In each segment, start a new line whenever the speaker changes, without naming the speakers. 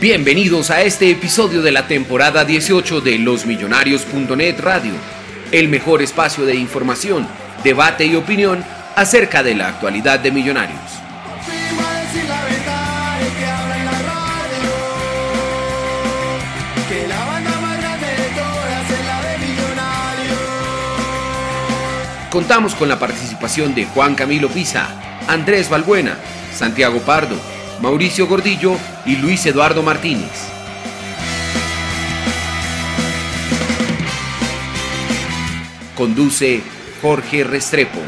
Bienvenidos a este episodio de la temporada 18 de losmillonarios.net Radio, el mejor espacio de información, debate y opinión acerca de la actualidad de Millonarios. Contamos con la participación de Juan Camilo Pisa, Andrés Balbuena, Santiago Pardo, Mauricio Gordillo y Luis Eduardo Martínez. Conduce Jorge Restrepo.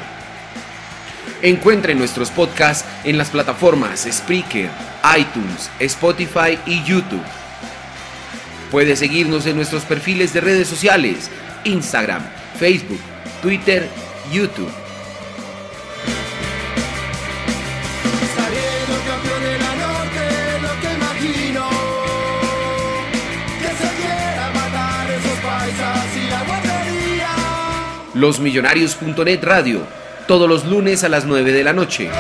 Encuentre nuestros podcasts en las plataformas Spreaker, iTunes, Spotify y YouTube. Puede seguirnos en nuestros perfiles de redes sociales, Instagram, Facebook, Twitter, YouTube. Losmillonarios.net Radio, todos los lunes a las 9 de la noche.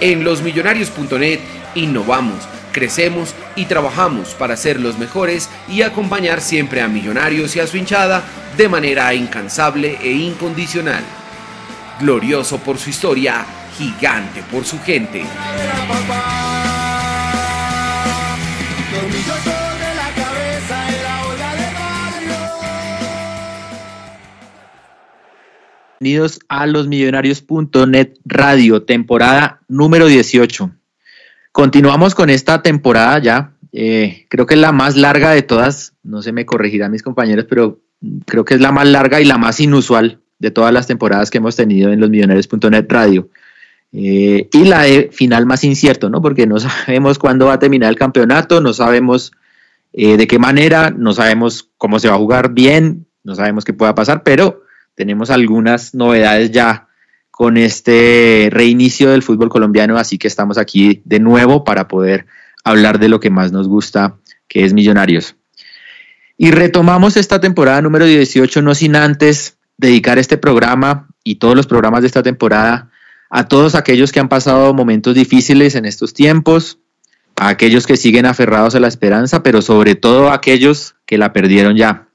En losmillonarios.net innovamos, crecemos y trabajamos para ser los mejores y acompañar siempre a Millonarios y a su hinchada de manera incansable e incondicional. Glorioso por su historia, gigante por su gente.
Bienvenidos a losmillonarios.net Radio, temporada número 18. Continuamos con esta temporada ya. eh, creo que es la más larga de todas. No se me corregirán mis compañeros, pero creo que es la más larga y la más inusual de todas las temporadas que hemos tenido en losmillonarios.net Radio. Eh, y la de final más incierto, ¿no? Porque no sabemos cuándo va a terminar el campeonato, no sabemos eh, de qué manera, no sabemos cómo se va a jugar bien, no sabemos qué pueda pasar, pero tenemos algunas novedades ya con este reinicio del fútbol colombiano, así que estamos aquí de nuevo para poder hablar de lo que más nos gusta, que es Millonarios. Y retomamos esta temporada número 18, no sin antes dedicar este programa y todos los programas de esta temporada a todos aquellos que han pasado momentos difíciles en estos tiempos, a aquellos que siguen aferrados a la esperanza, pero sobre todo a aquellos que la perdieron ya.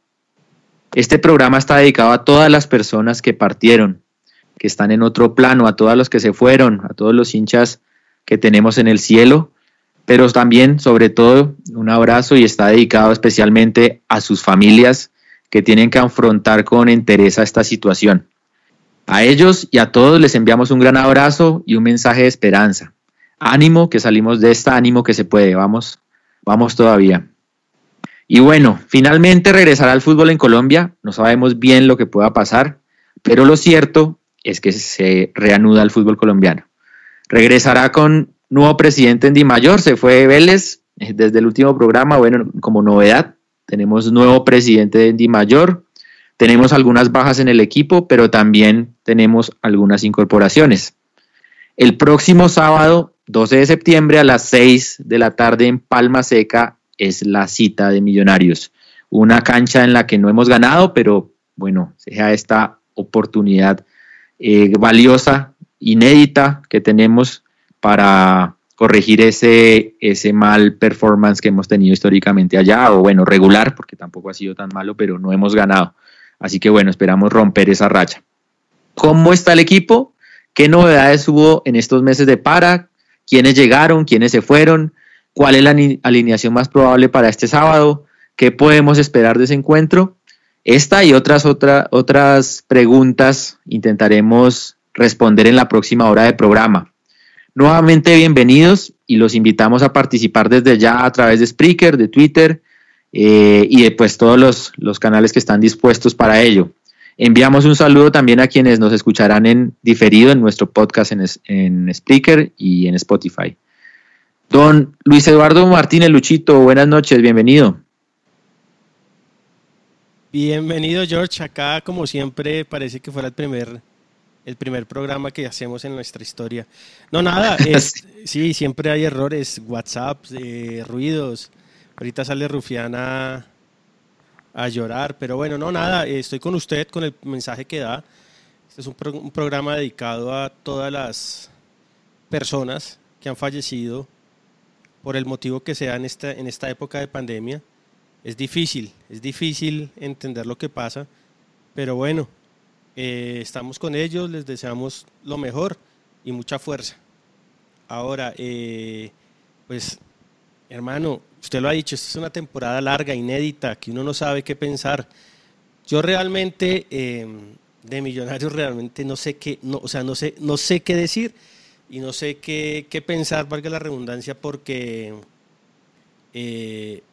Este programa está dedicado a todas las personas que partieron, que están en otro plano, a todos los que se fueron, a todos los hinchas que tenemos en el cielo, pero también, sobre todo, un abrazo y está dedicado especialmente a sus familias que tienen que afrontar con entereza esta situación. A ellos y a todos les enviamos un gran abrazo y un mensaje de esperanza. Ánimo, que salimos de esta, ánimo que se puede, vamos, vamos todavía. Y bueno, finalmente regresará al fútbol en Colombia, no sabemos bien lo que pueda pasar, pero lo cierto es que se reanuda el fútbol colombiano. Regresará con nuevo presidente en Di Mayor, se fue Vélez eh, desde el último programa, bueno, como novedad, tenemos nuevo presidente en Di Mayor, tenemos algunas bajas en el equipo, pero también tenemos algunas incorporaciones. El próximo sábado, 12 de septiembre, a las 6 de la tarde en Palma Seca, es la cita de Millonarios. Una cancha en la que no hemos ganado, pero bueno, sea esta oportunidad eh, valiosa, inédita que tenemos para corregir ese, ese mal performance que hemos tenido históricamente allá, o bueno, regular, porque tampoco ha sido tan malo, pero no hemos ganado. Así que bueno, esperamos romper esa racha. ¿Cómo está el equipo? ¿Qué novedades hubo en estos meses de para? ¿Quiénes llegaron? ¿Quiénes se fueron? ¿Cuál es la alineación más probable para este sábado? ¿Qué podemos esperar de ese encuentro? Esta y otras, otras preguntas intentaremos responder en la próxima hora de programa. Nuevamente bienvenidos y los invitamos a participar desde ya a través de Spreaker, de Twitter eh, y de pues, todos los, los, canales que están dispuestos para ello. Enviamos un saludo también a quienes nos escucharán en diferido en nuestro podcast en, en Spreaker y en Spotify. Don Luis Eduardo Martínez Luchito, buenas noches, bienvenido.
Bienvenido George, acá como siempre parece que fuera el primer, el primer programa que hacemos en nuestra historia. No, nada, sí, siempre hay errores, WhatsApp, eh, ruidos, ahorita sale Rufiana a llorar, pero bueno, no, nada, estoy con usted con el mensaje que da. Este es un, un programa dedicado a todas las personas que han fallecido por el motivo que sea en esta, en esta época de pandemia. Es difícil, es difícil entender lo que pasa, pero bueno, eh, estamos con ellos, les deseamos lo mejor y mucha fuerza. Ahora, eh, pues, hermano, usted lo ha dicho, esta es una temporada larga, inédita, que uno no sabe qué pensar. Yo realmente, em, de Millonarios, realmente no sé qué, no, o sea, no sé, no sé qué decir y no sé qué, qué pensar, valga la redundancia, porque eh,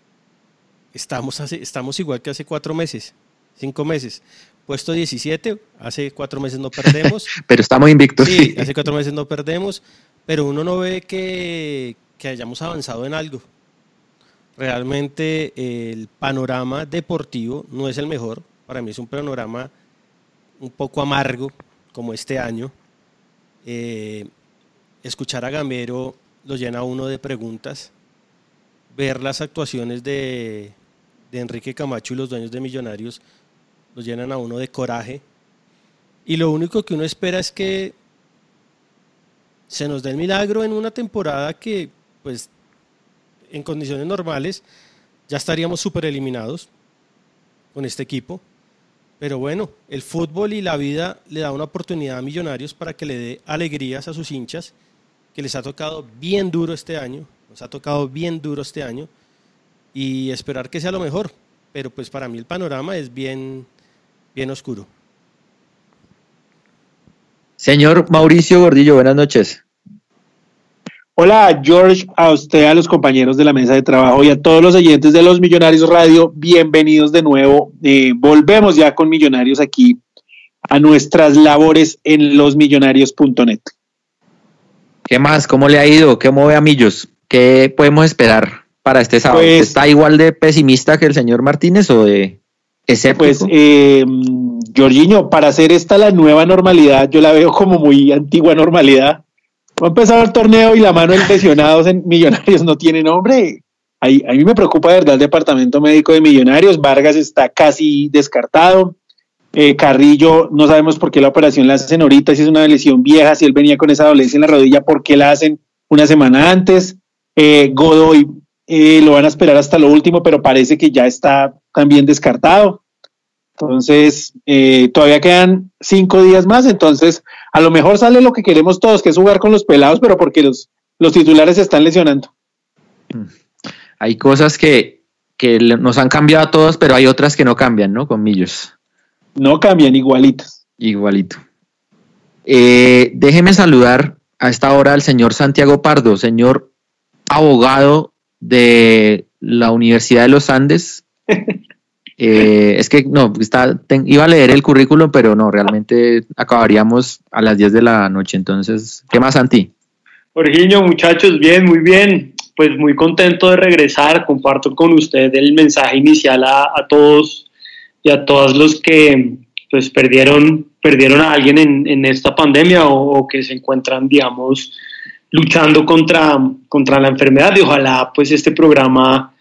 estamos, estamos igual que hace cuatro meses, cinco meses. Puesto 17, hace cuatro meses no perdemos.
pero estamos invictos.
Sí, hace cuatro meses no perdemos, pero uno no ve que, que hayamos avanzado en algo. Realmente el panorama deportivo no es el mejor. Para mí es un panorama un poco amargo, como este año. Eh, escuchar a Gamero lo llena uno de preguntas. Ver las actuaciones de, Enrique Camacho y los dueños de Millonarios lo llenan a uno de coraje. Y lo único que uno espera es que se nos dé el milagro en una temporada que, pues, en condiciones normales, ya estaríamos súper eliminados con este equipo. Pero bueno, el fútbol y la vida le da una oportunidad a Millonarios para que le dé alegrías a sus hinchas que les ha tocado bien duro este año, nos ha tocado bien duro este año y esperar que sea lo mejor, pero pues para mí el panorama es bien, bien oscuro.
Señor Mauricio Gordillo, buenas noches.
Hola George, a usted, a los compañeros de la mesa de trabajo y a todos los oyentes de los Millonarios Radio, bienvenidos de nuevo. Eh, volvemos ya con Millonarios aquí a nuestras labores en losmillonarios.net.
¿Qué más? ¿Cómo le ha ido? ¿Qué mueve a Millos? ¿Qué podemos esperar para este sábado? Pues- ¿Está igual de pesimista que el señor Martínez o de
ese Pues, eh, Jorginho, para hacer esta la nueva normalidad, yo la veo como muy antigua normalidad. Va a empezar el torneo y la mano de lesionados en Millonarios no tiene nombre. Ahí, a mí me preocupa de verdad el departamento médico de Millonarios. Vargas está casi descartado. Eh, Carrillo, no sabemos por qué la operación la hacen ahorita, si es una lesión vieja, si él venía con esa dolencia en la rodilla, por qué la hacen una semana antes. Eh, Godoy eh, lo van a esperar hasta lo último, pero parece que ya está también descartado. Entonces, todavía quedan cinco días más, entonces a lo mejor sale lo que queremos todos, que es jugar con los pelados, pero porque los, los titulares se están lesionando.
Mm. Hay cosas que, que nos han cambiado a todos, pero hay otras que no cambian, ¿no? Con Millos.
No cambian, igualitas.
Igualito. Eh, déjeme saludar a esta hora al señor Santiago Pardo, señor abogado de la Universidad de los Andes. Eh, es que no, está, ten- iba a leer el currículum, pero no, realmente acabaríamos a las 10 de la noche. Entonces, ¿qué más, Santi?
Jorginho, muchachos, bien, muy bien. Pues muy contento de regresar. Comparto con usted el mensaje inicial a, a todos y a todos los que pues perdieron, perdieron a alguien en, en esta pandemia o, o que se encuentran, digamos, luchando contra, contra la enfermedad. Y ojalá pues este programa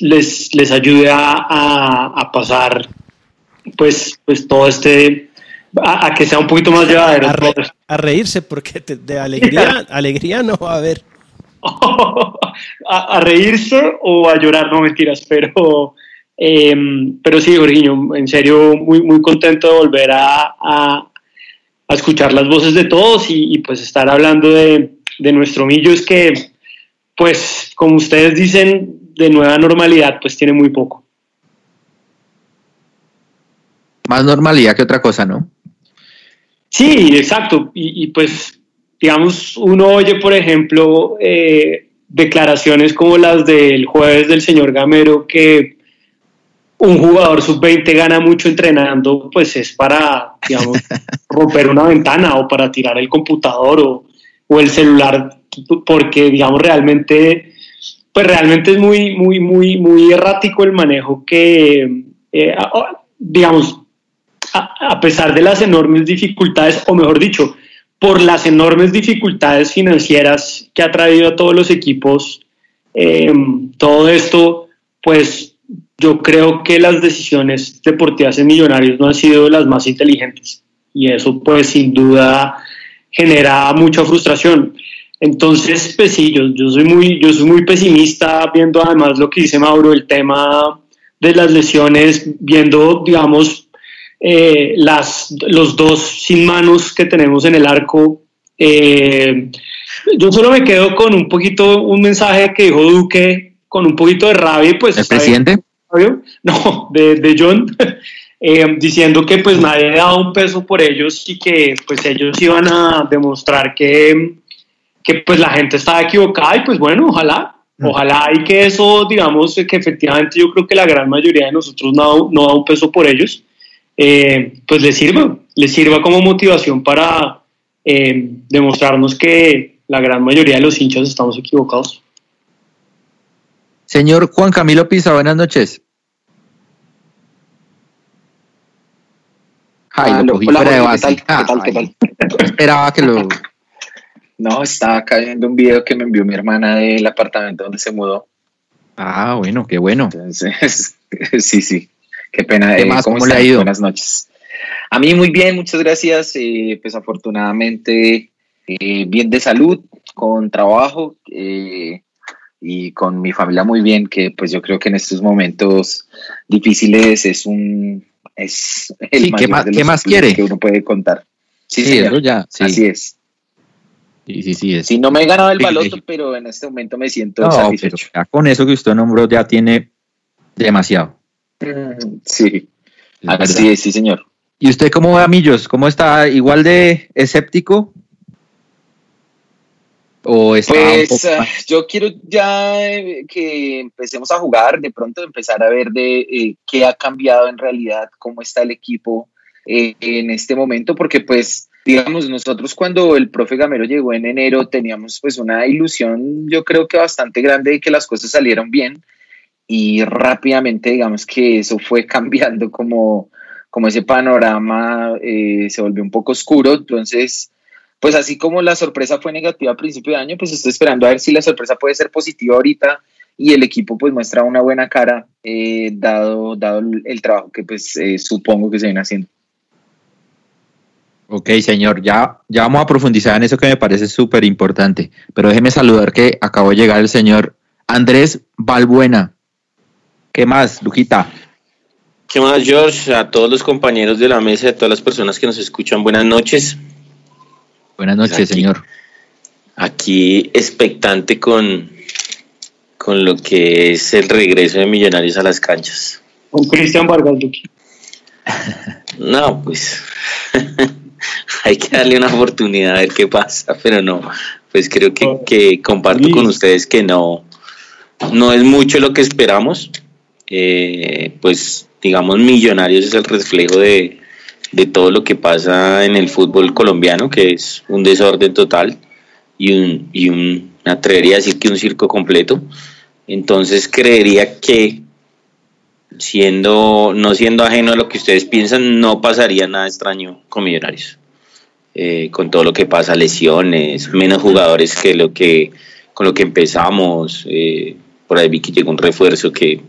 les, les ayude a, a- a pasar pues, pues todo este, a, a que sea un poquito más llevadero.
A, re- a reírse, porque te- de alegría, alegría no va a haber.
a, a reírse o a llorar, no mentiras, pero, eh, pero sí, Jorginho, en serio, muy, muy contento de volver a, a- a escuchar las voces de todos y, y, pues estar hablando de, de nuestro millo es que, pues, como ustedes dicen, de nueva normalidad, pues tiene muy poco.
Más normalidad que otra cosa, ¿no?
Sí, exacto. Y, y, pues, digamos, uno oye, por ejemplo, eh, declaraciones como las del jueves del señor Gamero, que un jugador sub-20 gana mucho entrenando, pues es para, digamos, romper una ventana o para tirar el computador o, o el celular, porque, digamos, realmente, pues realmente es muy, muy, muy, muy errático el manejo que, eh, digamos, a, a, pesar de las enormes dificultades, o mejor dicho, por las enormes dificultades financieras que ha traído a todos los equipos, eh, todo esto, pues yo creo que las decisiones deportivas en Millonarios no han sido las más inteligentes y eso pues sin duda genera mucha frustración. Entonces, pues sí, yo, soy muy, yo soy muy pesimista viendo además lo que dice Mauro, el tema de las lesiones, viendo, digamos, eh, las, los dos sin manos que tenemos en el arco. Eh, yo solo me quedo con un poquito, un mensaje que dijo Duque, con un poquito de rabia, pues...
¿El presidente?
No, de, de John, eh, diciendo que pues nadie daba un peso por ellos y que pues ellos iban a demostrar que, que pues la gente estaba equivocada y pues bueno, ojalá, Ojalá y que eso, digamos, que efectivamente yo creo que la gran mayoría de nosotros no, no da un peso por ellos, eh, pues les sirva, les sirva como motivación para eh, demostrarnos que la gran mayoría de los hinchas estamos equivocados.
Señor Juan Camilo Pisa, buenas noches. Ay,
Ah,
lo cogí
hola,
fuera de
Jorge,
base.
¿qué tal? ¿Qué tal? ¿Qué
no esperaba que lo...
No, estaba cayendo un video que me envió mi hermana del apartamento donde se mudó.
Ah, bueno, qué bueno.
Entonces, sí, sí. Qué pena.
¿Qué
eh,
más? ¿Cómo le ha ido?
Buenas noches. A mí muy bien, muchas gracias. Eh, pues afortunadamente eh, bien de salud, con trabajo eh, y con mi familia muy bien, que pues yo creo que en estos momentos difíciles es un es el
Sí, ¿qué más-
de
qué más quiere?
que uno puede contar. Sí,
Sí,
señor.
eso ya, sí.
Así es.
Sí, sí, sí. es-
Sí, no me he ganado el baloto, pero en este momento me siento
No,
satisfecho.
ya con eso que usted nombró ya tiene demasiado.
Mm, Sí,
es
así
verdad.
es, sí, señor.
¿Y usted cómo va, Millos? ¿Cómo está? ¿Igual de escéptico? ¿O
Pues ah, yo quiero ya eh, que empecemos a jugar, de pronto empezar a ver de eh, qué ha cambiado en realidad, cómo está el equipo eh, en este momento, porque pues digamos nosotros cuando el profe Gamero llegó en enero teníamos pues una ilusión yo creo que bastante grande de que las cosas salieron bien y rápidamente digamos que eso fue cambiando como, como ese panorama eh, se volvió un poco oscuro, entonces pues así como la sorpresa fue negativa a principio de año, pues estoy esperando a ver si la sorpresa puede ser positiva ahorita y el equipo pues muestra una buena cara eh, dado, dado el, trabajo que pues eh, supongo que se viene haciendo.
Ok, señor, ya, ya vamos a profundizar en eso que me parece súper importante. Pero déjeme saludar que acabó de llegar el señor Andrés Balbuena. ¿Qué más, Lujita?
¿Qué más, George? A todos los compañeros de la mesa, a todas las personas que nos escuchan, buenas noches.
Buenas noches,
Aquí.
señor.
Aquí expectante con, con lo que es el regreso de Millonarios a las canchas.
Con Cristian Vargas Duque.
No, pues hay que darle una oportunidad a ver qué pasa, pero no, pues creo que, que comparto
Sí.
con ustedes que no, no es mucho lo que esperamos. Eh, pues digamos, Millonarios es el reflejo de, de todo lo que pasa en el fútbol colombiano, que es un desorden total y, un, y un, me atrevería a decir que un circo completo. Entonces creería que siendo, no siendo ajeno a lo que ustedes piensan, no pasaría nada extraño con Millonarios. Eh, con todo lo que pasa, lesiones, menos jugadores que lo que con lo que empezamos. Eh, por ahí vi que llegó un refuerzo que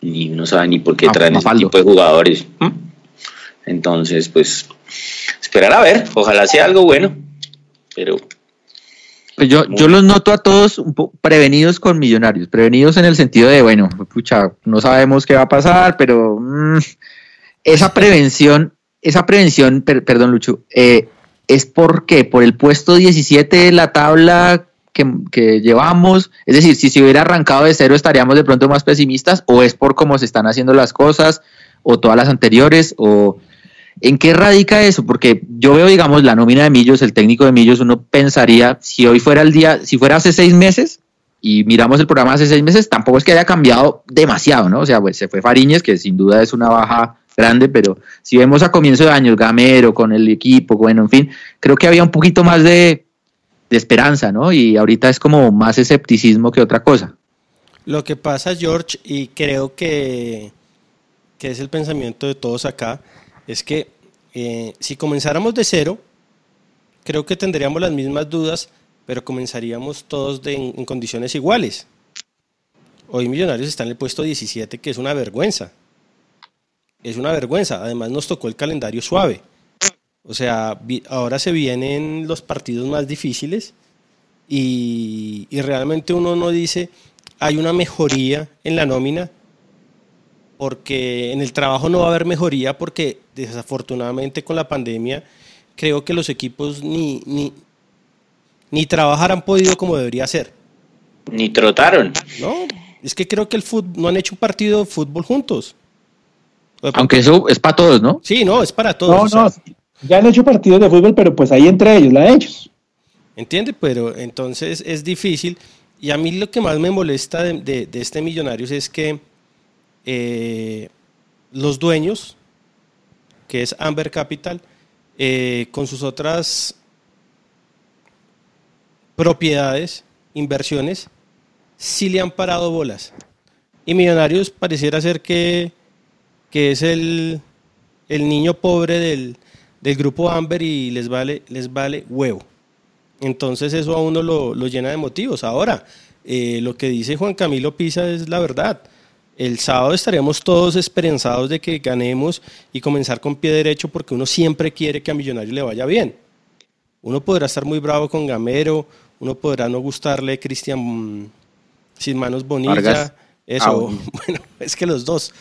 ni uno sabe ni por qué
Ah,
traen ese tipo de jugadores. ¿Mm? Entonces, pues, esperar a ver, ojalá sea algo bueno. Pero
Pues yo, yo los noto a todos un prevenidos con millonarios, prevenidos en el sentido de, bueno, pucha, no sabemos qué va a pasar, pero mm, esa prevención, esa prevención, per- perdón Lucho, eh, es porque por el puesto 17 de la tabla que, que llevamos, es decir, si se hubiera arrancado de cero estaríamos de pronto más pesimistas, o es por cómo se están haciendo las cosas, o todas las anteriores, o ¿En qué radica eso? Porque yo veo, digamos, la nómina de Millos, el técnico de Millos, uno pensaría, si hoy fuera el día, si fuera hace seis meses, y miramos el programa hace seis meses, tampoco es que haya cambiado demasiado, ¿no? O sea, pues se fue Fariñez, que sin duda es una baja grande, pero si vemos a comienzo de año, Gamero con el equipo, bueno, en fin, creo que había un poquito más de, de esperanza, ¿no? Y ahorita es como más escepticismo que otra cosa.
Lo que pasa, George, y creo que, que es el pensamiento de todos acá, es que eh, si comenzáramos de cero, creo que tendríamos las mismas dudas, pero comenzaríamos todos en, condiciones iguales. Hoy Millonarios está en el puesto 17, que es una vergüenza. Es una vergüenza. Además nos tocó el calendario suave. O sea, ahora se vienen los partidos más difíciles y realmente uno no dice, hay una mejoría en la nómina, porque en el trabajo no va a haber mejoría, porque desafortunadamente con la pandemia creo que los equipos ni, ni, ni trabajar han podido como debería ser.
ni trotaron.
No, es que creo que el fútbol, no han hecho un partido de fútbol juntos.
Aunque eso es para todos, ¿no?
Sí, no, es para todos.
No,
sea,
no, ya han hecho partidos de fútbol, pero pues ahí entre ellos, la de ellos.
¿Entiende? Pero entonces es difícil. Y a mí lo que más me molesta de, de- de este Millonarios es que eh, los dueños, que es Amber Capital, eh, con sus otras propiedades, inversiones, sí le han parado bolas. Y Millonarios pareciera ser que, que es el, el niño pobre del, del grupo Amber y les vale, les vale huevo. Entonces eso a uno lo, lo llena de motivos. Ahora, eh, lo que dice Juan Camilo Pisa es la verdad. El sábado estaremos todos esperanzados de que ganemos y comenzar con pie derecho porque uno siempre quiere que a Millonarios le vaya bien. Uno podrá estar muy bravo con Gamero, uno podrá no gustarle Cristian mm, Sin Manos Bonilla,
Vargas.
eso,
Ah, bueno.
bueno, es que los dos.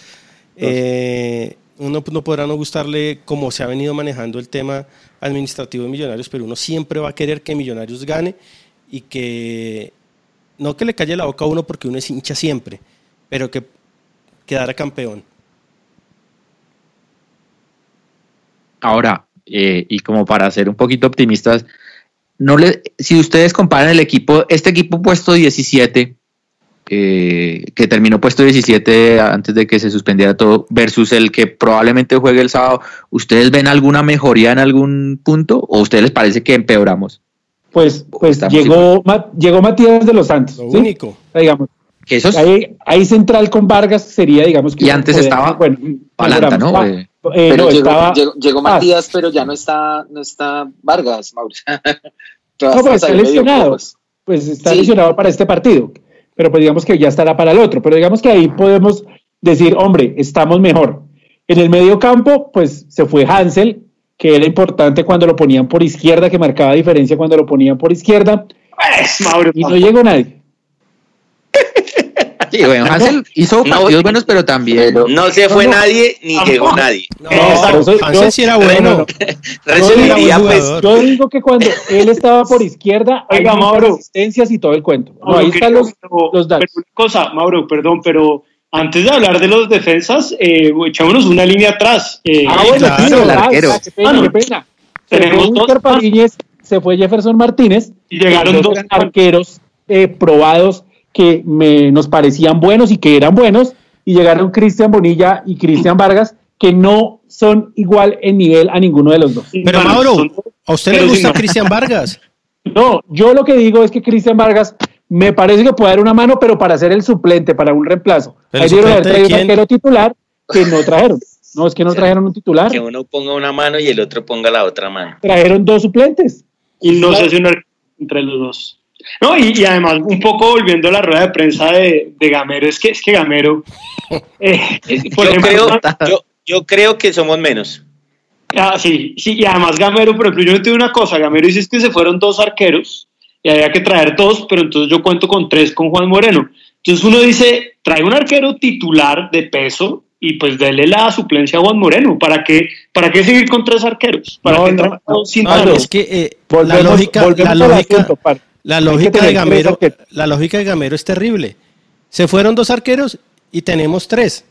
Eh, uno no podrá no gustarle cómo se ha venido manejando el tema administrativo de Millonarios, pero uno siempre va a querer que Millonarios gane y que no que le calle la boca a uno porque uno es hincha siempre, pero que quedara campeón.
Ahora, eh, y como para ser un poquito optimistas, no le, si ustedes comparan el equipo, este equipo puesto 17, eh, que terminó puesto 17 antes de que se suspendiera todo, versus el que probablemente juegue el sábado, ¿ustedes ven alguna mejoría en algún punto o a ustedes les parece que empeoramos?
Pues, pues
Estamos
llegó, llegó Matías de los Santos.
Lo
¿sí?
único.
Digamos,
esos,
ahí, ahí central con Vargas sería, digamos que.
Y antes estaba
bueno,
Palanta, ¿no? Eh,
Ah, eh,
Pero
no,
llegó,
estaba.
llegó, llegó
Ah.
Matías, pero ya no está, no está Vargas, Mauricio.
No, pues
estas
está lesionado. Pues está
Sí.
lesionado para este partido. Pero pues digamos que ya estará para el otro. Pero digamos que ahí podemos decir, hombre, estamos mejor. En el medio campo, pues se fue Hansel, que era importante cuando lo ponían por izquierda, que marcaba diferencia cuando lo ponían por izquierda.
Pues, Mauro,
Y no llegó nadie.
Sí, bueno, Hansel hizo
No,
partidos buenos, pero también.
No se fue
No, no.
nadie ni
Tampoco.
llegó nadie.
No, Hansel
yo-
sí era
no, no,
bueno.
no.
Recibiría pues.
Yo digo que cuando él estaba por izquierda, hay
Oiga,
muchas
Mauro.
asistencias y todo el cuento. No,
Mauro,
ahí están los, los datos.
pero una cosa, Mauro, perdón, pero antes de hablar de los defensas, eh, echémonos una línea atrás. Eh,
Ah, bueno,
claro,
sí,
el arquero.
ah, qué pena,
Ah, no.
qué pena. Se
Tenemos
fue
dos
se fue Jefferson Martínez.
Y llegaron dos
arqueros eh, probados que me, nos parecían buenos y que eran buenos. y llegaron Cristian Bonilla y Cristian Vargas, que no son igual en nivel a ninguno de los dos.
Pero
Bueno,
Mauro, ¿a usted le gusta. Cristian Vargas?
No, yo lo que digo es que Cristian Vargas me parece que puede dar una mano, pero para ser el suplente, para un reemplazo.
¿El
Ahí dieron haber traído un arquero titular que no trajeron. No, es que no trajeron un titular,
Que uno ponga una mano y el otro ponga la otra mano.
trajeron dos suplentes.
y no se hace una entre los dos. No, y, y además, un poco volviendo a la rueda de prensa de, de Gamero, es que, es que Gamero, eh, por
Yo
ejemplo,
creo, yo, yo creo que somos menos.
Ah, sí, sí, y además Gamero, por ejemplo, yo entiendo una cosa, Gamero dice es que se fueron dos arqueros y había que traer dos, pero entonces yo cuento con tres con Juan Moreno. Entonces uno dice, trae un arquero titular de peso y pues dele la suplencia a Juan Moreno. ¿Para qué, para qué seguir con tres arqueros? ¿Para
No,
qué
no, no.
sin
No, es que eh,
Volvemos-
la lógica,
volvemos
la
al
lógica,
asunto.
La lógica de Gamero, la lógica de Gamero es terrible. Se fueron dos arqueros y tenemos tres.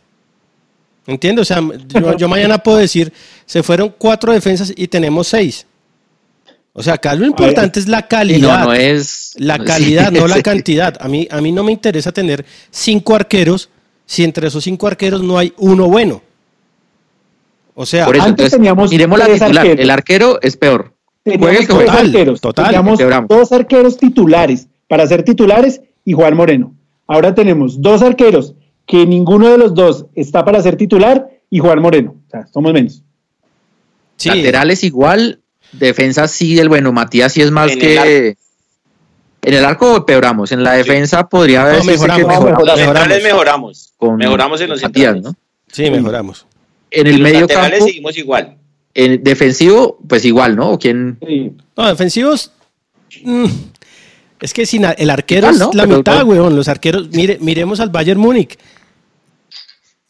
¿Entiendes? O sea, yo, yo mañana puedo decir, se fueron cuatro defensas y tenemos seis. O sea, acá lo importante es la calidad.
no, no es.
La calidad, no la cantidad. A mí, a mí no me interesa tener cinco arqueros si entre esos cinco arqueros no hay uno bueno. O sea,
Por eso,
Antes
entonces,
teníamos
miremos la titular.
arqueros.
El arquero es peor.
Teníamos
que
tres arqueros.
total,
Teníamos dos arqueros titulares para ser titulares y Juan Moreno. Ahora tenemos dos arqueros que ninguno de los dos está para ser titular y Juan Moreno. O sea, somos menos.
sí,
Laterales igual, defensa sí, el bueno, Matías sí es más
En el
que. En el arco empeoramos, en la defensa podría haber
No, mejoramos,
que
mejoramos.
Los
Mejoramos.
centrales mejoramos.
con
Mejoramos en los
Matías,
centrales.
¿no?
sí, mejoramos.
En el
los
medio
laterales
campo,
seguimos igual.
En defensivo, pues igual, ¿no? ¿O quién?
Sí.
No, defensivos. mm, es que sin el arquero es
¿no?
la
Pero-
mitad, weón. Los arqueros, mire, miremos al Bayern Múnich.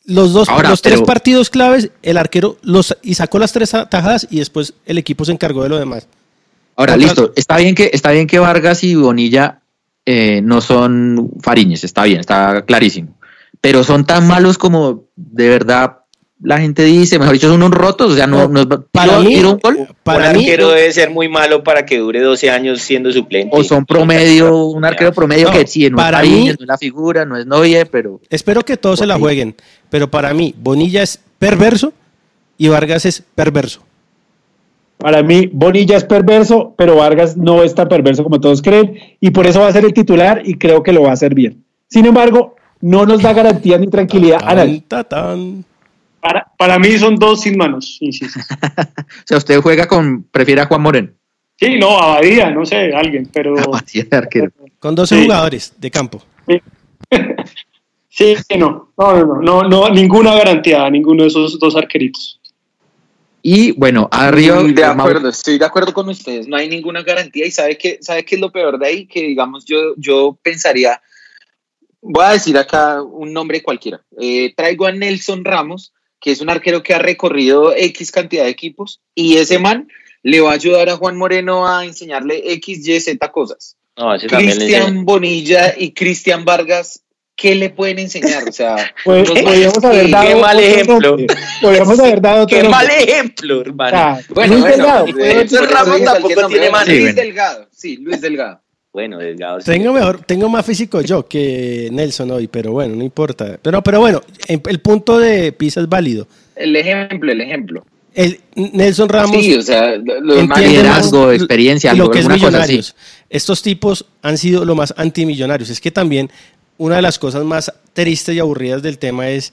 Los dos,
Ahora,
los tres
pero-
partidos claves, el arquero los y sacó las tres atajadas y después el equipo se encargó de lo demás.
Ahora,
Otra-
listo, está bien que, está bien que Vargas y Bonilla eh, no son Fariñez, está bien, está clarísimo. Pero son tan malos como de verdad la gente dice, mejor dicho, son unos rotos, o sea, no,
No,
no
para
tiro-
mí-
tiro un gol,
Para
un
mí,
arquero debe ser muy malo para que dure 12 años siendo suplente.
o son promedio, un arquero promedio
No,
que sí, no
para
es
mí-
no es la figura, no es Noye, pero
espero que todos se la jueguen, pero para mí, Bonilla es perverso y Vargas es perverso.
Para mí, Bonilla es perverso, pero Vargas no es tan perverso como todos creen, y por eso va a ser el titular y creo que lo va a hacer bien. Sin embargo, no nos da garantía ni tranquilidad a nadie.
Para, para mí son dos sin manos, insisto.
o sea, usted juega con, prefiere a Juan Moreno,
Sí, no, Abadía, no sé, alguien, pero...
así de arquero.
Con 12
Sí.
jugadores de campo.
Sí, no, no, no, no, no, no, ninguna garantía a ninguno de esos dos arqueritos.
Y bueno, arriba
de acuerdo, estoy de acuerdo con ustedes. No hay ninguna garantía y sabe que sabe qué es lo peor de ahí que digamos yo yo pensaría voy a decir acá un nombre cualquiera. Eh, traigo a Nelson Ramos, que es un arquero que ha recorrido X cantidad de equipos y ese man le va a ayudar a Juan Moreno a enseñarle X, Y, Z cosas.
No.
Cristian Bonilla y Cristian Vargas, ¿qué le pueden enseñar? O sea,
Pues, podríamos haber dado
qué mal ejemplo.
Podríamos haber dado otro
Qué
nombre.
mal ejemplo, hermano.
Ah,
Bueno,
Luis
bueno,
Delgado,
Delgado,
Ramos tampoco tiene mano.
Luis. Delgado, sí, Luis Delgado.
Bueno, Delgado. sí.
Tengo mejor, tengo más físico yo que Nelson hoy, pero bueno, no importa. Pero, pero bueno, en- el punto de Pisa es válido.
El ejemplo, el ejemplo.
El Nelson Ramos
sí, o sea, lo- manes-
liderazgo,
más
experiencia,
lo que es
alguna cosa así.
millonarios. Estos tipos han sido lo más antimillonarios. Es que también una de las cosas más tristes y aburridas del tema es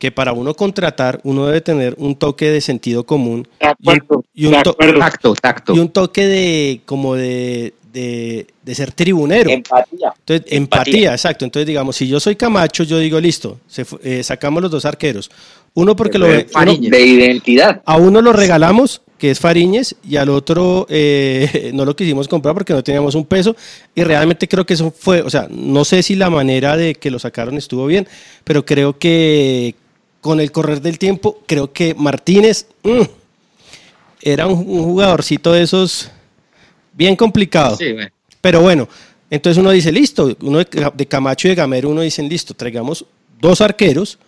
que para uno contratar uno debe tener un toque de sentido común
De acuerdo,
y un,
de
to-.
Tacto, tacto.
y un toque de como de, de, de ser tribunero.
Empatía.
Entonces, empatía.
Empatía.
exacto. Entonces, digamos, si yo soy Camacho, yo digo, listo, se eh, sacamos los dos arqueros. Uno porque lo,
Fue
uno-
de identidad.
a uno lo regalamos, que es Fariñez, y al otro eh, no lo quisimos comprar porque no teníamos un peso. Y realmente creo que eso fue, o sea, no sé si la manera de que lo sacaron estuvo bien, pero creo que con el correr del tiempo, creo que Martínez mm, era un, un jugadorcito de esos bien complicado.
Sí, bueno.
Pero bueno, entonces uno dice, listo, uno de, Ca- de Camacho y de Gamero, uno dicen, listo, traigamos dos arqueros,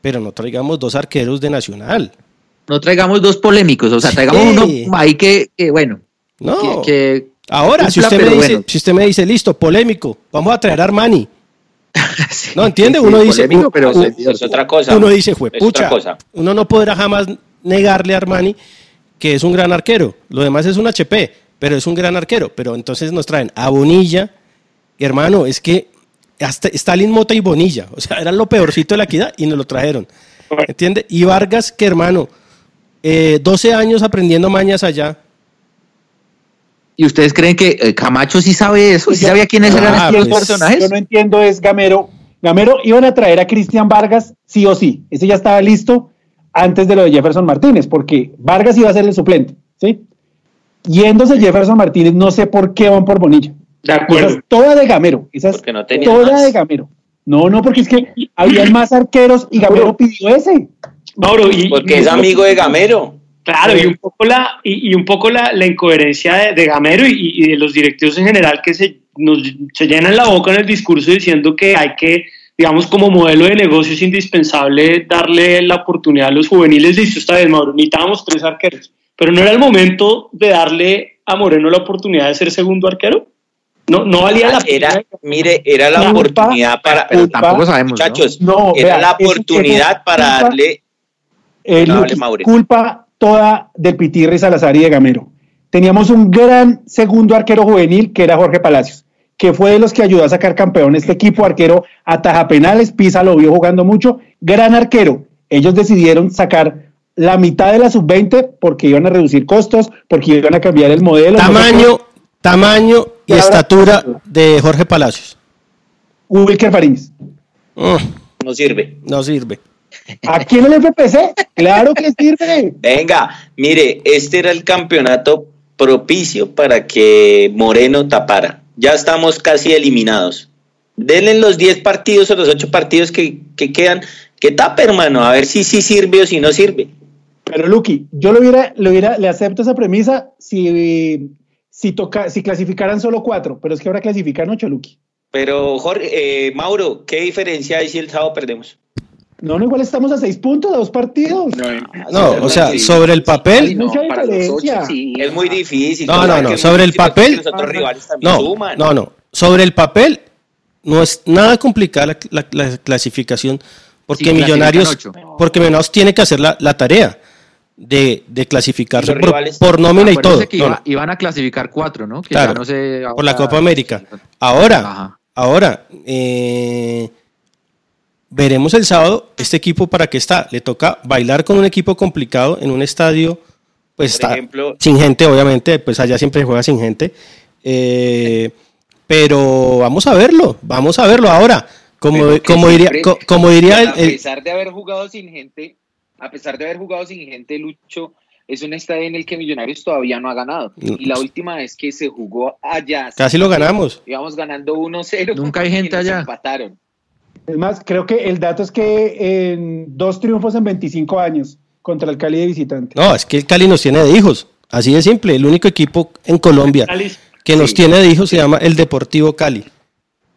pero no traigamos dos arqueros de Nacional.
No traigamos dos polémicos, o sea, traigamos
Sí.
uno ahí que, que, bueno,
No.
que, que
Ahora, si usted, me dice,
bueno.
si usted me dice, listo, polémico, vamos a traer a Armani. Sí, no entiende, uno dice,
pero es otra cosa.
Uno dice, fue pucha, uno no podrá jamás negarle a Armani que es un gran arquero. Lo demás es un HP, pero es un gran arquero. Pero entonces nos traen a Bonilla, hermano, es que hasta Stalin Mota y Bonilla, o sea, eran lo peorcito de la equidad y nos lo trajeron. ¿Entiende? Y Vargas, que hermano, 12 eh, años aprendiendo mañas allá.
¿Y ustedes creen que eh, Camacho sí sabe eso? ¿Sí sabía quiénes eran ah, estos pues, personajes?
Yo no entiendo, es Gamero. Gamero iban a traer a Cristian Vargas sí o sí. Ese ya estaba listo antes de lo de Jefferson Martínez, porque Vargas iba a ser el suplente, ¿sí? Yéndose Jefferson Martínez, no sé por qué van por Bonilla.
De acuerdo.
toda de Gamero. Esa es toda de Gamero. No, no, porque es que había más arqueros y Gamero pidió ese.
y, porque es amigo de Gamero.
Claro, y un poco la, y, un poco la, incoherencia de, Gamero y, de los directivos en general que se, nos, se llenan la boca en el discurso diciendo que hay que, digamos, como modelo de negocio es indispensable darle la oportunidad a los juveniles. Listo, esta vez, Mauro, necesitábamos tres arqueros. Pero no era el momento de darle a Moreno la oportunidad de ser segundo arquero. No, no valía la
pena. Mire, era la oportunidad para.
tampoco sabemos.
Muchachos, no, era la oportunidad para darle.
culpa toda de Pitirri, Salazar y de Gamero. Teníamos un gran segundo arquero juvenil que era Jorge Palacios, que fue de los que ayudó a sacar campeón este equipo. Arquero ataja penales, Pisa lo vio jugando mucho. Gran arquero. Ellos decidieron sacar la mitad de la sub-20 porque iban a reducir costos, porque iban a cambiar el modelo.
Tamaño, tamaño y estatura de Jorge Palacios.
Wilker Fariñez.
Mm. no sirve.
No sirve.
Aquí en el FPC, claro que sirve.
Venga, mire, este era el campeonato propicio para que Moreno tapara. Ya estamos casi eliminados. Denle los 10 partidos o los 8 partidos que, quedan, que tape, hermano, a ver si sí sirve o si no sirve.
Pero Lucky, yo lo hubiera, lo hubiera, le acepto esa premisa si si, toca, si clasificaran solo cuatro, pero es que ahora clasifican ocho, Luqui.
Pero, Jorge, eh, Mauro, ¿qué diferencia hay si el sábado perdemos?
No, no, igual estamos a seis puntos, a dos partidos.
No, o sea, sobre el papel.
Es muy difícil.
No, no, no, sobre el papel. no, no, no. Sobre el papel no es nada complicada la, clasificación porque Millonarios, porque Millonarios tiene que hacer la, la tarea de, de clasificarse por, nómina y todo.
iban a clasificar cuatro, ¿no?
claro, por la Copa América. Ahora, ahora, eh, veremos el sábado este equipo para qué está. Le toca bailar con un equipo complicado en un estadio, pues está sin gente, obviamente, pues allá siempre juega sin gente. Eh, pero vamos a verlo, vamos a verlo ahora. Como, como diría, como diría
a pesar de haber jugado sin gente, a pesar de haber jugado sin gente, Lucho, es un estadio en el que Millonarios todavía no ha ganado. Y la última vez que se jugó allá.
Casi lo ganamos.
Íbamos ganando 1-0.
Nunca hay gente allá.
Empataron.
Es más, creo que el dato es que en dos triunfos en 25 años contra el Cali de visitante.
No, es que el Cali nos tiene de hijos. Así de simple. El único equipo en Colombia que nos tiene de hijos se llama el Deportivo Cali.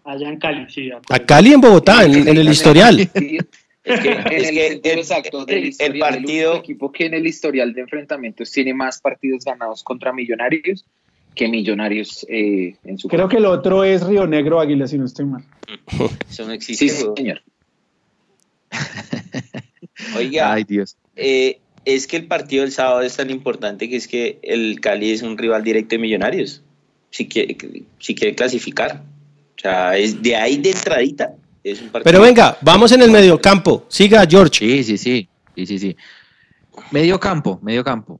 Allá en Cali, sí.
A Cali en Bogotá, en, en el historial.
Es que, el, exacto del el partido, equipo que en el historial de enfrentamientos tiene más partidos ganados contra Millonarios que Millonarios eh, en su.
Creo que el otro es Río Negro Águila, si no estoy mal.
Eso no existe.
Sí, señor.
Oiga, Ay, Dios. Eh, es que el partido del sábado es tan importante que es que el Cali es un rival directo de Millonarios. Si quiere, si quiere clasificar. O sea, es de ahí de entradita.
Pero venga, vamos en el mediocampo. Siga, George.
Sí, sí, sí. Sí, sí, sí. Medio campo, medio campo.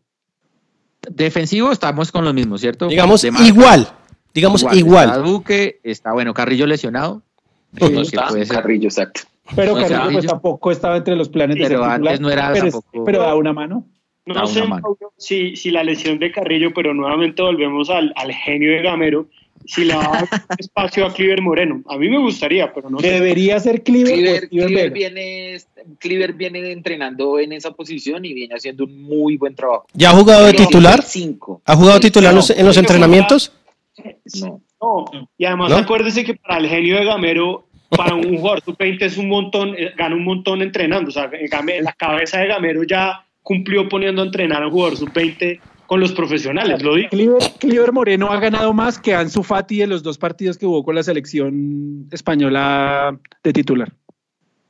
Defensivo estamos con los mismos, ¿cierto?
Digamos igual. Digamos igual.
Está Duque, está bueno, Carrillo lesionado.
no está. Carrillo, exacto.
Pero Carrillo pues, tampoco estaba entre los planes
de Pero antes no era
pero, pero da una mano.
No sé si, si, la lesión de Carrillo, pero nuevamente volvemos al, al genio de Gamero si le va espacio a Cliver Moreno. A mí me gustaría, pero no
Debería ser Cliver.
Cliver, viene, Cliver viene entrenando en esa posición y viene haciendo un muy buen trabajo.
¿Ya ha jugado de titular? ¿Ha jugado titular en los entrenamientos?
No. no. Y además acuérdese que para el genio de Gamero, para un jugador sub-20 es un montón, eh, gana un montón entrenando. O sea, la cabeza de Gamero ya cumplió poniendo a entrenar a un jugador sub-20 con los profesionales, lo digo.
Cliver, Cliver Moreno ha ganado más que Ansu Fati en los dos partidos que jugó con la selección española de titular.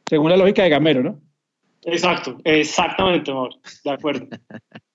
Según la lógica de Gamero, ¿no?
Exacto, exactamente, Mauro. De acuerdo.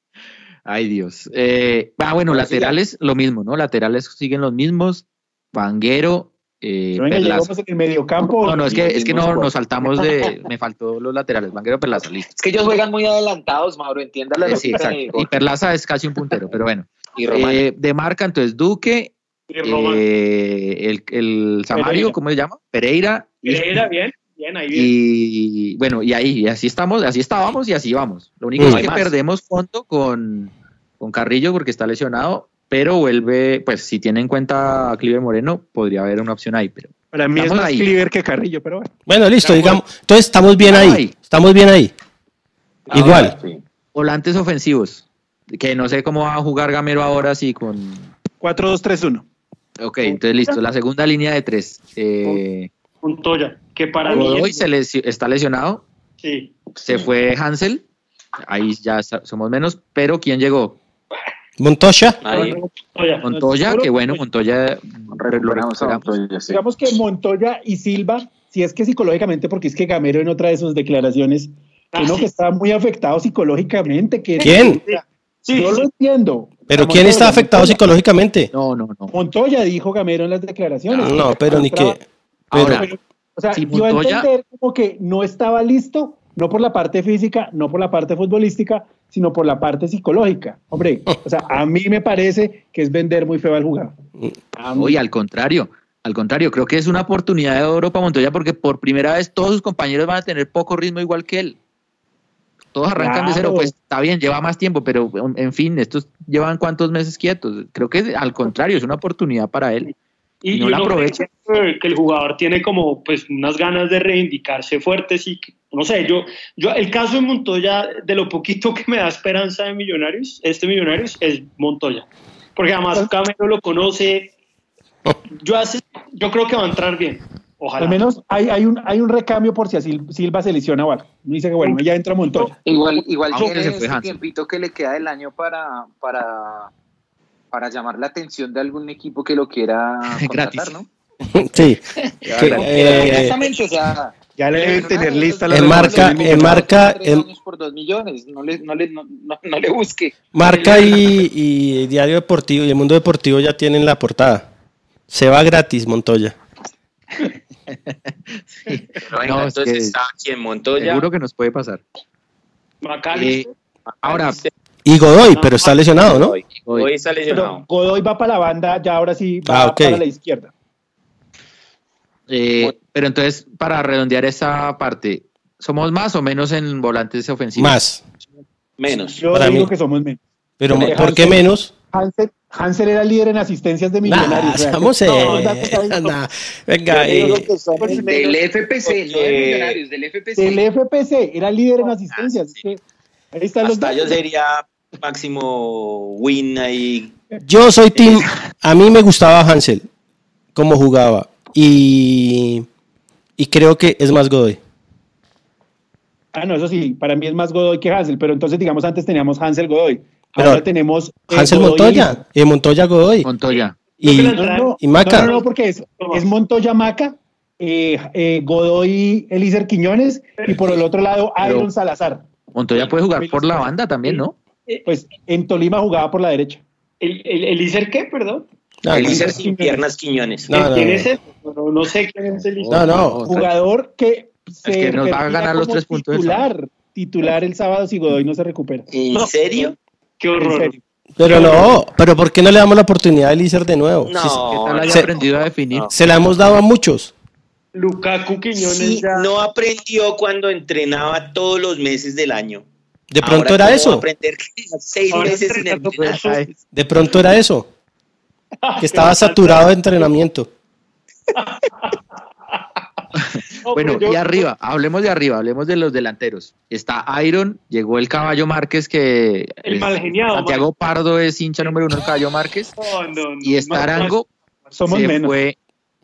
Ay, Dios. Eh, ah, bueno, laterales, lo mismo, ¿no? Laterales siguen los mismos. Vanguero. Eh,
Venga,
Perlaza.
llegamos en el mediocampo.
No, no, es que, es que no, nos saltamos de. Me faltó los laterales. Vanguero, Perlaza, listo.
Es que ellos juegan muy adelantados, Mauro, entienda la
Eh, sí, exacto. Y Perlaza es casi un puntero, pero bueno.
y.
Eh, de marca, entonces Duque,
Y Román.
eh, el, el Samario,
Pereira.
¿cómo se llama? Pereira.
Pereira, bien, bien, ahí bien.
Y bueno, y ahí, y así estamos, así estábamos y así vamos. Lo único es que
más.
perdemos fondo con, con Carrillo porque está lesionado, pero vuelve, pues si tiene en cuenta a Clive Moreno, podría haber una opción ahí, pero
Para mí es más
ahí.
Cliver que Carrillo, pero bueno.
Bueno, listo, digamos. Entonces estamos bien ahí.
ahí.
Estamos bien ahí.
Ahora,
Igual.
sí.
volantes ofensivos, que no sé cómo va a jugar Gamero ahora sí con...
4-2-3-1.
Ok, entonces listo, la segunda línea de tres. Eh,
Montoya, que para mí es-
se está lesionado,
sí.
se fue Hansel, ahí ya somos menos, pero ¿quién llegó?
Montoya.
Ahí.
Montoya.
Montoya, que bueno, Montoya lo
Recuperamos a
recuperamos.
Montoya, sí.
Digamos que Montoya y Silva, si es que psicológicamente, porque es que Gamero en otra de sus declaraciones, que
Ah,
no,
sí.
que está muy afectado psicológicamente. Que
¿Quién?
Sí,
Yo
sí.
lo entiendo.
Pero
Montoya,
¿quién está afectado
Montoya.
psicológicamente?
No, no, no.
Montoya dijo Gamero en las declaraciones.
No, pero ni que.
Ahora,
Pero,
O sea,
Si
a
Montoya-
entender como que no estaba listo, no por la parte física, no por la parte futbolística, sino por la parte psicológica. Hombre, o sea, a mí me parece que es vender muy feo al jugador.
Oye, al contrario, al contrario, creo que es una oportunidad de oro para Montoya porque por primera vez todos sus compañeros van a tener poco ritmo igual que él. Todos arrancan de cero, pues está bien, lleva más tiempo, pero en fin, estos llevan cuántos meses quietos. Creo que al contrario, es una oportunidad para él.
Y,
Y no
y
la aprovecha.
que, el jugador tiene como pues unas ganas de reivindicarse fuertes y que- no sé, yo, yo el caso de Montoya, de lo poquito que me da esperanza de Millonarios, este Millonarios es Montoya. Porque además Camero lo conoce. Yo, hace, yo creo que va a entrar bien. Ojalá.
Al menos hay, hay, un, hay un recambio por si a Sil- Silva se lesiona o algo. Dice que bueno, ya entra Montoya.
Igual, igual tiene
se fue Hansen.
tiempito que le queda del año para, para, para llamar la atención de algún equipo que lo quiera
Gratis.
contratar, ¿no?
sí.
Ya,
eh,
honestamente, o sea,
Ya le deben tener
nada,
lista la
En
los-
marca-
los-
en marca-
tres
en-
años por dos millones, no le, no le, no, no- no le busque.
Marca y, y Diario Deportivo y el Mundo Deportivo ya tienen la portada. Se va gratis, Montoya.
Pero venga,
No, es
entonces
que-
está aquí en Montoya.
Seguro que nos puede pasar.
McAllister,
Ahora,
Y Godoy, pero está lesionado, ¿no?
Hoy está
Pero
lesionado.
Godoy va para la banda, ya ahora sí va
Ah,
para la izquierda.
eh, pero entonces, para redondear esa parte, ¿somos más o menos en volantes ofensivos?
Más.
Menos.
Yo
Para
digo
mí.
que somos menos.
Pero
Pero
¿por qué menos?
Hansel, Hansel era líder en asistencias de
Nah,
millonarios.
en-
no, no, no, no.
nah, Venga, eh,
del FPC, no de Millonarios, del FPC.
Del FPC, era líder en asistencias. es que ahí están los
Hasta yo
datos.
sería máximo win ahí.
yo soy team. A mí me gustaba Hansel, cómo jugaba. Y, y creo que es más Godoy.
Ah, no, eso sí, para mí es más Godoy que Hansel, pero entonces, digamos, antes teníamos Hansel Godoy.
Pero
Ahora tenemos. eh,
Hansel
Godoy
Montoya. Y Montoya Godoy.
Montoya.
Y,
No, no,
y Maca.
No, no, no, porque es, es Montoya Maca, eh, eh, Godoy Elícer Quiñones y por el otro lado
Pero-
Iron Salazar.
Montoya puede jugar por la banda también, ¿no?
Pues en Tolima jugaba por la derecha.
¿El, el, el Iser qué, perdón?
No, no,
Elícer sin piernas Quiñones.
No, no,
¿Quién
no.
es ese? No, no sé quién es el Iser.
No, no.
Jugador que se
que nos va a ganar los tres puntos
Titular, titular el sábado si Godoy no se recupera.
¿En
No.
serio?
Qué
En
horror.
serio.
Pero no, pero ¿por qué no le damos la oportunidad a Elícer de nuevo?
No.
Si-
¿Qué tal haya
Se-
aprendido a definir?
no.
se la hemos dado a muchos.
Lukaku Quiñones
Sí,
ya.
no aprendió cuando entrenaba todos los meses del año.
De
Ahora,
pronto era
¿cómo va a
eso.
aprender seis meses sin
Ay,
De pronto era eso. Que estaba saturado de entrenamiento.
No,
Bueno,
yo-
y arriba, hablemos de arriba, hablemos de los delanteros. Está Iron, llegó el Caballo Márquez que...
El mal geniado,
Santiago Pardo es hincha número uno del Caballo Márquez.
No, no, no,
Y está Arango,
Somos
se
menos.
fue,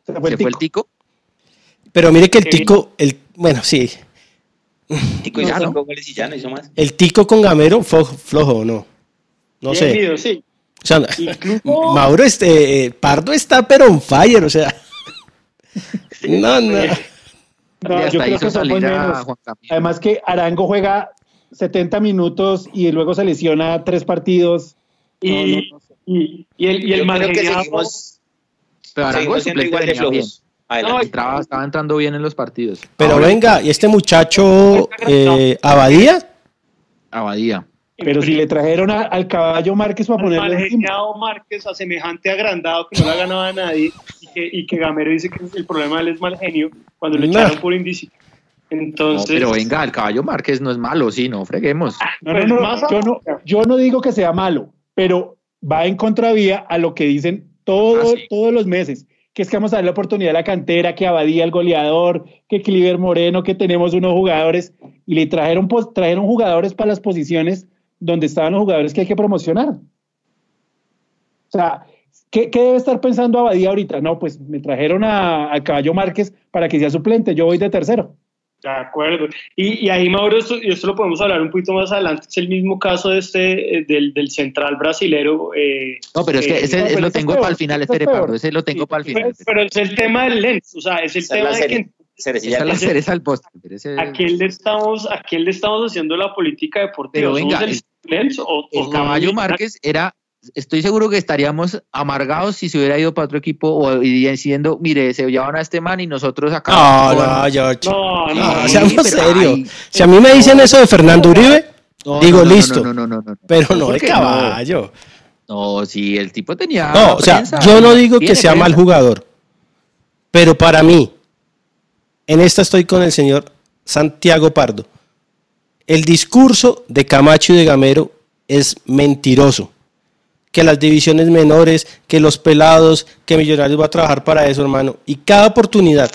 Se fue
se
el
fue el
tico.
Pero mire que el
Sí.
tico, el, bueno, sí,
Tico hizo
¿no?
cinco goles y ya no hizo más.
el tico con Gamero fue flojo, ¿o ¿no? No sé.
Sí.
O sea,
Incluso-
Mauro, este, eh, Pardo está pero on fire, o sea. No, no.
No,
Y
yo creo que
a
menos. Además que Arango juega 70 minutos y luego se lesiona tres partidos.
Y,
No, no, no sé.
y, y el, y el
Pero Arango
siendo
suplente
igual de flojos. Adelante.
No,
Entraba- estaba entrando bien en los partidos.
Pero
Ahora,
venga, y este muchacho, eh, Abadía,
Abadía.
Pero si le trajeron a- al caballo Márquez para
al
ponerle
malgeniado Márquez a semejante agrandado que no le ha ganado a nadie y que, y que Gamero dice que el problema de él es mal genio cuando le
No.
echaron por indisciplina.
No,
Entonces,
pero venga, el caballo Márquez no es malo, sí, no freguemos.
No,
Pues
no, no,
más
yo no, yo no digo que sea malo, pero va en contravía a lo que dicen todo-
Ah, sí.
todos los meses, que es que vamos a dar la oportunidad a la cantera, que Abadía el goleador, que Cliver Moreno, que tenemos unos jugadores, y le trajeron, trajeron jugadores para las posiciones donde estaban los jugadores que hay que promocionar. O sea, ¿qué, qué debe estar pensando Abadía ahorita? No, pues me trajeron a, a Caballo Márquez para que sea suplente, yo voy de tercero.
De acuerdo. Y, y ahí, Mauro, esto, y esto lo podemos hablar un poquito más adelante, es el mismo caso de este, eh, del, del central brasilero. eh,
No, pero es que
eh,
ese,
no,
lo tengo
peor,
para el final, espere. Pardo, ese lo tengo
Sí,
para el final.
pero, pero es el tema del Lens, o sea, es el
Esa
tema
la
de que
cerecilla
Esa es la cereza del postre. pero ese-
a quién le estamos, a quién le estamos haciendo la política deportiva.
Pero
¿Somos
venga,
el,
el-
Lens o,
El
o
caballo
somos-
Márquez era, estoy seguro que estaríamos amargados si se hubiera ido para otro equipo o diciendo, mire, se llevaban a este man y nosotros acá.
no, no, George.
No, no,
No,
no,
seamos serios. Si a mí me dicen eso de Fernando Uribe,
No,
digo,
no, no,
listo.
No, no, no, no, no.
pero no de
¿Por qué
caballo.
No, sí, el tipo tenía.
No, o sea,
prensa,
yo no digo que sea mal jugador, pero para mí, en esta estoy con el señor Santiago Pardo. El discurso de Camacho y de Gamero es mentiroso. Que las divisiones menores, que los pelados, que Millonarios va a trabajar para eso, hermano. Y cada oportunidad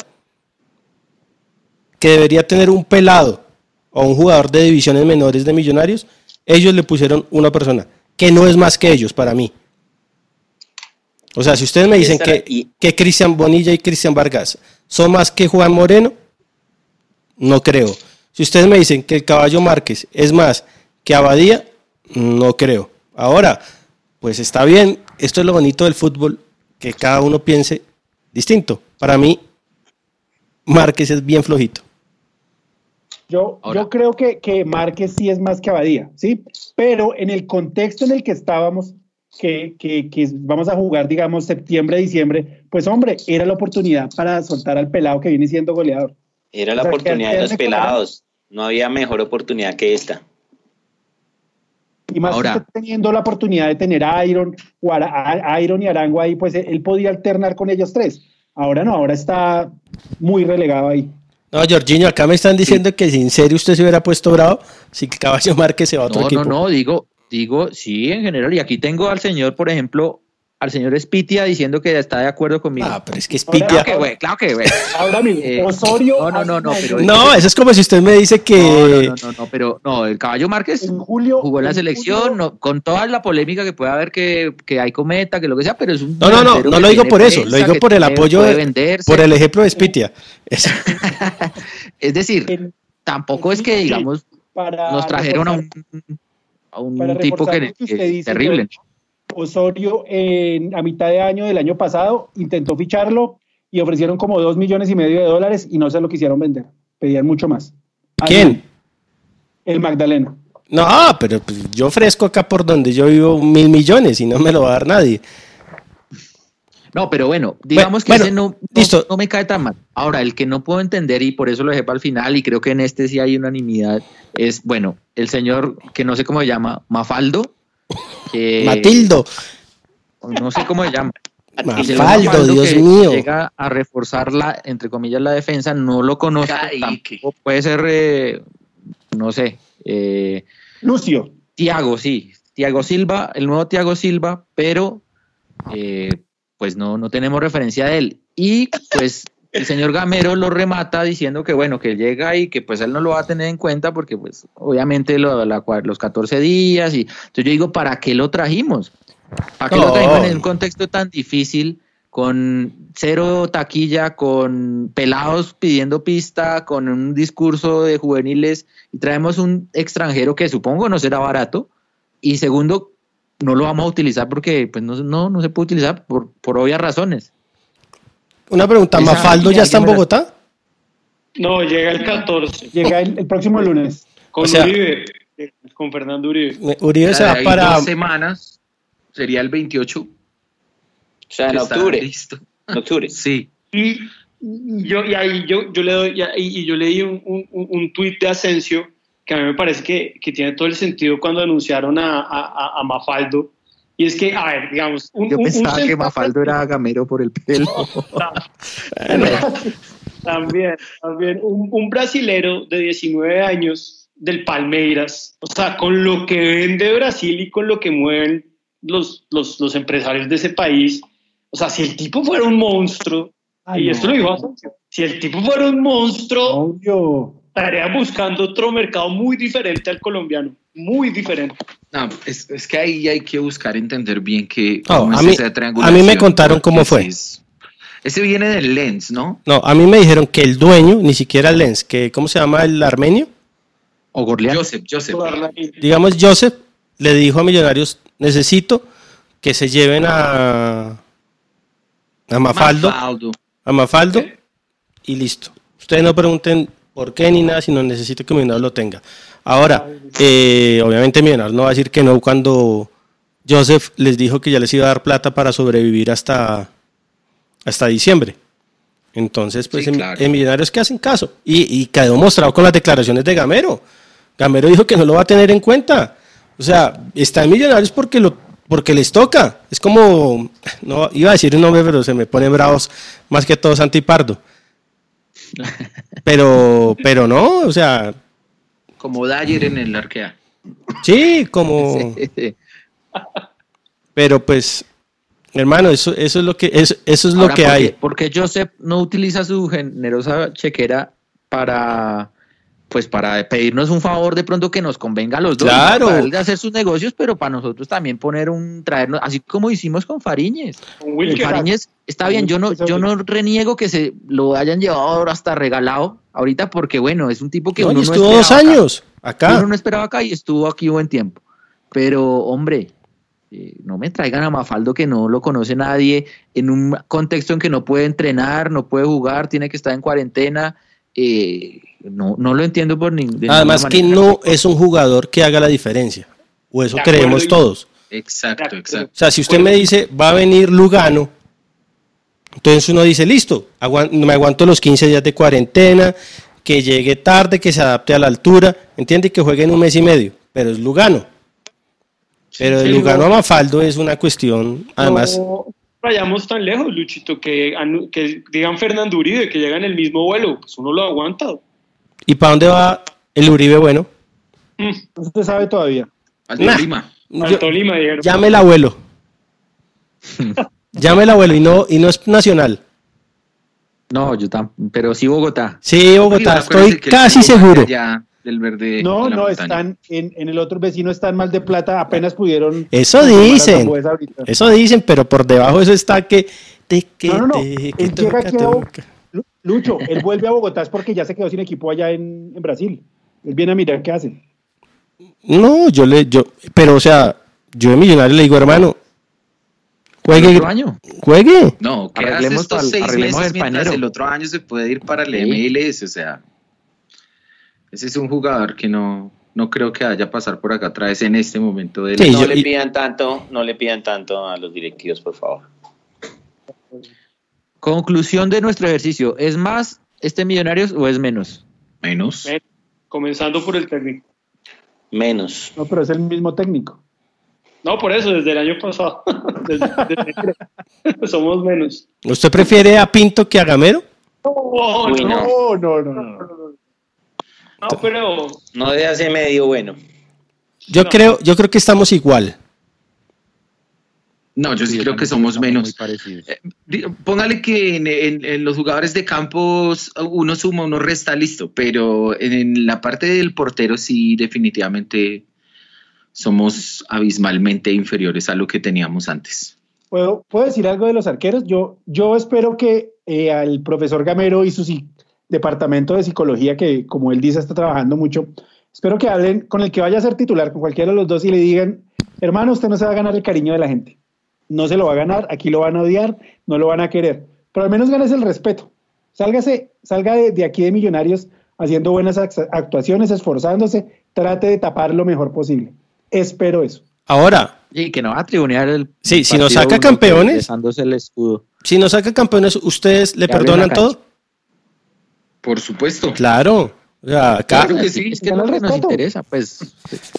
que debería tener un pelado o un jugador de divisiones menores de Millonarios, ellos le pusieron una persona que no es más que ellos para mí. O sea, si ustedes me dicen que, que Cristian Bonilla y Cristian Vargas son más que Juan Moreno, no creo. Si ustedes me dicen que el Caballo Márquez es más que Abadía, no creo. Ahora, pues está bien, esto es lo bonito del fútbol, que cada uno piense distinto. Para mí, Márquez es bien flojito.
Yo,
Ahora.
yo creo que, que Márquez sí es más que Abadía, ¿sí? Pero en el contexto en el que estábamos, que, que, que vamos a jugar, digamos, septiembre, diciembre, pues hombre, era la oportunidad para soltar al pelado que viene siendo goleador.
Era la
O sea, que
oportunidad de los pelados. No había mejor oportunidad que esta.
Y más
Ahora.
teniendo la oportunidad de tener a Iron, o a, a- Iron y Arango ahí, pues él podía alternar con ellos tres. Ahora no, ahora está muy relegado ahí.
No, Jorginho, acá me están diciendo que si en serio usted se hubiera puesto bravo si Caballo Márquez se va a otro
No,
equipo.
no, no, digo, digo, sí, en general. Y aquí tengo al señor, por ejemplo, al señor Spitia diciendo que está de acuerdo conmigo.
Ah, pero es que es
Ahora,
pitia.
claro que güey, claro que güey.
Ahora mismo,
Eh,
Osorio.
no, no, no, no, pero-
No, eso es como si usted me dice que.
No, no, no, no, pero no, el caballo Márquez
En julio.
jugó en la
en
selección,
julio-
no, con toda la polémica que puede haber que, que hay cometa, que lo que sea, pero es un
No, no, no, no lo digo por eso, lo digo por el apoyo, de-
venderse.
por el ejemplo de Spitia. Es-
Es decir, tampoco es que digamos
para
nos trajeron a un, a un tipo que,
dice,
terrible.
Osorio en, a mitad de año del año pasado intentó ficharlo y ofrecieron como dos millones y medio de dólares y no se lo quisieron vender. Pedían mucho más.
¿Quién?
El Magdalena.
No, pero pues, yo ofrezco acá por donde yo vivo mil millones y no me lo va a dar nadie.
No, pero bueno, digamos que
bueno,
ese no, no-
listo.
no me cae tan mal. Ahora, el que no puedo entender y por eso lo dejé para el final y creo que en este sí hay unanimidad es, bueno, el señor que no sé cómo se llama, Mafaldo. Que-
Matildo.
No sé cómo se llama.
Mafaldo, Dios
que
mío.
Llega a reforzar la, entre comillas, la defensa, no lo conozco. Tampoco puede ser, eh, no sé, eh,
Lucio.
Tiago, sí. Tiago Silva, el nuevo Tiago Silva, pero eh, pues no, no tenemos referencia de él. Y pues el señor Gamero lo remata diciendo que bueno, que llega y que pues él no lo va a tener en cuenta porque pues obviamente lo- la los 14 días y entonces yo digo, ¿para qué lo trajimos? ¿Para qué lo trajimos en un contexto tan difícil? Con cero taquilla, con pelados pidiendo pista, con un discurso de juveniles y traemos un extranjero que supongo no será barato. Y segundo, no lo vamos a utilizar porque pues no, no, no se puede utilizar por, por obvias razones.
Una pregunta, ¿Mafaldo ya está en Bogotá?
No, llega el 14
Llega el, el próximo lunes.
con
O sea-
Uribe, con Fernando Uribe.
Uribe se va para...
dos semanas, sería el 28.
O sea, en octubre.
Listo.
En octubre.
Sí.
Y, y yo, y ahí yo, yo le doy, y, yo leí un, un, un tuit de Asensio que a mí me parece que, que tiene todo el sentido cuando anunciaron a, a, a- a Mafaldo. Y es que, a ver, digamos, un,
Yo
un- un
pensaba que Mafaldo era gamero por el pelo.
También, también. Un, un brasilero de 19 años del Palmeiras, o sea, con lo que vende Brasil y con lo que mueven los, los, los empresarios de ese país, o sea, si el tipo fuera un monstruo,
Ay,
y
no.
esto lo dijo Asensio, si el tipo fuera un monstruo,
Obvio.
estaría buscando otro mercado muy diferente al colombiano, muy diferente.
No, es, es que ahí hay que buscar entender bien que cómo
a
es
mí-
esa
a mí me contaron cómo fue.
es- ese viene del Lens, ¿no?
No, a mí me dijeron que el dueño, ni siquiera el Lens, que ¿cómo se llama el armenio?
O Gorlián.
Joseph, Joseph.
Digamos, Joseph le dijo a Millonarios, necesito que se lleven a, a Mafaldo,
Mafaldo.
a Mafaldo y listo. Ustedes no pregunten por qué ni nada, sino necesito que Millonarios lo tenga. Ahora, eh, obviamente Millonarios no va a decir que no cuando Joseph les dijo que ya les iba a dar plata para sobrevivir hasta, hasta diciembre. Entonces, pues
Sí,
en,
claro.
en Millonarios que hacen caso. Y, y quedó mostrado con las declaraciones de Gamero. Gamero dijo que no lo va a tener en cuenta. O sea, está en Millonarios porque lo porque les toca. Es como, no iba a decir un nombre, pero se me ponen bravos más que todo Santi Pardo. Pero, pero no, o sea,
Como Dyer en el Arkea.
sí, como, pero pues, hermano, eso, eso es lo que, eso, eso es lo que
¿por
hay.
qué- ¿Por qué Joseph no utiliza su generosa chequera para pues para pedirnos un favor de pronto que nos convenga a los dos?
Claro.
Para él hacer sus negocios, pero para nosotros también poner un traernos, así como hicimos con Fariñez.
Con.
Fariñez está bien, yo no, yo no reniego que se lo hayan llevado ahora hasta regalado ahorita porque bueno, es un tipo que
No,
uno
y
no
estuvo dos
esperaba acá.
años acá.
Uno no esperaba acá y estuvo aquí buen tiempo. Pero, hombre, eh, no me traigan a Mafaldo que no lo conoce nadie, en un contexto en que no puede entrenar, no puede jugar, tiene que estar en cuarentena. Eh, no, no lo entiendo por ni, de ninguna
Además que no es un jugador que haga la diferencia. O eso creemos todos.
Exacto, exacto.
O sea, si usted me dice, va a venir Lugano, entonces uno dice, listo, me aguanto los 15 días de cuarentena, que llegue tarde, que se adapte a la altura, entiende y que juegue en un mes y medio, pero es Lugano. Pero de
sí,
Lugano
no.
a Mafaldo es una cuestión, además,
No vayamos tan lejos, Luchito, que, digan Fernando Uribe, que llega en el mismo vuelo, pues uno lo aguanta.
¿y para dónde va el Uribe bueno?
Mm,
No se sabe todavía.
Al
Nah.
Tolima, dijeron.
llame el abuelo. llame el abuelo y no, y no es nacional.
No, yo tampoco, pero sí Bogotá.
Sí, Bogotá, estoy casi seguro.
allá del verde
No,
de la
no,
montaña.
están en, en el otro vecino, están mal de plata, apenas pudieron.
Eso dicen. Eso dicen, pero por debajo eso está que... te- que
No, no, no.
te- que
Él llega
toca.
Lucho, él vuelve a Bogotá es porque ya se quedó sin equipo allá en, en Brasil. Él viene a mirar qué hacen.
No, yo le... yo Pero, o sea, yo de millonario le digo, hermano,
¿El
juegue,
otro año?
juegue.
No, que
Arreglemos
estos seis meses mientras el otro año se puede ir para el
Sí.
MLS, o sea. Ese es un jugador que no, no creo que haya pasar por acá otra vez en este momento de la-
Sí,
No
yo-
le pidan tanto, no le pidan tanto a los directivos, por favor.
Conclusión de nuestro ejercicio, ¿es más este Millonarios o es menos?
menos.
Comenzando por el técnico.
Menos.
No, pero es el mismo técnico.
No, por eso, desde el año pasado. Desde- desde- somos menos.
¿Usted prefiere a Pinto que a Gamero?
No,
Uy,
no,
no.
No, no, no, no.
pero
No de hace medio bueno.
Yo
No.
creo, yo creo que estamos igual.
No, yo sí creo que somos menos. Di- Póngale que en, en- en los jugadores de campos uno suma, uno resta, listo, pero en la parte del portero sí definitivamente somos abismalmente inferiores a lo que teníamos antes.
¿Puedo, ¿Puedo decir algo de los arqueros? Yo, yo espero que eh, al profesor Gamero y su psi- departamento de psicología, que como él dice está trabajando mucho, espero que hablen con el que vaya a ser titular, con cualquiera de los dos, y le digan, hermano, usted no se va a ganar el cariño de la gente. No se lo va a ganar, aquí lo van a odiar, no lo van a querer. Pero al menos ganes el respeto. Sálgase, salga de, de aquí de Millonarios haciendo buenas act- actuaciones, esforzándose, trate de tapar lo mejor posible. Espero eso.
Ahora,
Y que no va a tribunear el.
Sí, si nos saca campeones.
el escudo.
si nos saca campeones, ¿ustedes le perdonan todo?
Por supuesto.
Claro. O sea, acá,
Claro que sí.
Es que no
el
nos interesa, pues.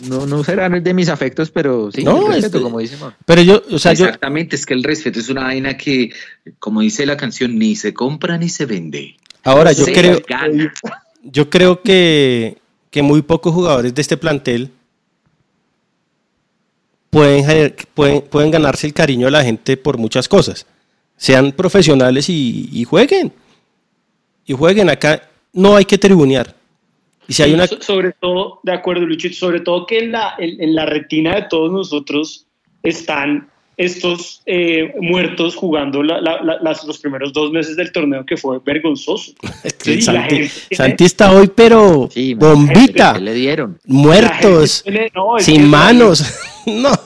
No, no serán de mis afectos, pero sí,
No,
el respeto,
este-
como decimos.
pero yo, o sea, yo,
Exactamente, es que el respeto es una vaina que, como dice la canción, ni se compra ni se vende.
ahora yo
Se
creo,
gana.
yo creo que, que muy pocos jugadores de este plantel pueden, pueden, pueden ganarse el cariño de la gente por muchas cosas. Sean profesionales y, y jueguen. Y jueguen acá. No hay que tribunear. Y si hay una...
So- sobre todo, de acuerdo, Lucho, sobre todo que en la, en, en la retina de todos nosotros están estos eh, muertos jugando la- la- la- las- los primeros dos meses del torneo que fue vergonzoso. Sí,
Santi,
gente
está hoy, pero
Sí,
bombita,
¿Qué le dieron?
muertos,
gente tiene- no,
sin manos. no.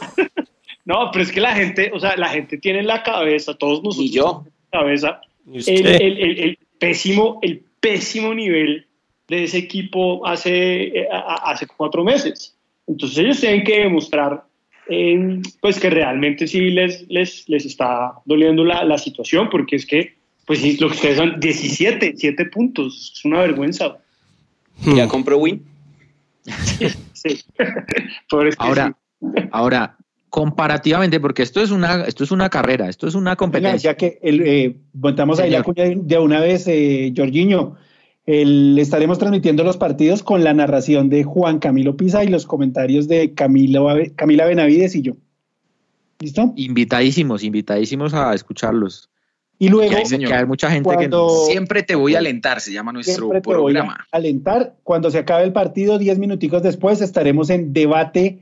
No, pero es que la gente, o sea, la gente tiene en la cabeza, todos nosotros
Y yo.
en la cabeza,
¿Y
el,
usted?
el- el- el pésimo, el pésimo nivel de ese equipo hace, eh, hace cuatro meses. Entonces ellos tienen que demostrar eh, pues que realmente sí les, les, les está doliendo la, la situación, porque es que, pues sí, lo que ustedes son 17, 7 puntos, es una vergüenza.
Ya compró Win.
Sí.
Ahora,
sí.
ahora, comparativamente, porque esto es una, esto es una carrera, esto es una competencia.
ya que el, eh, montamos ahí la
Señor.
cuña de, de una vez, eh, Jorginho, el- estaremos transmitiendo los partidos con la narración de Juan Camilo Pisa y los comentarios de Camilo, Camila Benavides y yo. ¿Listo?
Invitadísimos, invitadísimos a escucharlos.
Y luego,
Ya, señor.
Que hay mucha gente
Cuando-
Siempre te voy a alentar, se llama nuestro
te voy a
programa.
alentar. Cuando se acabe el partido, 10 minuticos después, estaremos en debate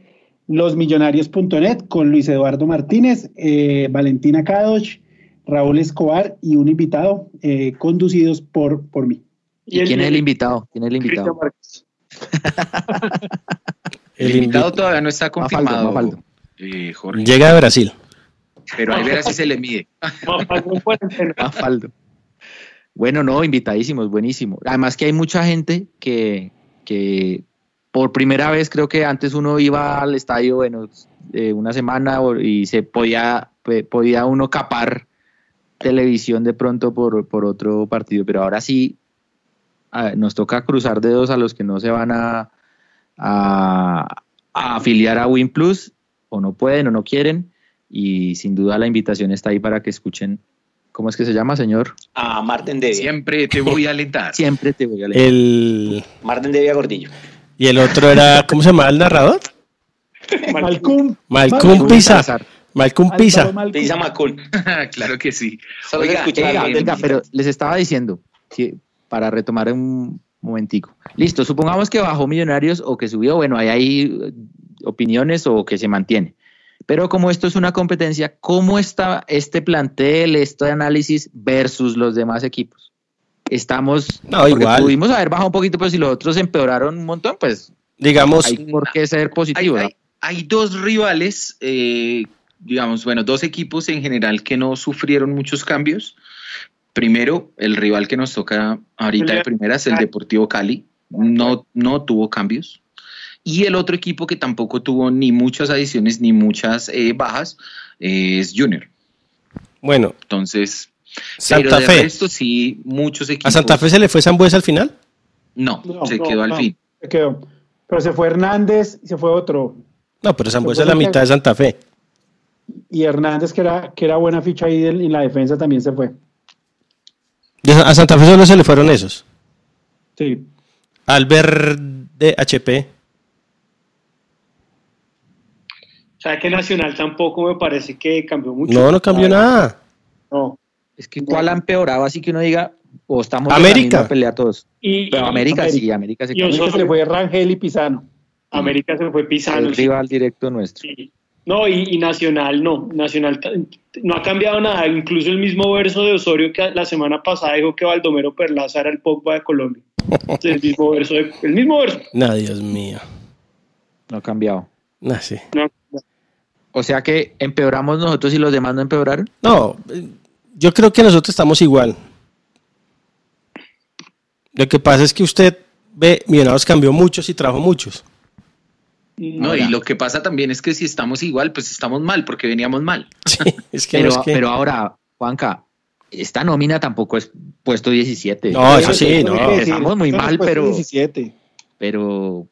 losmillonarios.net con Luis Eduardo Martínez, eh, Valentina Kadosh, Raúl Escobar y un invitado eh, conducidos por, por mí.
¿Y quién es el invitado? ¿Quién es el invitado?
El,
El
invitado todavía no está confirmado,
Mafaldo.
eh, Jorge,
Llega de Brasil.
pero ahí verás si se le mide.
Mafaldo.
Bueno, no, invitadísimos, buenísimo. Además que hay mucha gente que, que por primera vez creo que antes uno iba al estadio, bueno, eh, una semana y se podía, podía uno capar televisión de pronto por, por otro partido, pero ahora sí ah, nos toca cruzar dedos a los que no se van a, a, a afiliar a Win Plus o no pueden o no quieren y sin duda la invitación está ahí para que escuchen ¿Cómo es que se llama, señor?
A Marten Devia.
Siempre te voy a alentar.
Siempre te voy a leer.
El,
Marten Devia Gordillo.
Y el otro era, ¿cómo se llamaba el narrador?
Malcum.
Malcolm Pisa.
Álvaro
Pisa.
Malcum.
Pisa Macul.
claro que sí.
Solo
Oiga,
bien.
venga, pero les estaba diciendo, que para retomar un momentico. Listo, supongamos que bajó Millonarios o que subió, bueno, hay ahí eh, opiniones o que se mantiene. Pero como esto es una competencia, ¿cómo está este plantel, este análisis versus los demás equipos? Estamos,
No,
porque
igual.
pudimos haber bajado un poquito, pero si los otros empeoraron un montón, pues
Digamos,
hay por qué ser
hay,
positivo. ¿no?
hay- hay dos rivales, eh, digamos, bueno, dos equipos en general que no sufrieron muchos cambios. Primero, el rival que nos toca ahorita de primera es el Deportivo Cali. No, no tuvo cambios. Y el otro equipo que tampoco tuvo ni muchas adiciones ni muchas eh, bajas eh, es Junior.
bueno,
Entonces,
Santa
pero de
Fe.
resto sí, muchos equipos.
¿A Santa Fe se le fue Sambuesa al final?
No,
No,
se
no,
quedó al
no,
fin.
Se quedó. Pero se fue Hernández y se fue otro.
No, pero Sambuesa es la mitad de Santa Fe.
Y Hernández, que era, que era buena ficha ahí en la defensa, también se fue.
A Santa Fe solo se le fueron esos.
Sí.
Albert de HP.
O sea que Nacional tampoco me parece que cambió mucho.
No, no cambió nada.
No.
Es que cuál ha empeorado, así que uno diga, o estamos
América.
en la pelea todos.
Y,
Pero América,
América.
sí, América se
Y
América se fue Rangel y Pisano.
América se fue pisando.
el rival directo nuestro.
Sí. No, y, y Nacional no. Nacional no ha cambiado nada. Incluso el mismo verso de Osorio que la semana pasada dijo que Baldomero Perlaza era el Pogba de Colombia. el mismo verso. de- el mismo verso.
No, Dios mío.
No ha cambiado.
No, sí.
No,
O sea que empeoramos nosotros y los demás no empeoraron.
No, yo creo que nosotros estamos igual. Lo que pasa es que usted ve, Millonarios cambió muchos y trajo muchos.
No, y lo que pasa también es que si estamos igual, pues estamos mal, porque veníamos mal.
Sí, es que
Pero,
no es que-
pero ahora, Juanca, esta nómina tampoco es puesto 17.
No, eso sí, no.
Empezamos muy mal, pero-
17.
pero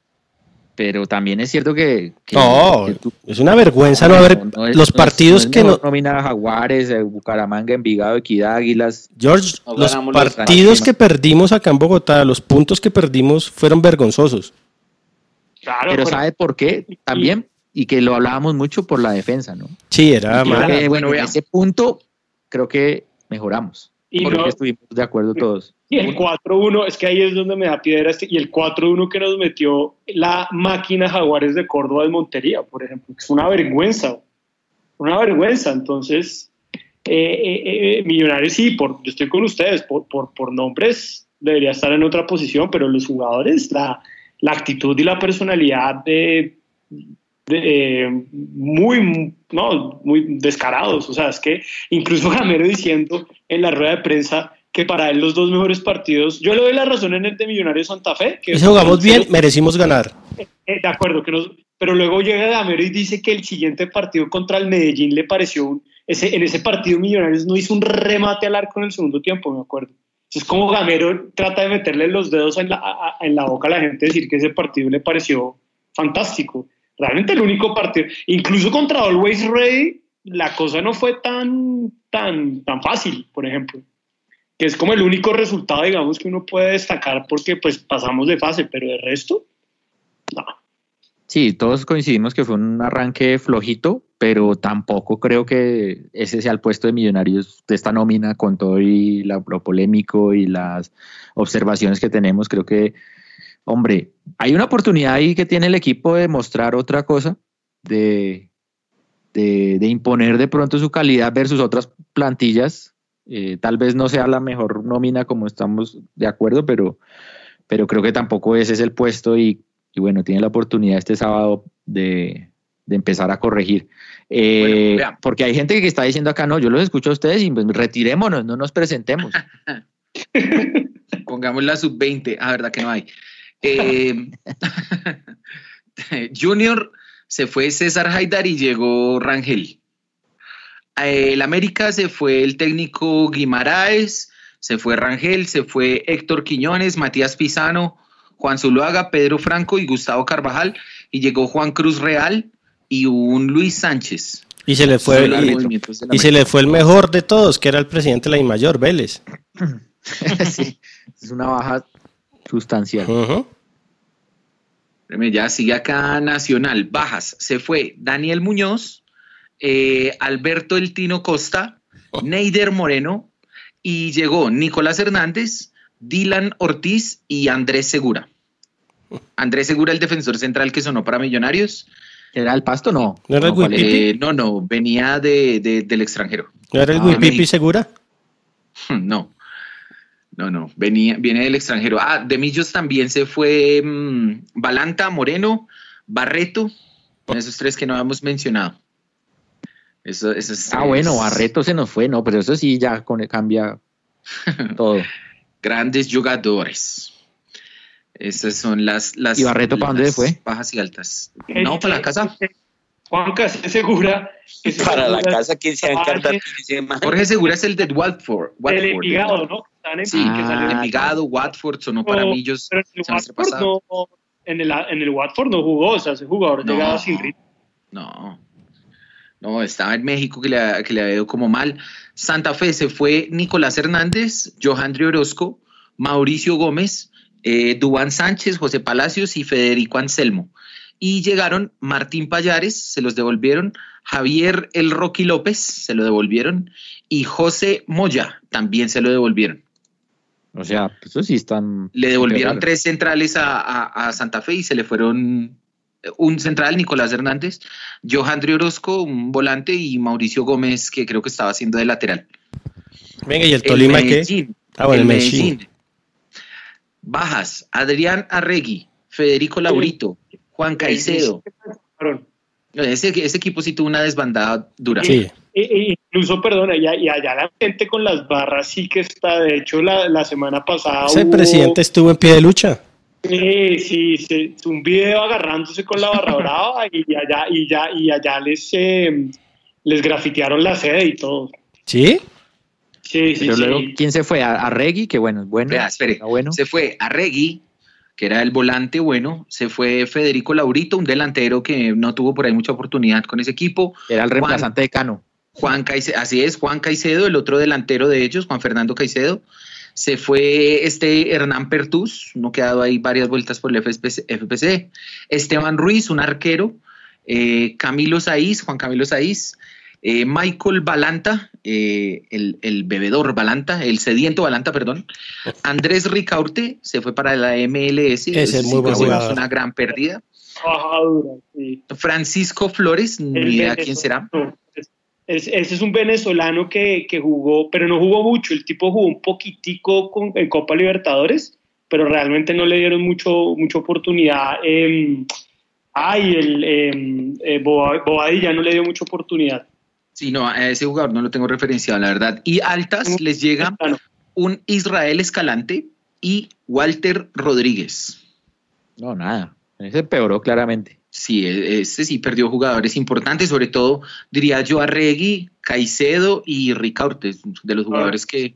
pero también es cierto que, que-
No,
que tú-
es una vergüenza no haber
no es-
los
no es-
partidos
es
que no.
nómina a Jaguares, eh, Bucaramanga, Envigado, Equidad, Águilas.
George,
No
los partidos que perdimos acá en Bogotá, los puntos que perdimos fueron vergonzosos.
Claro,
Pero ¿sabe por qué? También, y que lo hablábamos mucho por la defensa, ¿no?
Sí, era
que, bueno, en ese punto creo que mejoramos.
Y
porque
no-
estuvimos de acuerdo todos.
Y el 4-1, es que ahí es donde me da piedra este, y el 4-1 que nos metió la máquina Jaguares de Córdoba de Montería, por ejemplo, que es una vergüenza, una vergüenza. Entonces, eh, eh, eh, Millonarios sí, por, yo estoy con ustedes, por, por, por nombres debería estar en otra posición, pero los jugadores, la, la actitud y la personalidad de, de, eh, muy, no, muy descarados. O sea, es que incluso Gamero diciendo en la rueda de prensa que para él los dos mejores partidos, yo le doy la razón en el de Millonarios Santa Fe, que
Ese jugamos bien, merecimos ganar.
eh, de acuerdo, que nos, pero luego llega Gamero y dice que el siguiente partido contra el Medellín le pareció un, ese, en ese partido Millonarios no hizo un remate al arco en el segundo tiempo, me acuerdo. Es como Gamero trata de meterle los dedos en la, a- en la boca a la gente, decir que ese partido le pareció fantástico. Realmente el único partido, incluso contra Always Ready, la cosa no fue tan, tan, tan fácil, por ejemplo. Que es como el único resultado, digamos, que uno puede destacar porque pues pasamos de fase, pero de resto, no.
Sí, todos coincidimos que fue un arranque flojito, pero tampoco creo que ese sea el puesto de millonarios de esta nómina con todo y la- lo polémico y las observaciones que tenemos. Creo que, hombre, hay una oportunidad ahí que tiene el equipo de mostrar otra cosa, de, de, de imponer de pronto su calidad versus otras plantillas. Eh, tal vez no sea la mejor nómina como estamos de acuerdo, pero, pero creo que tampoco ese es el puesto y y bueno, tiene la oportunidad este sábado de, de empezar a corregir. Eh,
Bueno, vean.
porque hay gente que está diciendo acá, no, yo los escucho a ustedes y pues, retirémonos, no nos presentemos.
Pongamos la sub-20. Ah, verdad que no hay. Eh, Junior se fue César Haidar y llegó Rangel. Eh, El América se fue el técnico Guimaraes, se fue Rangel, se fue Héctor Quiñones, Matías Pisano, Juan Zuluaga, Pedro Franco y Gustavo Carvajal. Y llegó Juan Cruz Real y un Luis Sánchez.
Y se le fue, y, y se le el mejor de todos, que era el presidente de la I-Mayor, Vélez.
Sí, es una baja sustancial.
Espérame, Ya sigue acá Nacional. Bajas. Se fue Daniel Muñoz, eh, Alberto El Tino Costa, Neider Moreno y llegó Nicolás Hernández, Dylan Ortiz y Andrés Segura. Andrés Segura, el defensor central que sonó para Millonarios.
¿Era el pasto? No.
¿No era el
¿cuál
Wipipi?
Eh, no, no, venía de, de- del extranjero.
¿No era el
Ah,
segura?
No, no, no, venía, viene del extranjero. Ah, de Millos también se fue mm, Balanta, Moreno, Barreto, esos tres que no habíamos mencionado. Eso, esos
Ah,
tres
bueno, Barreto se nos fue, no, pero eso sí ya con, cambia todo.
Grandes jugadores. Esas son las... las
¿Y Barreto para dónde
las
fue?
Bajas y altas. No, para la casa.
Juanca, ¿se segura? que se
Para la casa, ¿quién se va a encargar?
Jorge Segura es el de Watford. Watford.
¿no? Están en-
Sí,
que salió-
de Envigado, Watford, sonó para
Pero-
Millos.
pero en el Watford no, en el, en el Watford no jugó, o sea, ese jugador
No.
llegaba sin ritmo.
No, no, estaba en México que le, que le había ido como mal. Santa Fe se fue Nicolás Hernández, Johandri Orozco, Mauricio Gómez, eh, Dubán Sánchez, José Palacios y Federico Anselmo. Y llegaron Martín Payares, se los devolvieron, Javier El Rocky López, se lo devolvieron, y José Moya, también se lo devolvieron.
O sea, pues eso sí están.
Le devolvieron tres centrales a, a- a Santa Fe y se le fueron eh, un central, Nicolás Hernández, Johandri Orozco, un volante y Mauricio Gómez, que creo que estaba haciendo de lateral.
Venga, ¿y el Tolima qué?
Medellín,
Ah, bueno,
el
el Medellín.
Medellín. Bajas, Adrián Arregui, Federico Laurito, Juan Caicedo. Ese, ese equipo sí tuvo una desbandada dura.
Sí.
E- e incluso, perdona, y, allá la gente con las barras sí que está. De hecho, la, la semana pasada.
Ese
hubo-
presidente estuvo en pie de lucha.
Sí, sí, sí, un video agarrándose con la barra brava y allá, y ya, y allá les, eh, les grafitearon la sede y todo.
¿Sí?
Sí, sí,
Pero
sí.
luego, ¿quién se fue? A, a Reggie, que bueno, es bueno.
Vea, espere,
bueno.
se fue a Regui, que era el volante bueno, se fue Federico Laurito, un delantero que no tuvo por ahí mucha oportunidad con ese equipo.
Era el reemplazante de Cano.
Juan Caicedo, así es, Juan Caicedo, el otro delantero de ellos, Juan Fernando Caicedo. Se fue este Hernán Pertús, no quedado ahí varias vueltas por el FPC. FPC. Esteban Ruiz, un arquero. eh, Camilo Saiz, Juan Camilo Saiz. Eh, Michael Balanta, eh, el, el bebedor Balanta, el sediento Balanta, perdón. Andrés Ricaurte se fue para la MLS.
Ese es muy buen jugador.
Es una gran pérdida. Francisco Flores,
El
ni idea quién será.
ese es un venezolano que, que jugó, pero no jugó mucho. El tipo jugó un poquitico con, en Copa Libertadores, pero realmente no le dieron mucho, mucha oportunidad. Eh, ay, el em, eh, Bobadilla no le dio mucha oportunidad.
Sí, no, a ese jugador no lo tengo referenciado, la verdad. Y altas les llega un Israel Escalante y Walter Rodríguez.
No, nada. Ese empeoró claramente.
Sí, e- ese sí perdió jugadores importantes, sobre todo diría yo a Regui, Caicedo y Ricaurte, de los jugadores que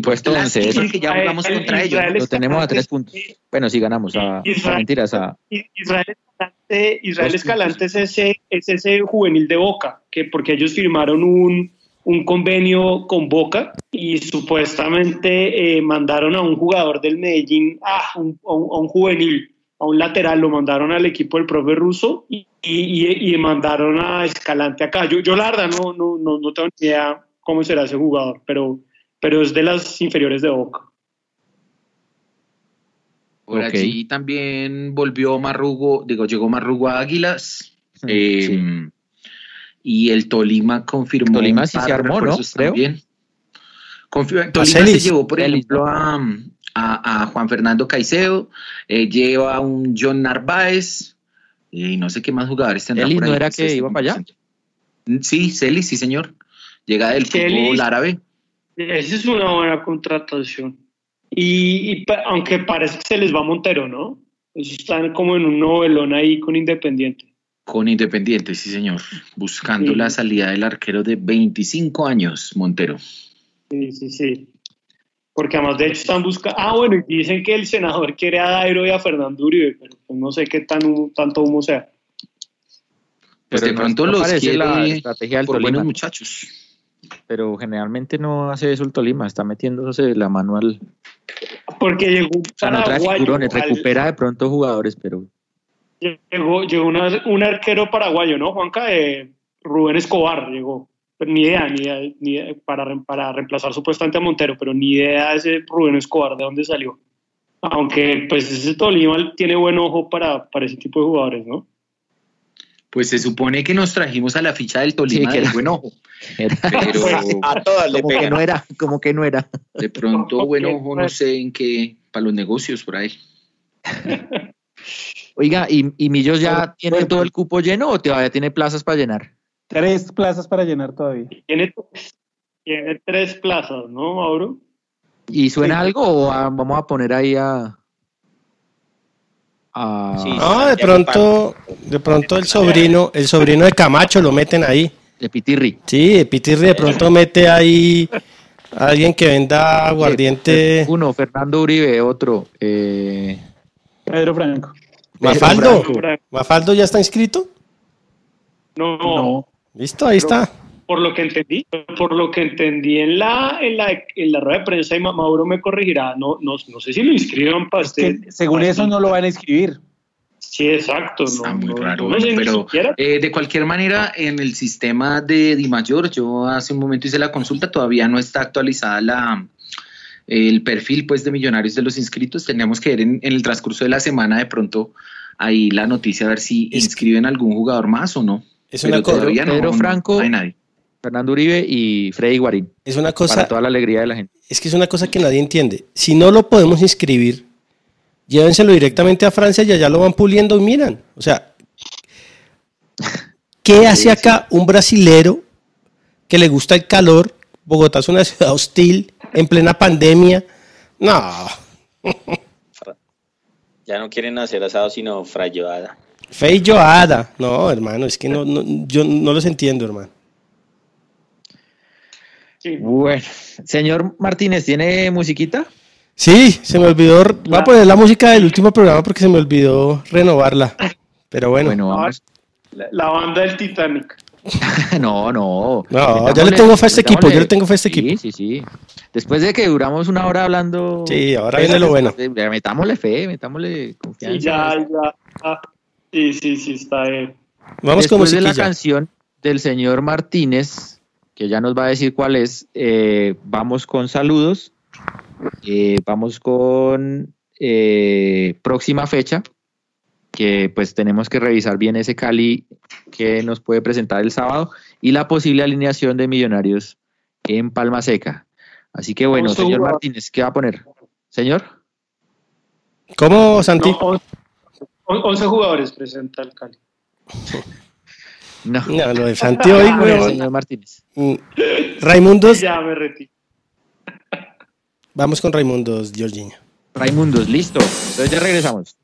Puesto
impuestos
once,
que ya jugamos
Israel-
contra ellos.
Israel
¿no?
Lo tenemos a tres puntos. Bueno, sí ganamos. A, a
Israel-
mentiras. A,
Israel Escalante, Israel Escalante es ese, es ese juvenil de Boca, que porque ellos firmaron un, un convenio con Boca y supuestamente eh, mandaron a un jugador del Medellín, ah, un- a, un, a un juvenil, a un lateral, lo mandaron al equipo del profe ruso y, y, y- y mandaron a Escalante acá. Yo, yo la verdad no, no, no, no tengo ni idea cómo será ese jugador, pero, pero es de las inferiores de Boca.
Por allí también volvió Marrugo, digo, llegó Marrugo a Águilas.
Sí,
eh,
sí.
Y el Tolima confirmó.
Tolima sí se armó, ¿no?
refuerzos
Creo.
también. Confir- Tolima se llevó, por ejemplo, a, a- a Juan Fernando Caicedo, eh, lleva a un John Narváez, eh, y no sé qué más jugadores tendrá
Celis
por ahí.
no era que iba para allá.
Sí, Celis, sí, señor. Llega del
Celis.
fútbol árabe.
Esa es una buena contratación. Y, y pa- aunque parece que se les va Montero, ¿no? Eso están como en un novelón ahí con Independiente.
Con Independiente, sí, señor. Buscando
Sí.
la salida del arquero de 25 años, Montero.
Sí, sí, sí. Porque además de hecho están buscando... Ah, bueno, y dicen que el senador quiere a Dairo y a Fernando Uribe, pero pues no sé qué tan humo- tanto humo sea.
Pues
Pero
de pronto
no
los quiere
la estrategia del
por
Tolima.
buenos muchachos.
Pero generalmente no hace eso el Tolima. Está metiéndose la mano al.
Porque llegó un
O sea, no trae
paraguayo
figurones,
al-
recupera de pronto jugadores, pero.
Llegó, llegó una- un arquero paraguayo, ¿no, Juanca? Eh, Rubén Escobar llegó. Pero ni idea, ni idea, ni idea, para, para reemplazar supuestamente a Montero, pero ni idea ese Rubén Escobar de dónde salió. Aunque, pues, ese Tolima tiene buen ojo para, para ese tipo de jugadores, ¿no?
Pues se supone que nos trajimos a la ficha del Tolima
Sí, que
del
era-
buen ojo.
Era-
Pero
A todas le
como que no era, como que no era.
de pronto, buen ojo, no
pues.
sé en qué, para los negocios por ahí.
Oiga, ¿y, y Millos ya tiene todo el cupo lleno o todavía tiene plazas para llenar?
Tres plazas para llenar todavía.
Tiene, tiene tres plazas, ¿no, Mauro?
¿Y suena algo o a- vamos a poner ahí a. a
Sí.
No, de pronto, de pronto el sobrino, el sobrino de Camacho lo meten ahí.
de Pitirri?
Sí, Pitirri de pronto mete ahí a alguien que venda aguardiente.
Uno, Fernando Uribe, otro. Eh,
Pedro Franco.
Mafaldo.
Franco.
Mafaldo ya está inscrito.
No,
No.
Listo, ahí está.
Por lo que entendí, por lo que entendí en la, en la, en la rueda de prensa, y Ma- Mauro me corregirá, no, no, no sé si lo inscriban para
Es que
este.
según
para
eso no lo van a inscribir.
Sí, exacto.
Está
no,
muy
no-
raro,
no sé
pero eh, de cualquier manera, en el sistema de Dimayor, yo hace un momento hice la consulta, todavía no está actualizada la el perfil pues de millonarios de los inscritos. Tenemos que ver en, en el transcurso de la semana de pronto ahí la noticia a ver si
Es-
inscriben algún jugador más o no.
Es
Pero
una, cosa,
todavía no,
Pedro
no
Franco.
hay nadie.
Fernando Uribe y Freddy Guarín.
es una
Para
cosa,
toda la alegría de la gente.
es que es una cosa que nadie entiende. Si no lo podemos inscribir, llévenselo directamente a Francia y allá lo van puliendo y miran. O sea, ¿Qué hace acá un brasilero que le gusta el calor? Bogotá es una ciudad hostil, en plena pandemia. No.
Ya no quieren hacer asado, sino frayoada.
Feijoada. No, hermano, es que no, no- yo no los entiendo, hermano.
Sí.
Bueno, señor Martínez, ¿tiene musiquita?
Sí, se me olvidó. Voy a poner la música del último programa porque se me olvidó renovarla. Pero bueno,
Bueno, vamos.
La, la banda del Titanic.
No, no.
No, yo le tengo fe a este equipo, yo le tengo fe a este
sí,
equipo.
Sí, sí, Después de que duramos una hora hablando.
Sí, ahora viene lo bueno.
eh, Metámosle fe, metámosle confianza.
Sí, ya, ya. ah, Sí, sí, sí, está bien.
vamos con
Después de la canción del señor Martínez, que ya nos va a decir cuál es, eh, vamos con saludos. Eh, vamos con eh, próxima fecha, que pues tenemos que revisar bien ese Cali que nos puede presentar el sábado y la posible alineación de Millonarios en Palma Seca. Así que bueno, señor
jugar.
Martínez, ¿qué va a poner? Señor.
¿Cómo, Santi?
No, on- on- 11 jugadores presenta el Cali.
No.
No, lo de Santi hoy,
¿Qué va a poner,
weón.
señor Martínez.
Mm. Raimundos,
Ya me retiro.
vamos con Raimundos, Jorginho.
Raimundos, listo. Entonces ya regresamos.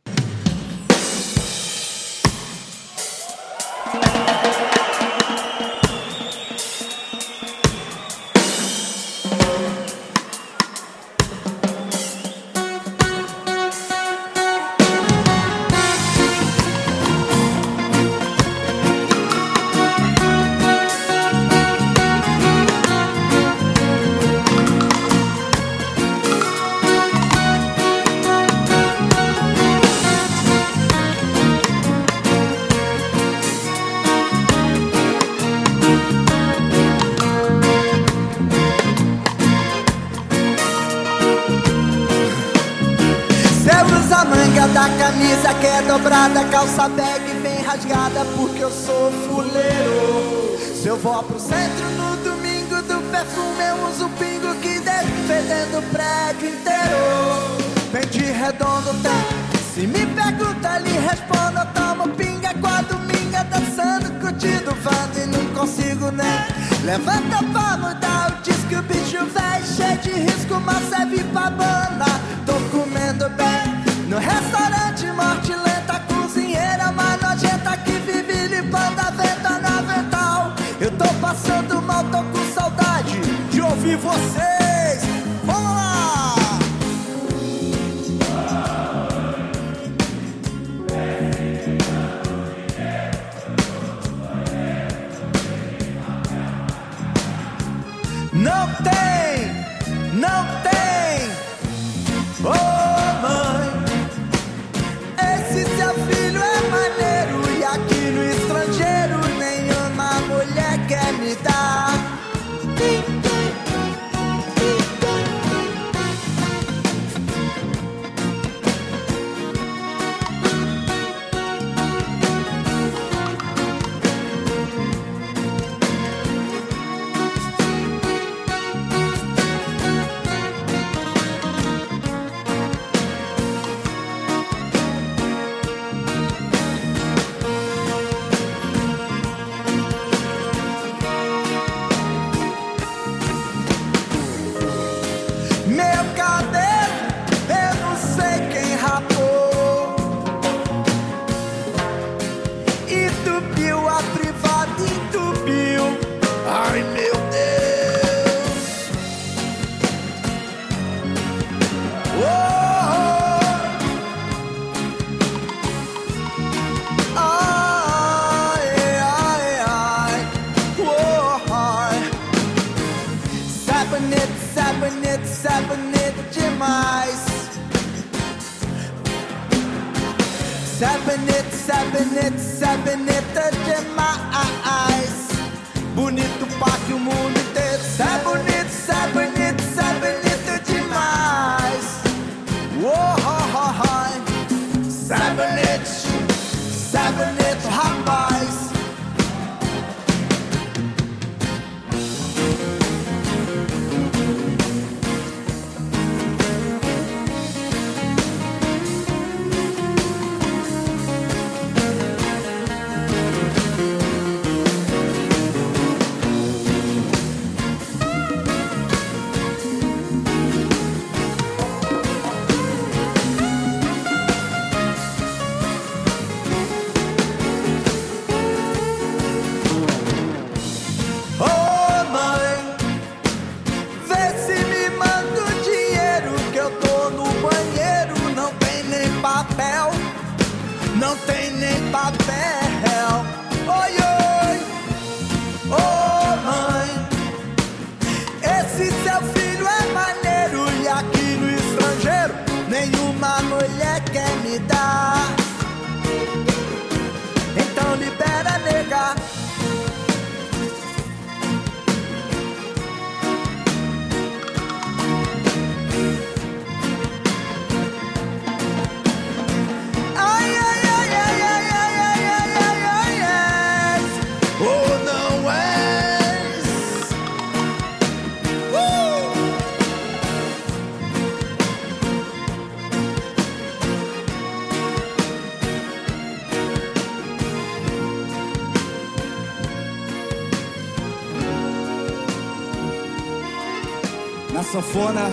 Sanfona,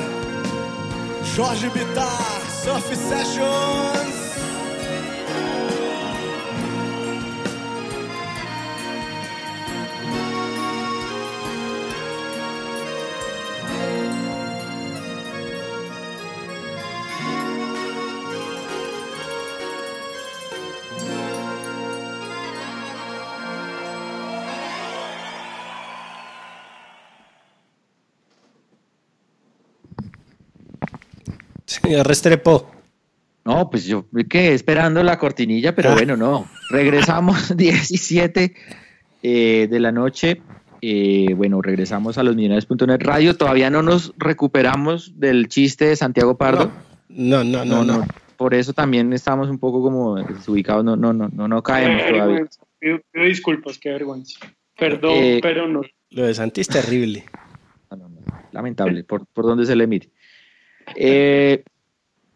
Jorge Bitar, Surf Sessions.
Restrepo.
No, pues yo quedé esperando la cortinilla, pero
Ah.
bueno, no. Regresamos 17 eh, de la noche. Eh, bueno, regresamos a los millonarios.net radio. Todavía no nos recuperamos del chiste de Santiago Pardo.
No, no, no, no.
Por eso también estamos un poco como desubicados. No, no, no, no, no caemos
Qué
todavía.
vergüenza. Pido, pido disculpas, qué vergüenza. Perdón,
Eh,
pero no.
Lo de Santi es terrible.
Lamentable, por, por donde se le mire. Eh,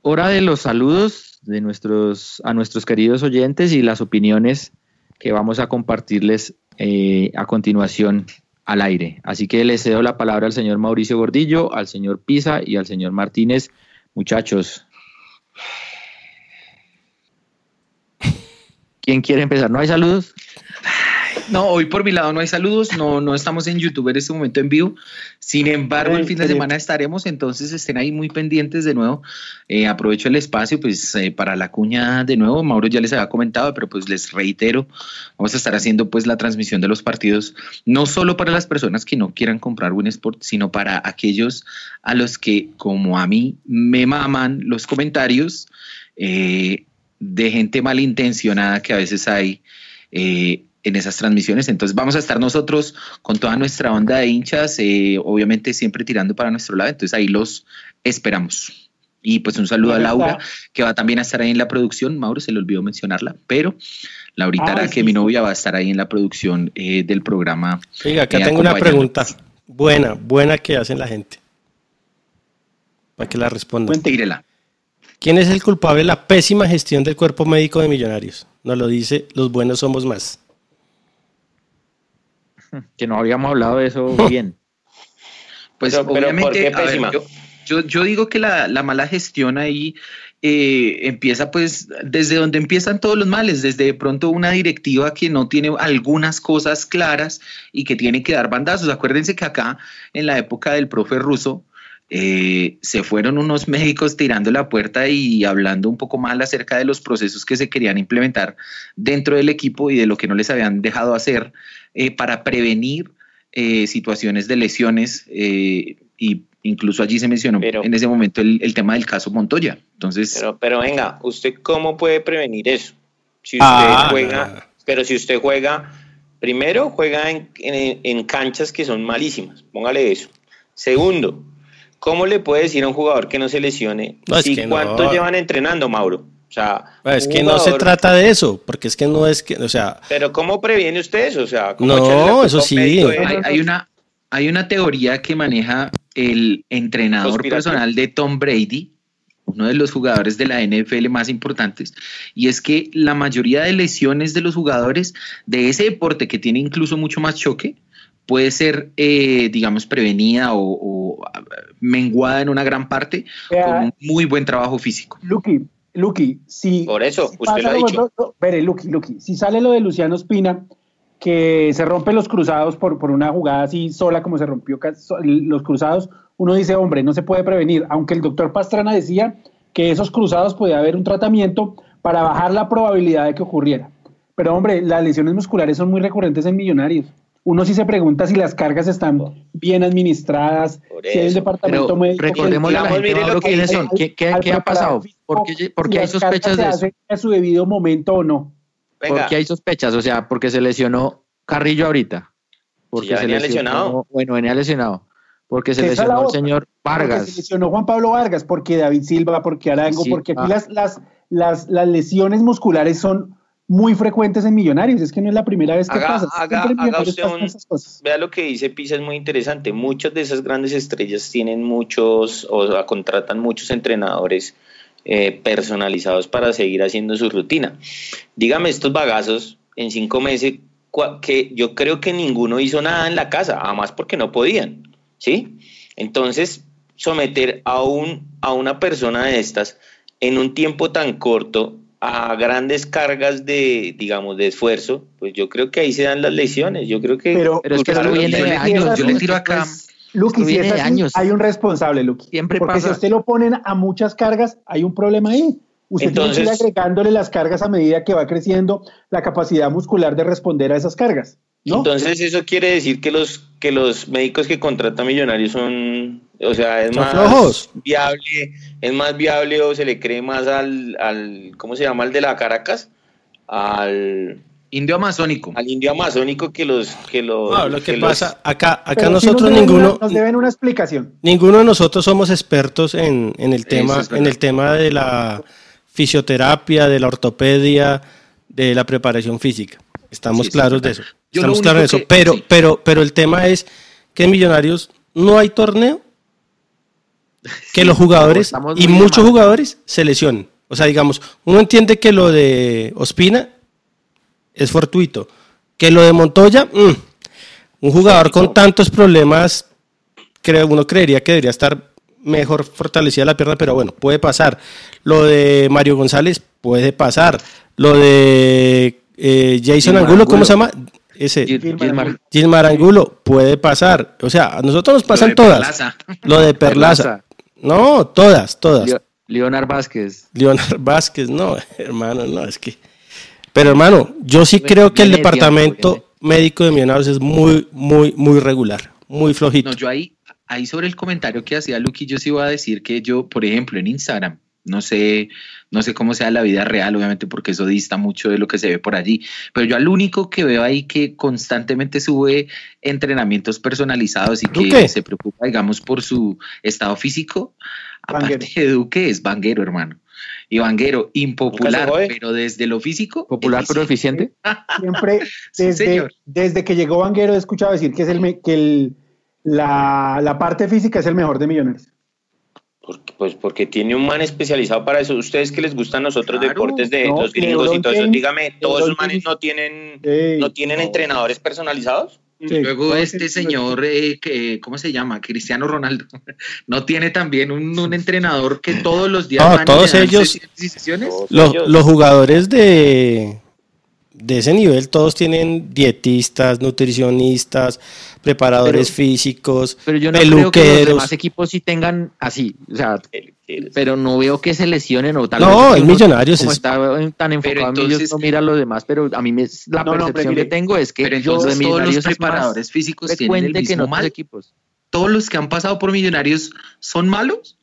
hora de los saludos de nuestros, a nuestros queridos oyentes y las opiniones que vamos a compartirles eh, a continuación al aire. Así que le cedo la palabra al señor Mauricio Gordillo, al señor Pisa y al señor Martínez. Muchachos. ¿Quién quiere empezar? ¿No hay saludos?
No, hoy por mi lado no hay saludos, no, no estamos en YouTube en este momento en vivo. Sin embargo, el fin de semana estaremos, entonces estén ahí muy pendientes de nuevo. Eh, aprovecho el espacio pues eh, para la cuña de nuevo. Mauro ya les había comentado, pero pues les reitero, vamos a estar haciendo pues la transmisión de los partidos, no solo para las personas que no quieran comprar Winsport, sino para aquellos a los que, como a mí, me maman los comentarios eh, de gente malintencionada que a veces hay. eh, en esas transmisiones. Entonces vamos a estar nosotros con toda nuestra onda de hinchas, eh, obviamente siempre tirando para nuestro lado. Entonces ahí los esperamos. Y pues un saludo a Laura,
está.
que va también a estar ahí en la producción. Mauro, se le olvidó mencionarla, pero Laurita,
Ah, sí,
que mi novia va a estar ahí en la producción eh, del programa.
Oiga, acá
eh,
tengo una pregunta. Buena, buena que hacen la gente. Para que la respondan.
Tírela.
¿Quién es el culpable de la pésima gestión del cuerpo médico de Millonarios? Nos lo dice, los buenos somos más.
Que no habíamos hablado de eso bien.
Pues
Pero- pero ¿por
obviamente,
qué
a ver, yo- yo digo que la, la mala gestión ahí eh, empieza pues desde donde empiezan todos los males, desde de pronto una directiva que no tiene algunas cosas claras y que tiene que dar bandazos. Acuérdense que acá en la época del profe ruso eh, se fueron unos médicos tirando la puerta y hablando un poco mal acerca de los procesos que se querían implementar dentro del equipo y de lo que no les habían dejado hacer eh, para prevenir eh, situaciones de lesiones eh, y incluso allí se mencionó
Pero-
en ese momento el, el tema del caso Montoya. Entonces,
Pero, pero venga, ¿usted cómo puede prevenir eso? Si usted
Ah,
juega, pero si usted juega, primero juega en, en- en canchas que son malísimas, póngale eso. Segundo, ¿cómo le puede decir a un jugador que no se lesione?
No, es
si
que no.
¿Cuánto llevan entrenando, Mauro? O sea,
Es que no se trata de eso, porque es que no es que, o sea,
Pero ¿cómo previene usted eso? O sea, ¿cómo
No, eso sí.
hay, hay una, hay una teoría que maneja el entrenador personal de Tom Brady, uno de los jugadores de la NFL más importantes, y es que la mayoría de lesiones de los jugadores de ese deporte que tiene incluso mucho más choque, puede ser, eh, digamos, prevenida o, o, ah, menguada en una gran parte
Vea,
con un muy buen trabajo físico.
Lucky, Lucky, si.
Por eso,
si
usted lo ha dicho.
lo- lo- Espere, Lucky, Lucky, si sale lo de Luciano Espina, que se rompen los cruzados por, por una jugada así sola como se rompió los cruzados, uno dice, hombre, no se puede prevenir, aunque el doctor Pastrana decía que esos cruzados podía haber un tratamiento para bajar la probabilidad de que ocurriera. Pero hombre, las lesiones musculares son muy recurrentes en millonarios. Uno sí se pregunta si las cargas están bien administradas, si hay un departamento
Pero
médico.
recordemos la gente,
mire lo que
quiénes son. ¿Qué, qué-
al
qué ha pasado? ¿Por qué, por
si
qué hay sospechas
se
de eso?
a su debido momento o no.
¿Por
Venga,
qué hay sospechas? O sea, porque se lesionó Carrillo ahorita. Porque
ya
se
venía
lesionó-
lesionado.
Bueno, venía lesionado. Porque se
Esa
lesionó el señor
Porque se
Vargas.
lesionó Juan Pablo Vargas, porque David Silva, porque Arango,
Sí,
porque aquí
ah.
las, las, las, las lesiones musculares son muy frecuentes en Millonarios. Es que no es la primera vez que
Haga-
pasa.
haga- haga usted un-
esas cosas.
Vea lo que dice Pisa, es muy interesante. Muchas de esas grandes estrellas tienen muchos, o sea, contratan muchos entrenadores eh, personalizados para seguir haciendo su rutina. Dígame estos bagazos en cinco meses, que yo creo que ninguno hizo nada en la casa, además porque no podían, ¿sí? Entonces, someter a, un, a una persona de estas en un tiempo tan corto a grandes cargas de, digamos, de esfuerzo, pues yo creo que ahí se dan las lesiones. Yo creo que...
Pero,
Pero es que
Claro,
viene
yo
de
le-
años.
yo le tiro acá.
Luqui,
Esto
si es así,
años.
hay un responsable, Luqui.
Siempre
Porque
pasa.
si a usted lo ponen a muchas cargas, hay un problema ahí. Usted tiene que ir
Entonces-
agregándole las cargas a medida que va creciendo la capacidad muscular de responder a esas cargas. ¿No?
Entonces eso quiere decir que los que los médicos que contratan millonarios son, o sea, es
Son
más
flojos.
viable, es más viable o se le cree más al, al ¿cómo se llama el de la Caracas? Al,
Indio amazónico.
al indio amazónico que los que los
No, lo que pasa, acá, acá
Pero
nosotros
nos deben
ninguno,
una- nos deben una explicación.
ninguno de nosotros somos expertos en, en el tema, en el tema de la fisioterapia, de la ortopedia, de la preparación física. Estamos
Sí,
claros de eso.
Yo
Estamos claros de eso.
que-
Pero,
sí.
pero, pero el tema es que en Millonarios no hay torneo, que los jugadores y muchos
mal.
jugadores se lesionen. O sea, digamos, uno entiende que lo de Ospina es fortuito, que lo de Montoya, mm, un jugador con tantos problemas, creo, uno creería que debería estar mejor fortalecida la pierna, pero bueno, puede pasar. Lo de Mario González puede pasar. Lo de eh, Jason
Gilmar
Angulo, ¿cómo
Angulo.
se llama? Ese.
Gil- Gilmar.
Gilmar Angulo puede pasar. O sea, a nosotros nos pasan todas.
Perlaza.
Lo de Perlaza.
Perlaza.
No, todas, todas.
Leo- Leonard Vázquez.
Leonard Vázquez, no, hermano, no, es que. Pero hermano, yo sí creo que el departamento médico de Millonarios es muy, muy, muy regular, muy flojito.
No, yo ahí, ahí sobre el comentario que hacía Lucky, yo sí iba a decir que yo, por ejemplo, en Instagram, no sé, no sé cómo sea la vida real, obviamente, porque eso dista mucho de lo que se ve por allí. Pero yo al único que veo ahí que constantemente sube entrenamientos personalizados y que
¿Duque?
se preocupa, digamos, por su estado físico, aparte
Vanguero.
de Duque, es Vanguero, hermano. Y Vanguero, impopular, pero desde lo físico.
Popular pero eficiente.
Siempre, desde, desde que llegó Vanguero, he escuchado decir que, es el, me- que el- la, la parte física es el mejor de Millonarios.
Pues porque tiene un man especializado para eso. Ustedes que les gustan los otros
Claro,
deportes de
no,
los gringos y todo eso, dígame, todos esos manes no tienen no tienen entrenadores personalizados.
Sí.
Luego este señor, eh, que, ¿cómo se llama? Cristiano Ronaldo. ¿No tiene también un, un entrenador que todos los días...
No,
van
todos ellos-
ses- decisiones?
Los,
Ellos-
los jugadores de, de ese nivel, todos tienen dietistas, nutricionistas, preparadores
Pero-
físicos,
Pero yo no creo que los
peluqueros.
demás equipos sí tengan así. O sea, pero no veo que se lesionen o tal
No,
vez
el
como
es-
está tan enfocado en ellos no mira a los demás pero a mí me, la
No,
percepción que tengo es que
Pero
yo
entonces todos los preparadores físicos tienen el
frecuente que en
mismo mal.
equipos
¿Todos los que han pasado por Millonarios son malos?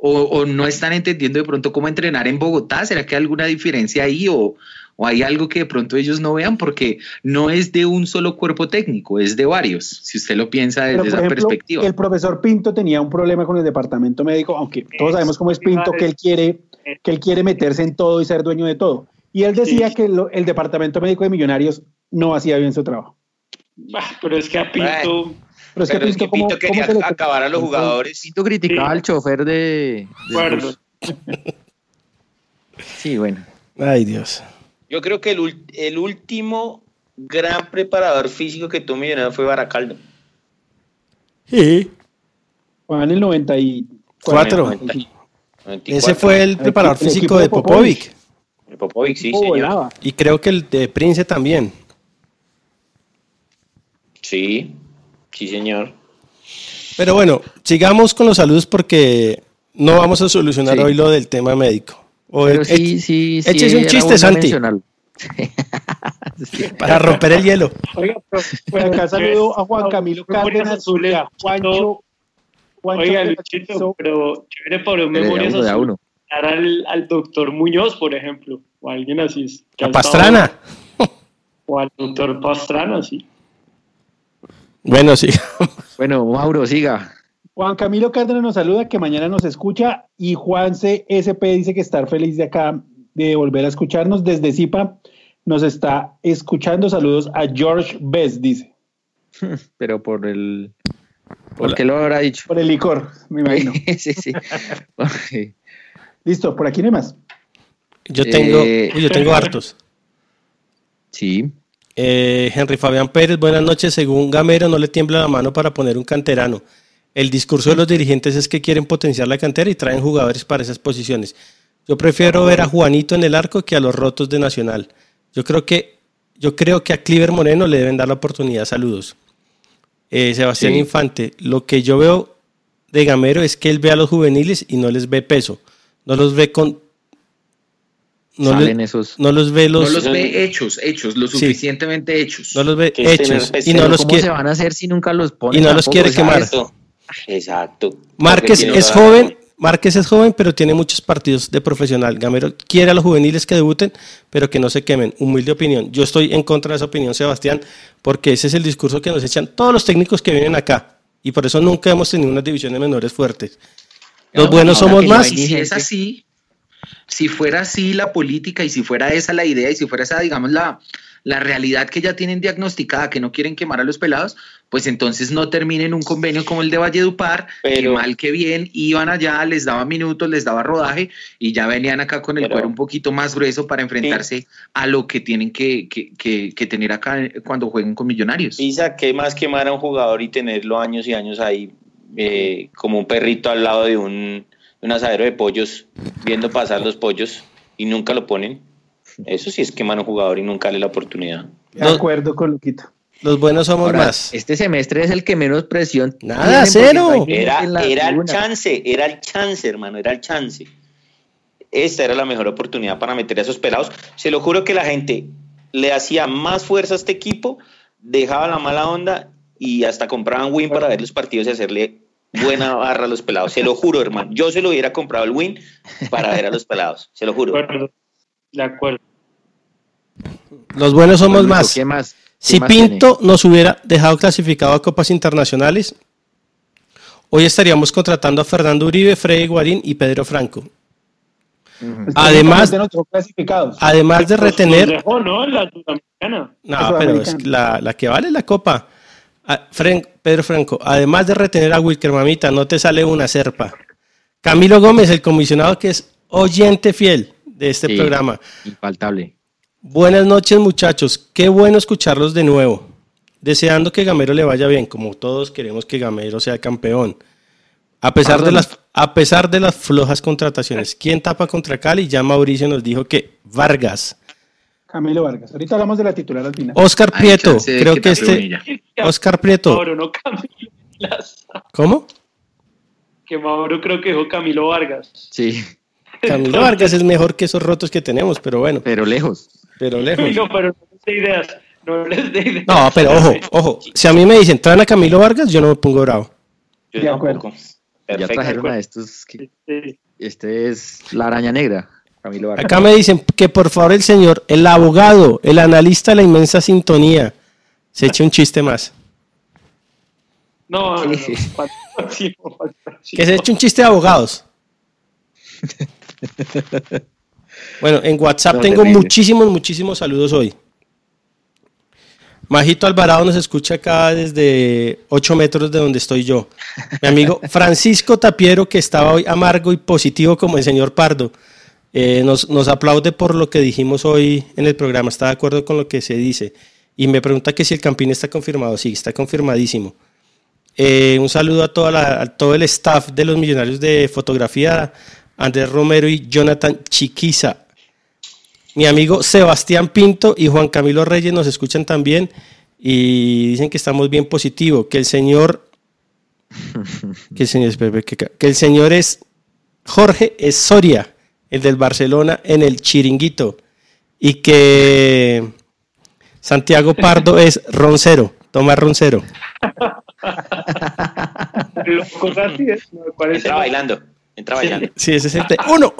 ¿O, o no están entendiendo de pronto cómo entrenar en Bogotá? ¿Será que hay alguna diferencia ahí o, o hay algo que de pronto ellos no vean? Porque no es de un solo cuerpo técnico, es de varios, si usted lo piensa desde
Pero, por
esa
ejemplo,
perspectiva.
el profesor Pinto tenía un problema con el departamento médico, aunque todos sabemos cómo es Pinto, que él quiere, que él quiere meterse en todo y ser dueño de todo. Y él decía
Sí.
que lo- el departamento médico de Millonarios no hacía bien su trabajo.
Bah, pero es que a Pinto.
Pero es que
es
Pinto,
que
¿cómo-
Pinto quería acabar a los jugadores.
Pinto criticaba
Sí.
al chofer de, de-
Bueno,
sí bueno
Ay, Dios.
Yo creo que el, el último gran preparador físico que tuvo Millonarios fue Baracaldo.
Sí.
Fue en el 94.
Cuatro.
94.
Ese fue el preparador
el
físico
de
de Popovic.
Popovic, sí, señor.
volaba.
Y creo que el de Prince también.
Sí, sí, señor.
Pero bueno, sigamos con los saludos porque no vamos a solucionar
Sí.
hoy lo del tema médico. O
pero
e-
sí sí sí
échese un chiste, Santi. Para romper el hielo.
Oiga, pero, pues acá saludo a Juan Camilo Cárdenas,
Azules,
a Juancho. Juancho
Oiga, Luchito, pero chévere por un memorias
uno, a
al, al doctor Muñoz, por ejemplo, o a alguien así.
A
estado-
Pastrana.
O al doctor Pastrana, sí.
Bueno, sí.
Bueno, Mauro, siga.
Juan Camilo Cárdenas nos saluda, que mañana nos escucha, y Juan CSP dice que estar feliz de acá, de volver a escucharnos. Desde Zipa nos está escuchando. Saludos a George Best, dice.
Pero por el. ¿Por qué lo habrá dicho?
Por el licor, me imagino.
sí, sí.
Listo, por aquí no hay más.
Yo tengo,
Eh,
uy, yo tengo hartos.
Sí.
Eh, Henry Fabián Pérez, buenas noches. Según Gamero, no le tiembla la mano para poner un canterano. El discurso de los dirigentes es que quieren potenciar la cantera y traen jugadores para esas posiciones. Yo prefiero ver a Juanito en el arco que a los rotos de Nacional. Yo creo que, yo creo que a Cliver Moreno le deben dar la oportunidad. Saludos. Eh, Sebastián
Sí.
Infante, lo que yo veo de Gamero es que él ve a los juveniles y no les ve peso. No los ve con. No, le-
esos.
no los ve los.
no los ve hechos, hechos, lo
Sí.
suficientemente hechos.
no los ve hechos y no los
¿Cómo
quiere.
se van a hacer si nunca los ponen?
y no los quiere quemar.
Exacto.
Márquez es joven, Márquez es joven, pero tiene muchos partidos de profesional. Gamero quiere a los juveniles que debuten, pero que no se quemen. Humilde opinión. Yo estoy en contra de esa opinión, Sebastián, porque ese es el discurso que nos echan todos los técnicos que vienen acá. Y por eso nunca hemos tenido unas divisiones menores fuertes. Los
No,
buenos somos más.
Y si es así, si fuera así la política y si fuera esa la idea y si fuera esa, digamos, la, la realidad que ya tienen diagnosticada, que no quieren quemar a los pelados, pues entonces no terminen un convenio como el de Valledupar, que
Pero-
mal que bien iban allá, les daba minutos, les daba rodaje y ya venían acá con el
Pero-
cuero un poquito más grueso para enfrentarse a lo que tienen que, que- que- que tener acá cuando jueguen con millonarios.
Isa, ¿qué más quemar a un jugador y tenerlo años y años ahí eh, como un perrito al lado de un, un asadero de pollos, viendo pasar los pollos y nunca lo ponen? Eso sí es quemar a un jugador y nunca darle la oportunidad.
De acuerdo con Luquita.
Los buenos somos
Ahora,
más.
Este semestre es el que menos presión.
Nada, cero.
Era, era el chance, era el chance, hermano, era el chance. Esta era la mejor oportunidad para meter a esos pelados. Se lo juro que la gente le hacía más fuerza a este equipo, dejaba la mala onda y hasta compraban win para ver los partidos y hacerle buena barra a los pelados. Se lo juro, hermano. Yo se lo hubiera comprado el win para ver a los pelados. Se lo
De
juro.
acuerdo. De acuerdo.
Los buenos somos
Bueno,
más.
¿Qué más? ¿Qué
Si Pinto nos hubiera dejado clasificado a copas internacionales, hoy estaríamos contratando a Fernando Uribe, Freddy Guarín y Pedro Franco. Además-
de nuestros clasificados.
Además de
Nos-
retener.
dejó, ¿no? La sudamericana.
No, pero es la, la que vale la copa. Fren- Pedro Franco, además de retener a Wilker Mamita, no te sale una serpa. Camilo Gómez, el comisionado que es oyente fiel de este
Sí.
programa.
Infaltable.
Buenas noches, muchachos. Qué bueno escucharlos de nuevo. Deseando que Gamero le vaya bien, como todos queremos que Gamero sea campeón. A pesar, de las, a pesar de las flojas contrataciones. ¿Quién tapa contra Cali? Ya Mauricio nos dijo que Vargas.
Camilo Vargas. Ahorita hablamos de la titular al final.
Oscar Prieto,
chance
creo
que
este.
Bonilla.
Oscar Prieto,
Mauro, no Camilo. Plaza.
¿cómo?
Que Mauro creo que dijo Camilo Vargas.
Sí,
Camilo Vargas es mejor que esos rotos que tenemos, pero bueno,
pero lejos.
Pero lejos.
No, pero no les dé ideas. No les dé ideas.
No, pero ojo, ojo. Si a mí me dicen, traen a Camilo Vargas, yo no me pongo bravo.
Yo
De acuerdo.
Ya trajeron a estos. que- este es la araña negra. Camilo Vargas.
Acá me dicen que por favor el señor, el abogado, el analista de la inmensa sintonía, se eche un chiste más.
No, no, no.
Que se eche un chiste de abogados. Bueno, en WhatsApp
No,
tengo
terrible.
muchísimos, muchísimos saludos hoy. Majito Alvarado nos escucha acá desde 8 metros de donde estoy yo. Mi amigo Francisco Tapiero, que estaba hoy amargo y positivo como el señor Pardo, eh, nos, nos aplaude por lo que dijimos hoy en el programa. Está de acuerdo con lo que se dice. Y me pregunta que si el Campín está confirmado. Sí, está confirmadísimo. Eh, un saludo a, toda la- a todo el staff de los millonarios de fotografía, Andrés Romero y Jonathan Chiquiza. Mi amigo Sebastián Pinto y Juan Camilo Reyes nos escuchan también y dicen que estamos bien positivos, que el señor, que el señor, que, el señor es Jorge es Soria, el del Barcelona en el Chiringuito. y que Santiago Pardo es roncero, toma roncero.
Entra bailando, entra bailando.
Sí, ese es el te- Uno,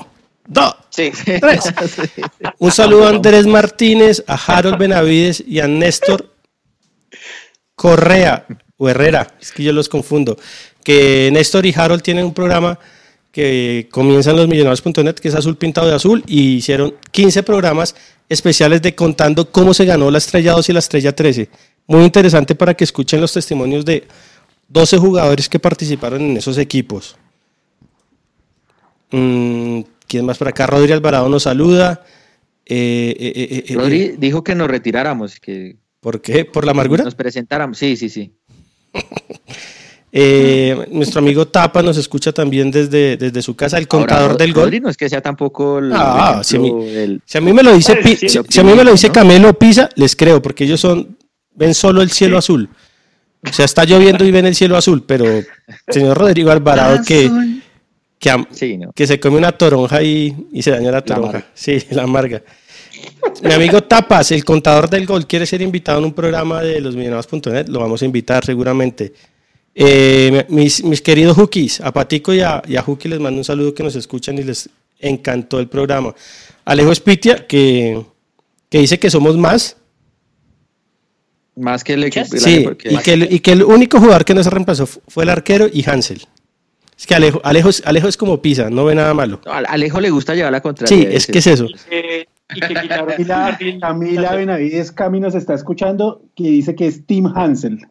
dos,
Sí.
tres. Un saludo a Andrés Martínez, a Harold Benavides y a Néstor Correa o Herrera, es que yo los confundo. Que Néstor y Harold tienen un programa que comienzan los millonarios.net, que es azul pintado de azul, y hicieron 15 programas especiales de contando cómo se ganó la estrella 2 y la estrella 13. Muy interesante para que escuchen los testimonios de 12 jugadores que participaron en esos equipos. Mm, ¿Quién más por acá? Rodri Alvarado nos saluda. Eh, eh, eh, eh, eh,
Rodri dijo que nos retiráramos, que
¿Por qué? ¿Por la amargura?
nos presentáramos. Sí, sí, sí.
Eh, nuestro amigo Tapa nos escucha también desde, desde su casa, el contador
Ahora,
del gol.
Rodri no es que sea tampoco el
Ah, si a mí-
del-
Si a mí me lo dice, Pi-
Sí,
si, a mí me lo dice
¿no?
Camelo Pisa, les creo, porque ellos son ven solo el cielo azul. O sea, está lloviendo y ven el cielo azul, pero señor Rodrigo Alvarado que, que, am-
Sí, no.
que se come una toronja y, y se daña la toronja. sí, la amarga. Mi amigo Tapas, el contador del gol, quiere ser invitado en un programa de los millonarios.net. Lo vamos a invitar seguramente. Eh, mis, mis queridos Hookies, a Patico y a, y a Hookie les mando un saludo que nos escuchan y les encantó el programa. Alejo Espitia, que, que dice que somos más.
Más que el equipo.
Sí, y que, el, y que el único jugador que nos reemplazó fu- fue el arquero y Hansel. Es que Alejo, Alejo, es- Alejo es como Pisa, no ve nada malo.
No, a Alejo le gusta llevar la contraria.
Sí, es que es eso.
Eh, y que
Camila, Camila Benavides Cami nos está escuchando que dice que es Tim Hansel.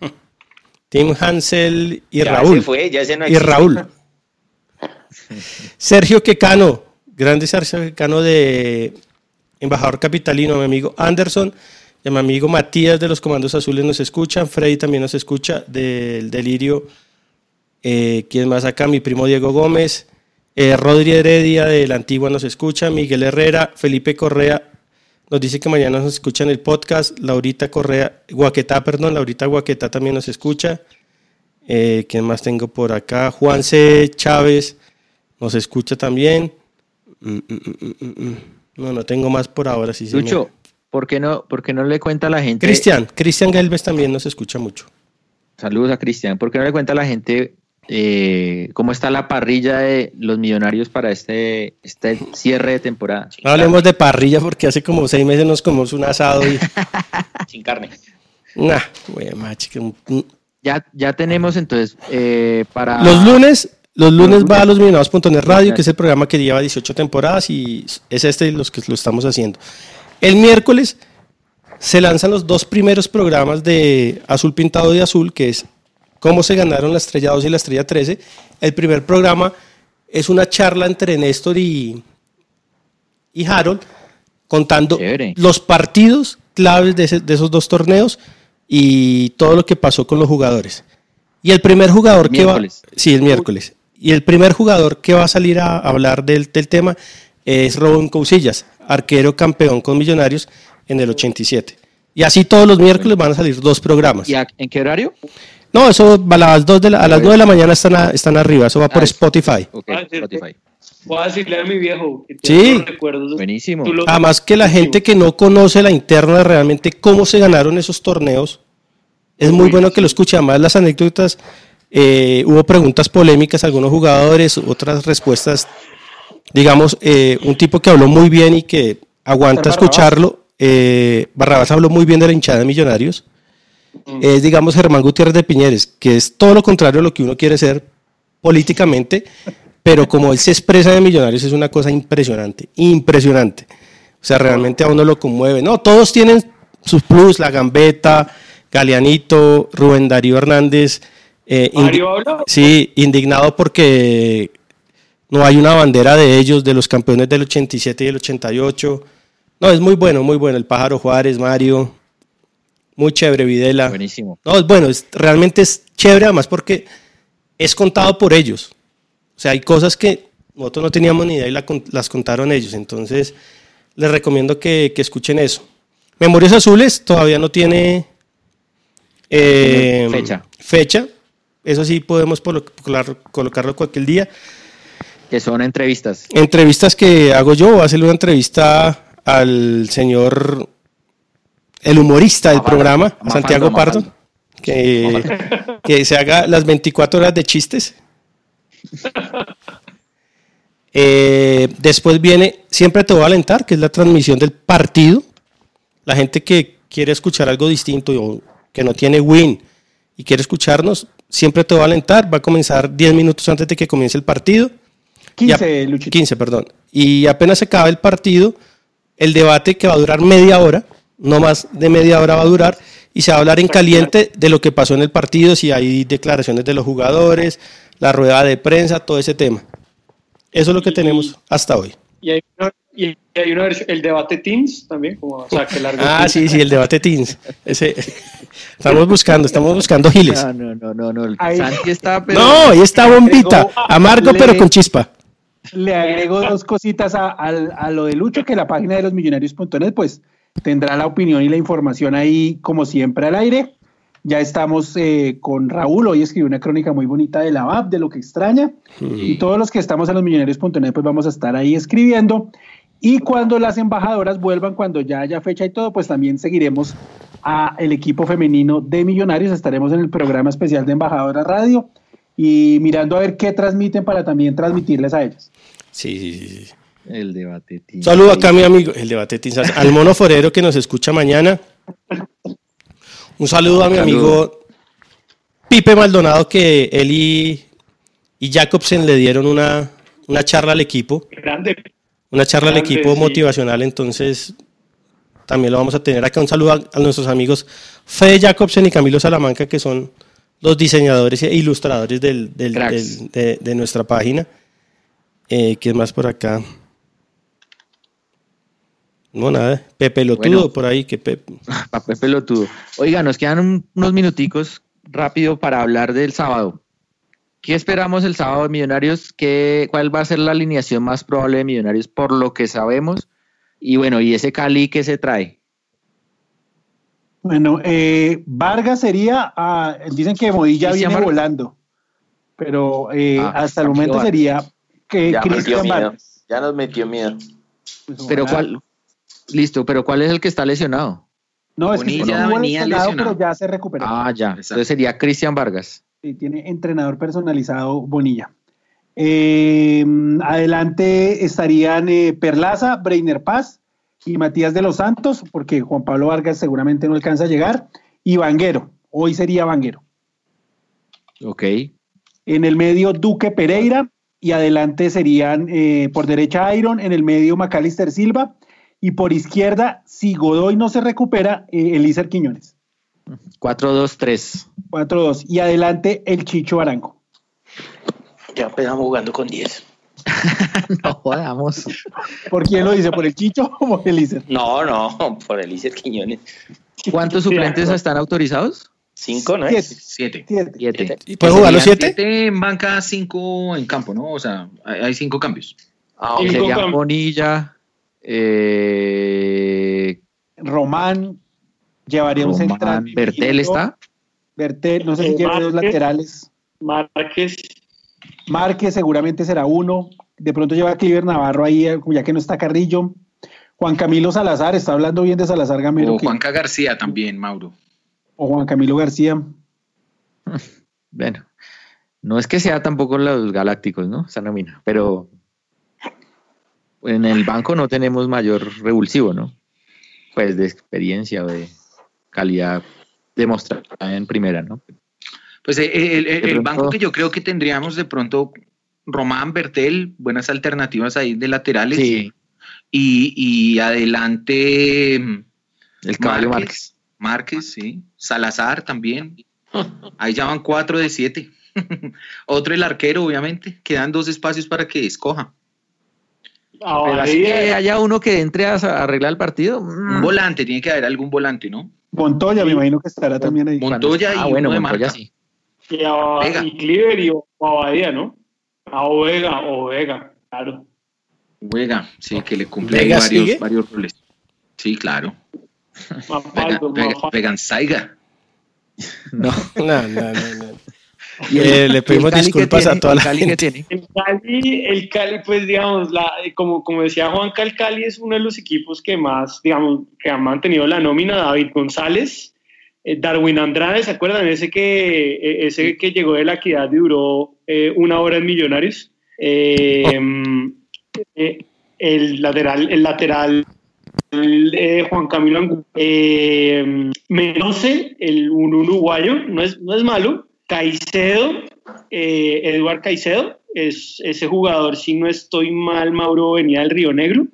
Tim Hansel y
Ya
Raúl.
se fue, ya se no
y. Raúl. Sergio Quecano, grande Sergio Quecano de embajador capitalino, mi amigo Anderson, y a mi amigo Matías de los Comandos Azules nos escuchan, Freddy también nos escucha del Delirio. Eh, ¿Quién más acá? Mi primo Diego Gómez, eh, Rodri Heredia de la Antigua nos escucha, Miguel Herrera, Felipe Correa nos dice que mañana nos escucha en el podcast, Laurita Correa, Guaquetá, perdón, Laurita Guaquetá también nos escucha. Eh, ¿Quién más tengo por acá? Juan C. Chávez nos escucha también. Mm, mm, mm. No, no tengo más por ahora. Sí, señor.
Lucho, ¿por qué, no, ¿por qué no le cuenta a la gente?
Cristian, Cristian Galvez también nos escucha mucho.
Saludos a Cristian. ¿Por qué no le cuenta a la gente eh, cómo está la parrilla de los millonarios para este, este cierre de temporada?
No hablemos de parrilla porque hace como seis meses nos comimos un asado y.
Sin carne.
nah, güey, un- un-
Ya, ya tenemos entonces eh, para...
Los lunes, los lunes va a los Millonarios.net Radio, que es el programa que lleva 18 temporadas y es este los que lo estamos haciendo. El miércoles se lanzan los dos primeros programas de Azul Pintado de Azul, que es cómo se ganaron la estrella 2 y la estrella 13. El primer programa es una charla entre Néstor y, y Harold contando
Chévere.
los partidos claves de, ese- de esos dos torneos y todo lo que pasó con los jugadores. Y el primer jugador que va...
Miércoles.
Sí, el miércoles. Y el primer jugador que va a salir a hablar del, del tema es Robin Cousillas, arquero campeón con Millonarios en el 87. Y así todos los miércoles van a salir dos programas.
¿Y en qué horario?
No, eso va a las, dos de la- a las 9 de la mañana están, a- están arriba, eso va por
Ah,
Spotify.
Ah,
Spotify.
Voy a decirle a mi viejo que
Sí.
recuerdos.
Buenísimo.
Lo-
Además que la gente que no conoce la interna de realmente cómo se ganaron esos torneos, es muy bueno que lo escuche. Además las anécdotas, eh, hubo preguntas polémicas, algunos jugadores, otras respuestas. Digamos, eh, un tipo que habló muy bien y que aguanta escucharlo. Eh, Barrabás habló muy bien de la hinchada de Millonarios. Es, digamos, Germán Gutiérrez de Piñeres, que es todo lo contrario a lo que uno quiere ser políticamente, pero como él se expresa de Millonarios es una cosa impresionante, impresionante. O sea, realmente a uno lo conmueve. No, todos tienen sus plus, la gambeta, Galeanito, Rubén Darío Hernández. eh, indi-. Sí, indignado porque no hay una bandera de ellos, de los campeones del 87 y el 88. No, es muy bueno, muy bueno. El Pájaro Juárez, Mario. Muy chévere, Videla.
Buenísimo.
No, bueno, es, realmente es chévere además porque es contado por ellos. O sea, hay cosas que nosotros no teníamos ni idea y la las contaron ellos. Entonces, les recomiendo que, que escuchen eso. Memorias Azules todavía no tiene eh,
Fecha.
fecha. Eso sí podemos colocarlo cualquier día.
Que son entrevistas.
Entrevistas que hago yo, voy a hacerle una entrevista al señor, el humorista del programa, Santiago Pardo, que, que se haga las 24 horas de chistes. Eh, después viene Siempre te voy a alentar, que es la transmisión del partido. La gente que quiere escuchar algo distinto o que no tiene win y quiere escucharnos, siempre te voy a alentar. Va a comenzar 10 minutos antes de que comience el partido.
15,
15, perdón. Y apenas se acaba el partido, el debate que va a durar media hora, no más de media hora va a durar, y se va a hablar en caliente de lo que pasó en el partido, si hay declaraciones de los jugadores, la rueda de prensa, todo ese tema. Eso es lo que tenemos hasta hoy.
Y hay una, y hay una versión, el debate Teams también, como, o sea, que largo
Ah, sí, sí, el debate Teams. Ese, estamos buscando, estamos buscando giles.
No, no, no, no.
Ahí-
Santi está, pero-
No, ahí está bombita, amargo
Le-
pero con chispa.
Le agrego dos cositas a, al- a lo de Lucho, que la página de losmillonarios.net pues tendrá la opinión y la información ahí como siempre al aire. Ya estamos eh, con Raúl, hoy escribió una crónica muy bonita de la VAP, de lo que extraña. Y todos los que estamos en losmillonarios.net pues vamos a estar ahí escribiendo. Y cuando las embajadoras vuelvan, cuando ya haya fecha y todo, pues también seguiremos a el equipo femenino de Millonarios. Estaremos en el programa especial de Embajadoras Radio y mirando a ver qué transmiten para también transmitirles a ellas.
Sí, sí, sí, sí.
El debate. tío.
Un saludo acá a mi amigo, el debate al mono forero que nos escucha mañana. Un saludo a mi amigo Pipe Maldonado, que él y, y Jacobsen le dieron una, una charla al equipo.
grande.
Una charla al equipo
sí.
motivacional, entonces también lo vamos a tener acá. Un saludo a, a nuestros amigos Fede Jacobsen y Camilo Salamanca, que son los diseñadores e ilustradores del, del-
Cracks.
del- de, de nuestra página. Eh, ¿Qué más por acá? No, nada. Pepe Lotudo
Bueno.
por ahí. Que Pepe.
Papel pelotudo. Oiga, nos quedan un- unos minuticos rápido para hablar del sábado. ¿Qué esperamos el sábado de Millonarios? ¿Qué, ¿Cuál va a ser la alineación más probable de Millonarios por lo que sabemos? Y bueno, ¿y ese Cali qué se trae?
Bueno, eh, Vargas sería, ah, dicen que Modilla
Cristian
viene
Vargas.
volando, pero eh,
Ah,
hasta el momento
Vargas.
sería que
Ya
Cristian. Vargas.
Ya nos metió miedo.
Pues,
Pero cuál, listo, pero ¿cuál es el que está lesionado?
No, es que
Bonilla
estuvo
venía
lesionado,
lesionado.
pero ya se recuperó.
Ah, ya.
Exacto.
Entonces sería Cristian Vargas.
Sí, tiene entrenador personalizado Bonilla. Eh, adelante estarían eh, Perlaza, Breiner Paz y Matías de los Santos, porque Juan Pablo Vargas seguramente no alcanza a llegar, y Vanguero. Hoy sería Vanguero.
Ok.
En el medio Duque Pereira y adelante serían eh, por derecha Iron, en el medio Macalister Silva y por izquierda, si Godoy no se recupera, eh, Elícer Quiñones.
4-2-3.
4-2. Y adelante el Chicho Arango.
Ya empezamos jugando con 10.
no jodamos.
¿Por quién lo dice? ¿Por el Chicho o por Elícer?
No, no, por Elícer Quiñones.
¿Cuántos suplentes están autorizados?
Cinco, ¿no?
Siete.
es?
Siete.
Siete.
Siete.
¿Y ¿Pueden jugar los
Serían
siete?
en banca, cinco en campo, ¿no? O sea, hay, cinco cambios.
Ah,
Sería Bonilla, eh,
Román llevaría un central.
Bertel está.
Bertel, no sé si
Eh,
lleva dos
Márquez.
laterales.
Márquez,
Márquez seguramente será uno. De pronto lleva a Cliver Navarro ahí, eh, ya que no está Carrillo. Juan Camilo Salazar, está hablando bien de Salazar Gamero.
O
que-
Juanca García también, Mauro.
o Juan Camilo García.
Bueno, no es que sea tampoco los galácticos, ¿no? Esa nómina, pero en el banco no tenemos mayor revulsivo, ¿no? Pues de experiencia o de calidad demostrada en primera, ¿no?
Pues eh, el, el- el banco que yo creo que tendríamos de pronto, Román, Bertel, buenas alternativas ahí de laterales.
Sí,
Y, y adelante
el caballo.
Márquez.
Márquez,
sí. Salazar también. Ahí ya van cuatro de siete. Otro el arquero, obviamente. Quedan dos espacios para que escoja.
Pero así que haya uno que entre a arreglar el partido.
Un
mm,
volante, tiene que haber algún volante, ¿no?
Montoya, me imagino que estará también ahí.
Montoya
Ah,
y
bueno,
uno de
Montoya
marca.
sí.
y, a,
Vega.
y Cliver y Abadía, ¿no? A Ovega, Ovega, claro.
Juega, sí, que le cumple ahí
¿Vega
varios,
sigue?
varios roles. Sí, claro. Vega,
Mafaldo,
Vega-
Mafaldo.
Vegansaiga.
No,
No, no, no, no. Y eh, le pedimos disculpas a toda la
Cali
gente.
tiene. El Cali, el Cali, pues digamos, la, como, como decía Juanca, el Cali es uno de los equipos que más, digamos, que han mantenido la nómina. David González, eh, Darwin Andrade, ¿se acuerdan? Ese que, eh, ese que llegó de la equidad y duró eh, una hora en Millonarios. Eh, eh, el lateral, el lateral eh, Juan Camilo Angu- eh, Menose, el un uruguayo, no es, no es malo. Caicedo, eh, Eduard Caicedo, es ese jugador, si no estoy mal, Mauro venía del Río Negro.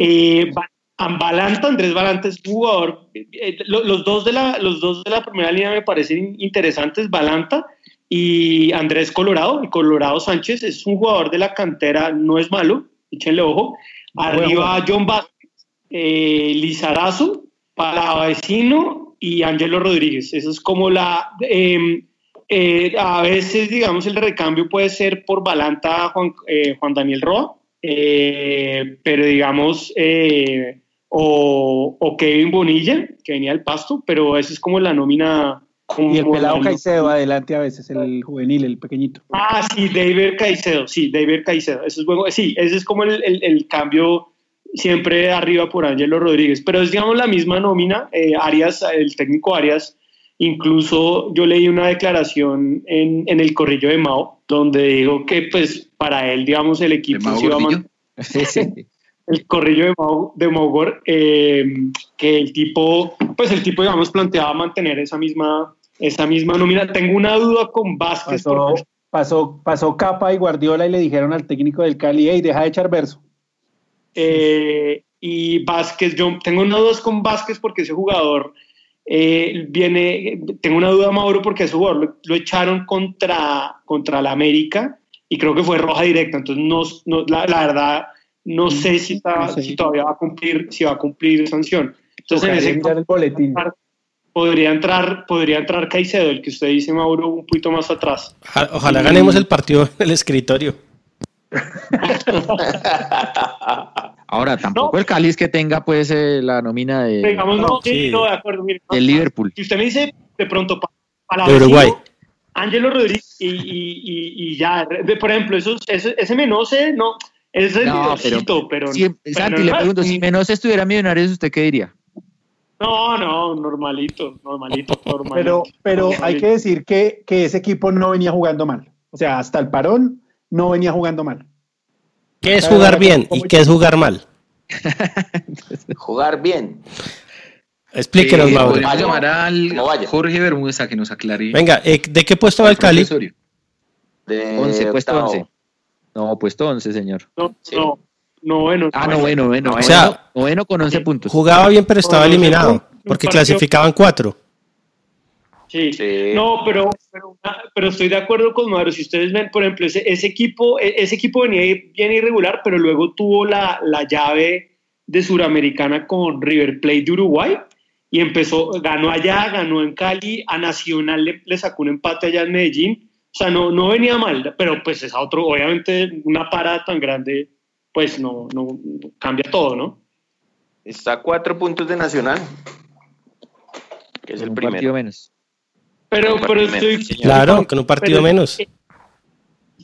Eh, Ba- Ambalanta, Andrés Balanta es jugador. eh, eh, lo- los, dos de la, los dos de la primera línea me parecen interesantes, Balanta y Andrés Colorado. Y Colorado Sánchez es un jugador de la cantera, no es malo, échenle ojo. Arriba John Vázquez, eh, Lizarazo, Palavecino y Ángelo Rodríguez. Eso es como la... eh, eh, a veces, digamos, el recambio puede ser por Balanta Juan, eh, Juan Daniel Roa, eh, pero digamos, o, o Kevin Bonilla, que venía del pasto, pero esa es como la nómina.
Y el
como
pelado
la-
Caicedo adelante a veces, el juvenil, el pequeñito.
Ah, sí, David Caicedo, sí, David Caicedo. Eso es bueno. Sí, ese es como el, el- el cambio siempre arriba por Ángelo Rodríguez, pero es digamos la misma nómina. Arias, el técnico Arias, incluso yo leí una declaración en, en el corrillo de Mao, donde dijo que pues para él, digamos, el equipo se iba a
Gordillo?
man- el corrillo de Mau, de Maugor, eh, que el tipo, pues el tipo, digamos, planteaba mantener esa misma, esa misma nómina. Tengo una duda con Vázquez.
Pasó, pasó Capa y Guardiola y le dijeron al técnico del Cali, hey, deja de echar verso.
eh, y Vázquez, yo tengo una duda con Vázquez porque ese jugador eh, viene, tengo una duda, Mauro, porque ese jugador lo, lo echaron contra, contra la América y creo que fue roja directa, entonces no, no- la, la verdad no sé si, está-
No sé.
si todavía va a cumplir, si va a cumplir sanción. Entonces en ese
el boletín.
podría entrar, podría entrar Caicedo, el que usted dice, Mauro, un poquito más atrás.
Oja- Ojalá ganemos el partido en el escritorio.
Ahora, tampoco el Cali es que tenga pues eh, la nómina de,
Digamos, no, sí,
sí.
no, de acuerdo, mire, no,
del Liverpool.
Si usted me dice de pronto pa- para
De Uruguay.
Ángelo Rodríguez y, y, y, y ya, de- por ejemplo, esos, ese, ese Menose, no, es el
No,
pero, pero,
Si-
pero
Santi,
no,
le
no,
pregunto, si Menos estuviera Millonarios, ¿usted qué diría?
no, no, normalito, normalito, normalito.
Pero, pero hay que decir que, que ese equipo no venía jugando mal. O sea, hasta el parón no venía jugando mal.
¿Qué es jugar bien y qué es jugar mal?
Jugar bien.
Explíquenos,
Eh,
Mauro.
Llamar al. Jorge Bermúdez a que nos aclare.
Venga, eh, ¿de qué puesto va el Cali?
De
11, puesto
octavo.
11. No, puesto 11, señor.
No,
Sí.
no, no, bueno.
Ah, no, bueno, bueno.
O sea,
noveno con 11 puntos.
Jugaba bien, pero estaba eliminado porque clasificaban cuatro.
Sí.
Sí.
No, pero, pero, pero estoy de acuerdo con Mauro. Si ustedes ven, por ejemplo, ese, ese equipo, e- ese equipo venía bien irregular, pero luego tuvo la, la llave de Suramericana con River Plate de Uruguay y empezó, ganó allá, ganó en Cali, a Nacional le, le sacó un empate allá en Medellín. O sea, no, no venía mal, pero pues es a otro, obviamente una parada tan grande, pues no, no cambia todo, ¿no?
Está a cuatro puntos de Nacional. Que es el
un partido
primero.
menos.
Pero, pero estoy,
menos.
Claro, con un partido
Pero-
menos.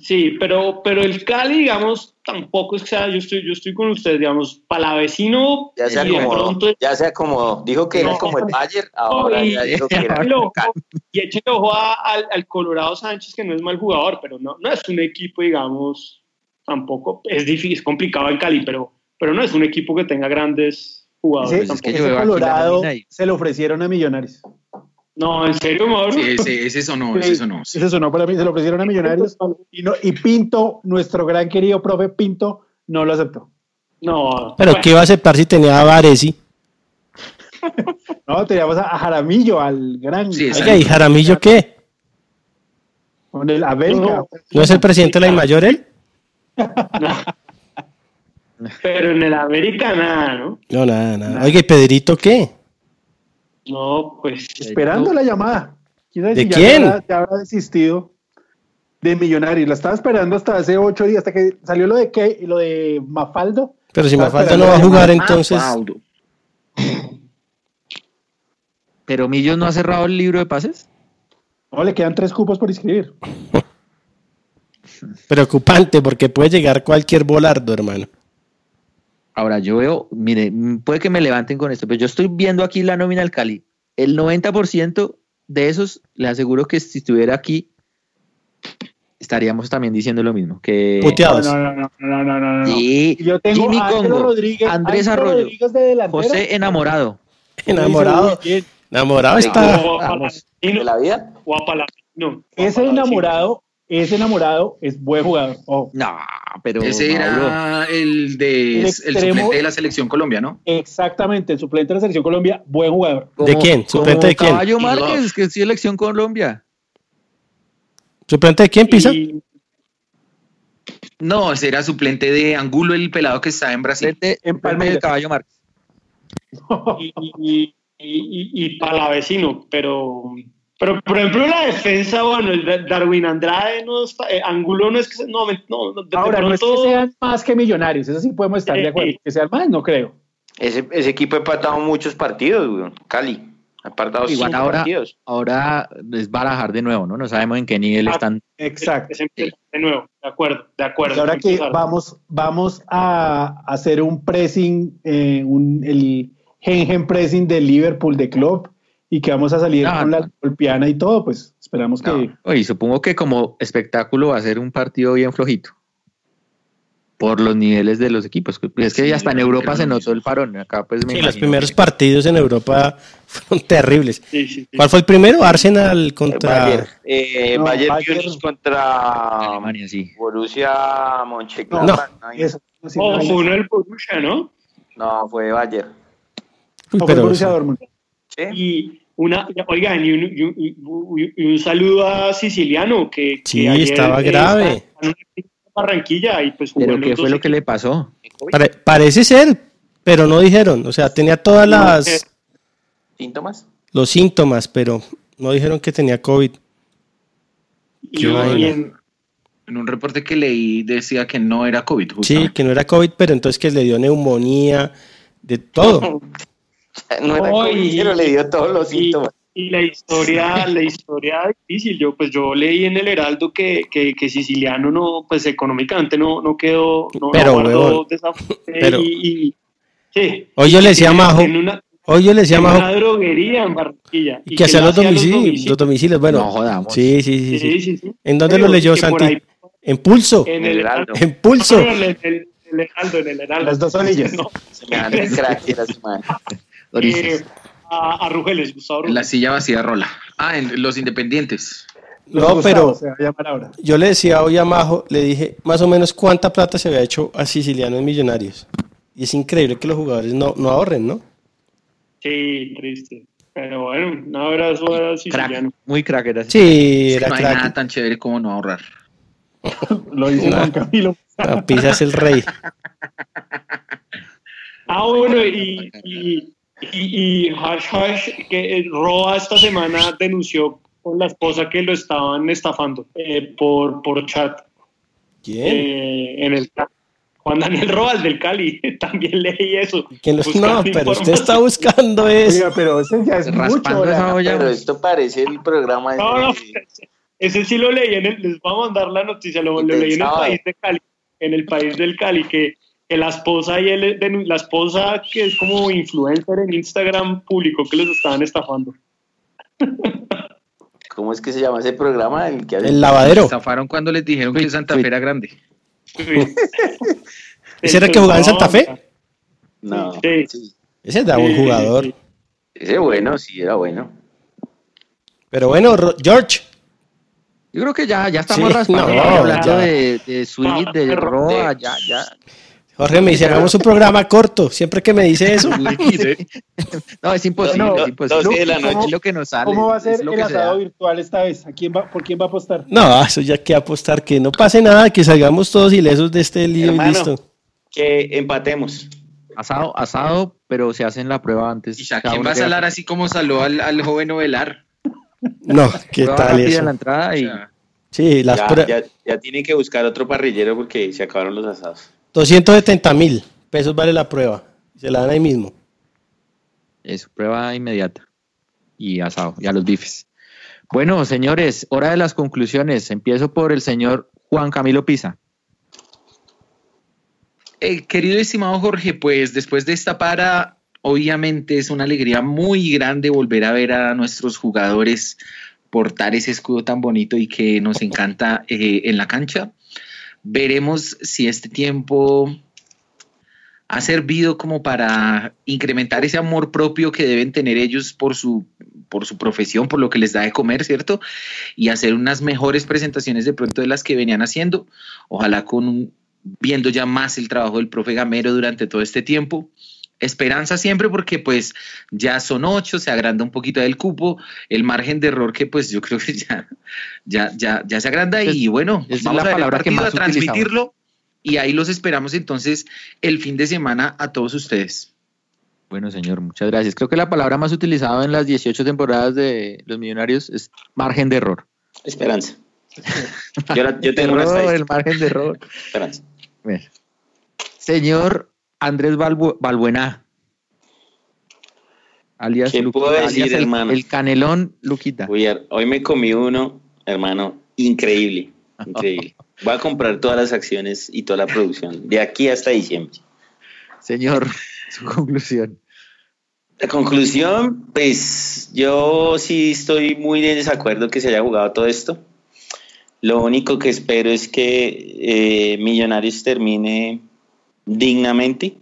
Sí, pero, pero el Cali, digamos, tampoco es que sea, yo estoy, yo estoy con ustedes, digamos, palavecino
Ya se acomodó.
pronto
Ya se acomodó. Dijo que era como el Bayern. Ahora
y,
ya dijo que era
échenle ojo,
Cali.
y échenle ojo a- al, al Colorado Sánchez, que no es mal jugador, pero no, no es un equipo, digamos, tampoco, es difícil, es complicado el Cali, pero, pero no es un equipo que tenga grandes jugadores
Ese,
es
tampoco.
que yo
ese
veo aquí la
Colorado se lo ofrecieron a Millonarios.
No, en serio, Mauro.
Sí, ese, ese sonó, ese sonó. sí.
Ese sonó para mí, se lo ofrecieron a Millonarios. Y, no, y Pinto, nuestro gran querido profe Pinto, no lo aceptó.
No,
Pero
bueno,
¿qué iba a aceptar si tenía a Varesi?
No, teníamos a, Jaramillo, al gran.
Sí,
Oiga, ¿y Jaramillo qué?
Con el América.
¿No es el presidente de la mayor él?
pero en el América nada, ¿no?
No, nada, nada. Oiga, ¿y Pedrito qué?
No, pues
Esperando la llamada. ¿Quién sabe
¿De
si ya
quién?
habrá- Ya habrá desistido de Millonarios. La estaba esperando hasta hace ocho días, hasta que salió lo de que, lo de Mafaldo.
Pero si
esperando
no va a jugar, entonces...
Pero Millos no ha cerrado el libro de pases.
No, le quedan tres cupos por inscribir.
Preocupante porque puede llegar cualquier volardo, hermano.
Ahora yo veo, mire, mm, puede que me levanten con esto, pero yo estoy viendo aquí la nómina del Cali. El 90% de esos, le aseguro que si estuviera aquí, estaríamos también diciendo lo mismo. Que
Puteados.
No, no, no, no, no, no, no.
Sí,
Yo tengo
Jimmy Congo,
Rodríguez,
Andrés Arroyo,
Rodríguez de.
José enamorado.
Enamorado. Enamorado está.
¿De la vida?
o a Paladino.
Ese enamorado, ese enamorado es buen jugador. Oh,
No, pero
Ese
Mauro,
era el de
El
el,
extremo-
suplente de la selección Colombia, ¿no?
exactamente, el suplente de la selección Colombia, buen jugador.
¿De quién? ¿Suplente de quién?
Caballo
Y
Márquez,
Love.
que es selección Colombia.
¿Suplente de quién, Pisa?
Y-
No, ese era suplente de Angulo, el pelado que está en Brasil.
Suplente
En Palmeiras.
de Caballo Márquez.
y, y, y, y Palavecino, pero, pero por ejemplo la defensa, bueno, el Darwin Andrade no está, eh, Angulo no es que se- no, me- no, de, de
Ahora, no es que sean más que millonarios, eso sí podemos estar de acuerdo. Que sean más, no creo.
Ese, ese equipo ha empatado muchos partidos. Cali. Ha empatado
Igual
cinco
ahora,
partidos.
ahora es barajar de nuevo, ¿no? No sabemos en qué nivel
Ah,
están.
Exacto.
es de nuevo, de acuerdo, de acuerdo.
Y ahora que vamos, vamos a hacer un pressing, eh, un, el Hengen pressing de Liverpool de Klopp y que vamos a salir
No,
con
no.
la golpeana y todo, pues esperamos que...
No. Oye, supongo que como espectáculo va a ser un partido bien flojito. Por los niveles de los equipos. Es que
Sí,
hasta en Europa se notó el parón. Acá pues me
Sí, los primeros
que-
partidos en Europa fueron terribles.
Sí, sí, sí.
¿Cuál fue el primero? Arsenal contra.
Bayern, eh,
No,
Bayern
Bayern-
Múnich contra
Alemania, sí.
Borussia
No,
Mönchengladbach. No,
eso,
Oh,
no,
fue uno del Borussia, ¿no?
no, fue Bayern.
Uy,
no fue
pero-
Borussia Dortmund.
¿Sí?
Y una, oigan, y un, y un- y un- y un saludo a Siciliano, que,
Sí,
que ayer,
estaba
eh,
grave.
en Barranquilla y pues jugó
Pero
en
¿qué fue lo que le pasó?
Pare- parece ser, pero no dijeron. O sea, tenía todas
eh,
las
¿Síntomas?
los síntomas, pero no dijeron que tenía COVID.
Y,
Qué vaina.
y en-
En un reporte que leí decía que no era COVID,
Sí, que no era COVID, pero entonces que le dio neumonía, de todo.
No era
No,
COVID,
y-
pero le dio todos los
y,
síntomas.
y la historia, la historia difícil. Yo, pues yo leí en el Heraldo que, que, que Siciliano no, pues económicamente no, no quedó, no,
Pero,
no
Pero-
y, y- sí.
Hoy yo le decía Majo, hoy yo le decía Majo
una droguería en Barranquilla.
y que hacía
él
los
hacía
domicilios, los domicilios. Bueno,
No jodamos.
sí, sí, sí, sí.
Sí, sí, sí.
¿En dónde
Pero
lo leyó
que
Santi?
ahí-
En Pulso.
En
El Heraldo.
En Pulso.
En el, Heraldo, en el Heraldo.
Las dos olillas.
No,
Se me dan el crack de la
eh, a, a Rugeles, Gustavo
En la
Rugeles.
silla vacía rola. Ah, en los independientes.
No, pero
Gustavos se va a llamar ahora.
yo le decía hoy a Majo, le dije más o menos cuánta plata se había hecho a Siciliano en Millonarios. Y es increíble que los jugadores no, no ahorren, ¿no?
Sí, triste. Pero bueno, un abrazo a
Crack,
Siciliano.
muy crack era así.
Sí, era
no hay nada tan chévere como no ahorrar.
Lo dice Juan Camilo.
Pisa es el rey.
Ah, bueno, y, y, y, y Hash Hash, que eh, Roa esta semana denunció con la esposa que lo estaban estafando eh, por, por chat
¿Quién?
eh, en el Juan Daniel Roa, el del Cali, también leí eso.
¿Quién los- No, pero usted está buscando eso.
Oiga, pero ese ya es
Raspando
mucho.
esa olla.
Pero esto parece el programa de...
No, no, ese sí lo leí en el, les voy a mandar la noticia, lo, lo leí en el país de Cali, en el país del Cali, que la esposa y él, la esposa que es como influencer en Instagram publicó que les estaban estafando.
¿Cómo es que se llama ese programa? El que
El lavadero.
Estafaron cuando les dijeron que Santa Fe era grande.
¿Ese era el que jugaba en Santa Fe?
No,
Sí.
sí.
Ese era un jugador.
sí.
Ese bueno, sí, era bueno.
Pero bueno, George,
Yo creo que ya, ya estamos
Sí,
raspando.
no,
hablando
ya.
de, de Sweet, de Roa, ya, ya.
Jorge me dice, hagamos un programa corto. Siempre que me dice eso,
No, es imposible,
No,
es imposible.
doce de la
Es
noche.
lo que nos sale.
¿Cómo va a ser el asado virtual esta vez? ¿A quién va, ¿Por quién va a apostar?
no, eso ya que apostar, que no pase nada, que salgamos todos ilesos de este lío y listo.
Que empatemos.
Asado, asado, pero se hacen la prueba antes.
¿Y a quién va a salar así como saló al, al joven Ovelar?
No, ¿qué
prueba
tal eso?
la entrada
O
y
sea,
Sí, las
Ya, ya, ya tienen que buscar otro parrillero porque se acabaron los asados.
270 mil pesos vale la prueba. Se la dan ahí mismo.
eso, prueba inmediata. Y asado, y a los bifes. Bueno, señores, hora de las conclusiones. Empiezo por el señor Juan Camilo Pisa.
Eh, querido estimado Jorge, pues después de esta para, obviamente es una alegría muy grande volver a ver a nuestros jugadores portar ese escudo tan bonito y que nos encanta eh, en la cancha. Veremos si este tiempo ha servido como para incrementar ese amor propio que deben tener ellos por su, por su profesión, por lo que les da de comer, ¿cierto? Y hacer unas mejores presentaciones de pronto de las que venían haciendo. Ojalá con viendo ya más el trabajo del profe Gamero durante todo este tiempo esperanza siempre porque pues ya son ocho, se agranda un poquito del cupo, el margen de error que pues yo creo que ya, ya, ya, ya se agranda y bueno, vamos a, palabra que a transmitirlo y ahí los esperamos entonces el fin de semana a todos ustedes.
Bueno, señor, muchas gracias. Creo que la palabra más utilizada en las 18 temporadas de Los Millonarios es margen de error.
Esperanza. yo, tengo
el margen de error. Esperanza. Señor Andrés Balbuena.
Alias, ¿Qué puedo decir,
el,
hermano?
El canelón Luquita.
hoy me comí uno, hermano, increíble. Increíble. Voy a comprar todas las acciones y toda la producción de aquí hasta diciembre.
Señor, su conclusión.
La conclusión, pues yo sí estoy muy en desacuerdo que se haya jugado todo esto. Lo único que espero es que eh, Millonarios termine dignamente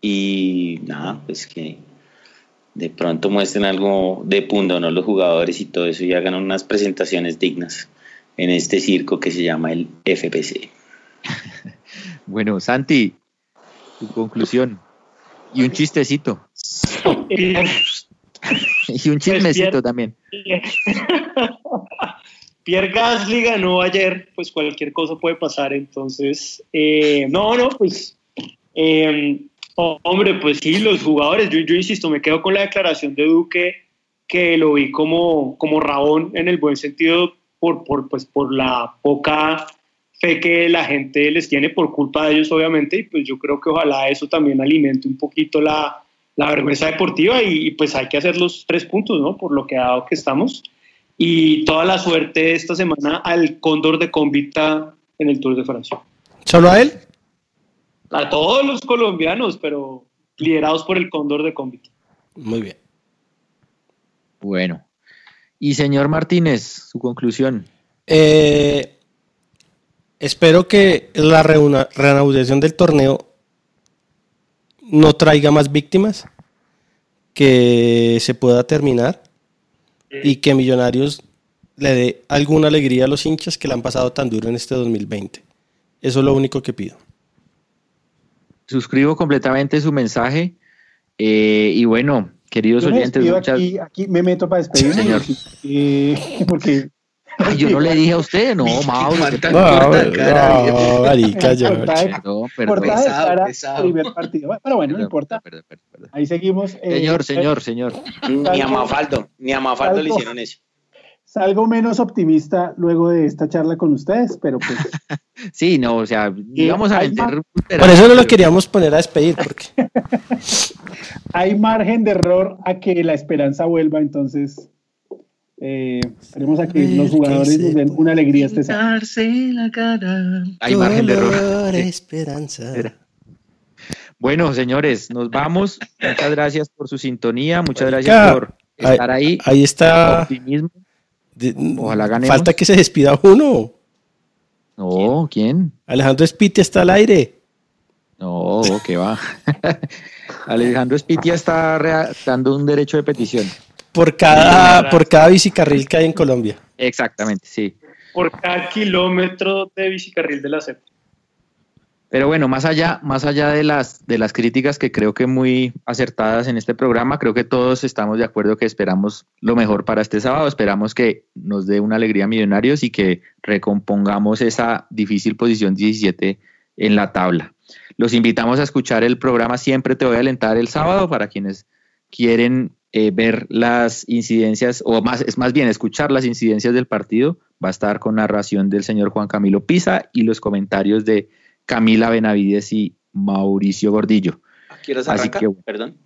y nada, pues que de pronto muestren algo de punto, ¿no? Los jugadores y todo eso y hagan unas presentaciones dignas en este circo que se llama el FPC.
bueno, Santi, tu conclusión y un chistecito. y un chismecito también.
Pierre Gasly ganó ayer, pues cualquier cosa puede pasar, entonces, eh, no, no, pues, eh, hombre, pues sí, los jugadores, yo, insisto, me quedo con la declaración de Duque, que lo vi como, como rabón en el buen sentido, por, por, pues, por la poca fe que la gente les tiene por culpa de ellos, obviamente, y pues yo creo que ojalá eso también alimente un poquito la, la vergüenza deportiva y, y pues hay que hacer los tres puntos, ¿no? Por lo que dado que estamos y toda la suerte esta semana al Cóndor de Convita en el Tour de Francia.
¿Solo a él?
A todos los colombianos, pero liderados por el Cóndor de Convita.
Muy bien.
Bueno. Y señor Martínez, su conclusión.
Eh, espero que la reanudación del torneo no traiga más víctimas, que se pueda terminar y que Millonarios le dé alguna alegría a los hinchas que le han pasado tan duro en este 2020. Eso es lo único que pido.
Suscribo completamente su mensaje. Eh, y bueno, queridos oyentes,
aquí, aquí, me meto para despedirme. señor. Eh, porque
yo no le dije a usted, no, Mauro. No,
no, marica, ya. No, pero pesado, pesado. primer partido. Pero bueno, no importa. Ahí seguimos.
Eh, señor, señor, señor.
Ni a Mafaldo, ni a Mafaldo le hicieron eso.
Salgo menos optimista luego de esta charla con ustedes, pero pues.
sí, no, o sea, íbamos a vender.
Por eso no lo queríamos poner a despedir, porque.
hay margen de error a que la esperanza vuelva, entonces eh, esperemos a que los jugadores nos den una alegría este sábado.
Hay margen de error. esperanza. Bueno, señores, nos vamos. Muchas gracias por su sintonía. Muchas gracias por estar ahí.
Ahí está. Optimismo. Ojalá ganemos. Falta que se despida uno.
No, ¿quién?
Alejandro Spiti está al aire.
No, que va. Alejandro Spiti está dando un derecho de petición.
Por cada, por cada bicicarril que hay en Colombia.
Exactamente, sí.
Por cada kilómetro de bicicarril de la CEP.
Pero bueno, más allá, más allá de las, de las críticas que creo que muy acertadas en este programa, creo que todos estamos de acuerdo que esperamos lo mejor para este sábado. Esperamos que nos dé una alegría a Millonarios y que recompongamos esa difícil posición 17 en la tabla. Los invitamos a escuchar el programa Siempre te voy a alentar el sábado para quienes quieren eh, ver las incidencias, o más, es más bien escuchar las incidencias del partido. Va a estar con narración del señor Juan Camilo Pisa y los comentarios de Camila Benavides y Mauricio Gordillo.
Así que, Perdón.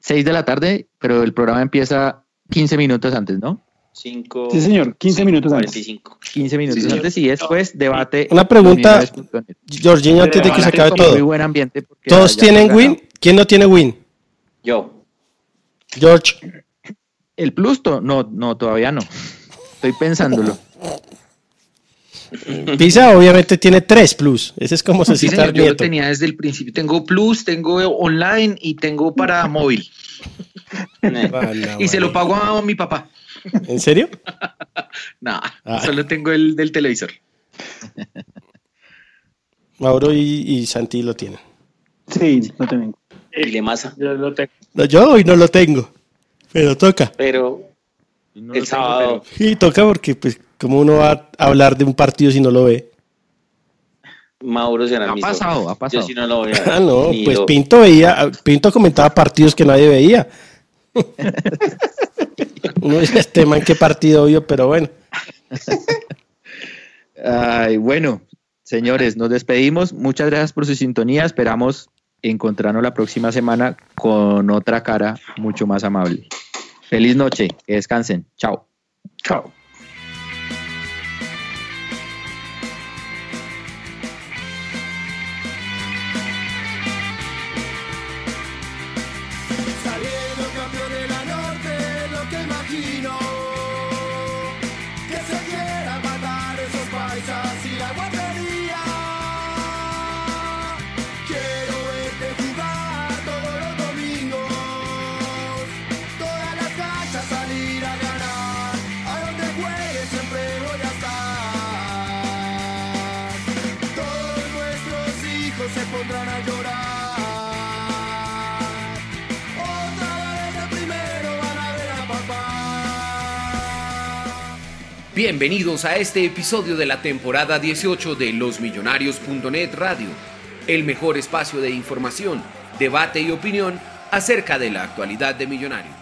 Seis de la tarde, pero el programa empieza 15 minutos antes, ¿no?
5.
Sí, señor, 15 minutos antes.
45.
15 minutos
Sí,
antes y después debate.
Una pregunta. Jorginho, antes de que se acabe
Como Muy
todo.
buen ambiente. porque
¿Todos tienen win? ¿Quién no tiene win?
Yo.
George.
¿El plus? to- No, no, todavía no. Estoy pensándolo.
Pisa obviamente tiene 3 plus. Ese es como se
Sí, señor, yo lo tenía desde el principio. Tengo Plus, tengo online y tengo para móvil. Y se lo pago a mi papá.
¿En serio?
No,
Ah.
solo tengo el del televisor.
Mauro y, y Santi lo tienen.
Sí, no tengo.
Y de masa.
Yo lo tengo.
No, yo hoy no lo tengo. Pero toca.
Pero el sábado.
Y toca porque, pues, como uno va a hablar de un partido si no lo ve?
Mauro será
Ha pasado, ha pasado.
Yo sí no lo voy a
Ah, no,
ni
pues
lo-
Pinto veía, Pinto comentaba partidos que nadie veía. Uno dice, este man, qué partido obvio, pero bueno.
Ay, bueno, señores, nos despedimos. Muchas gracias por su sintonía. Esperamos encontrarnos la próxima semana con otra cara mucho más amable. Feliz noche, que descansen. Chao.
Chao.
Bienvenidos a este episodio de la temporada 18 de losmillonarios.net Radio, el mejor espacio de información, debate y opinión acerca de la actualidad de Millonarios.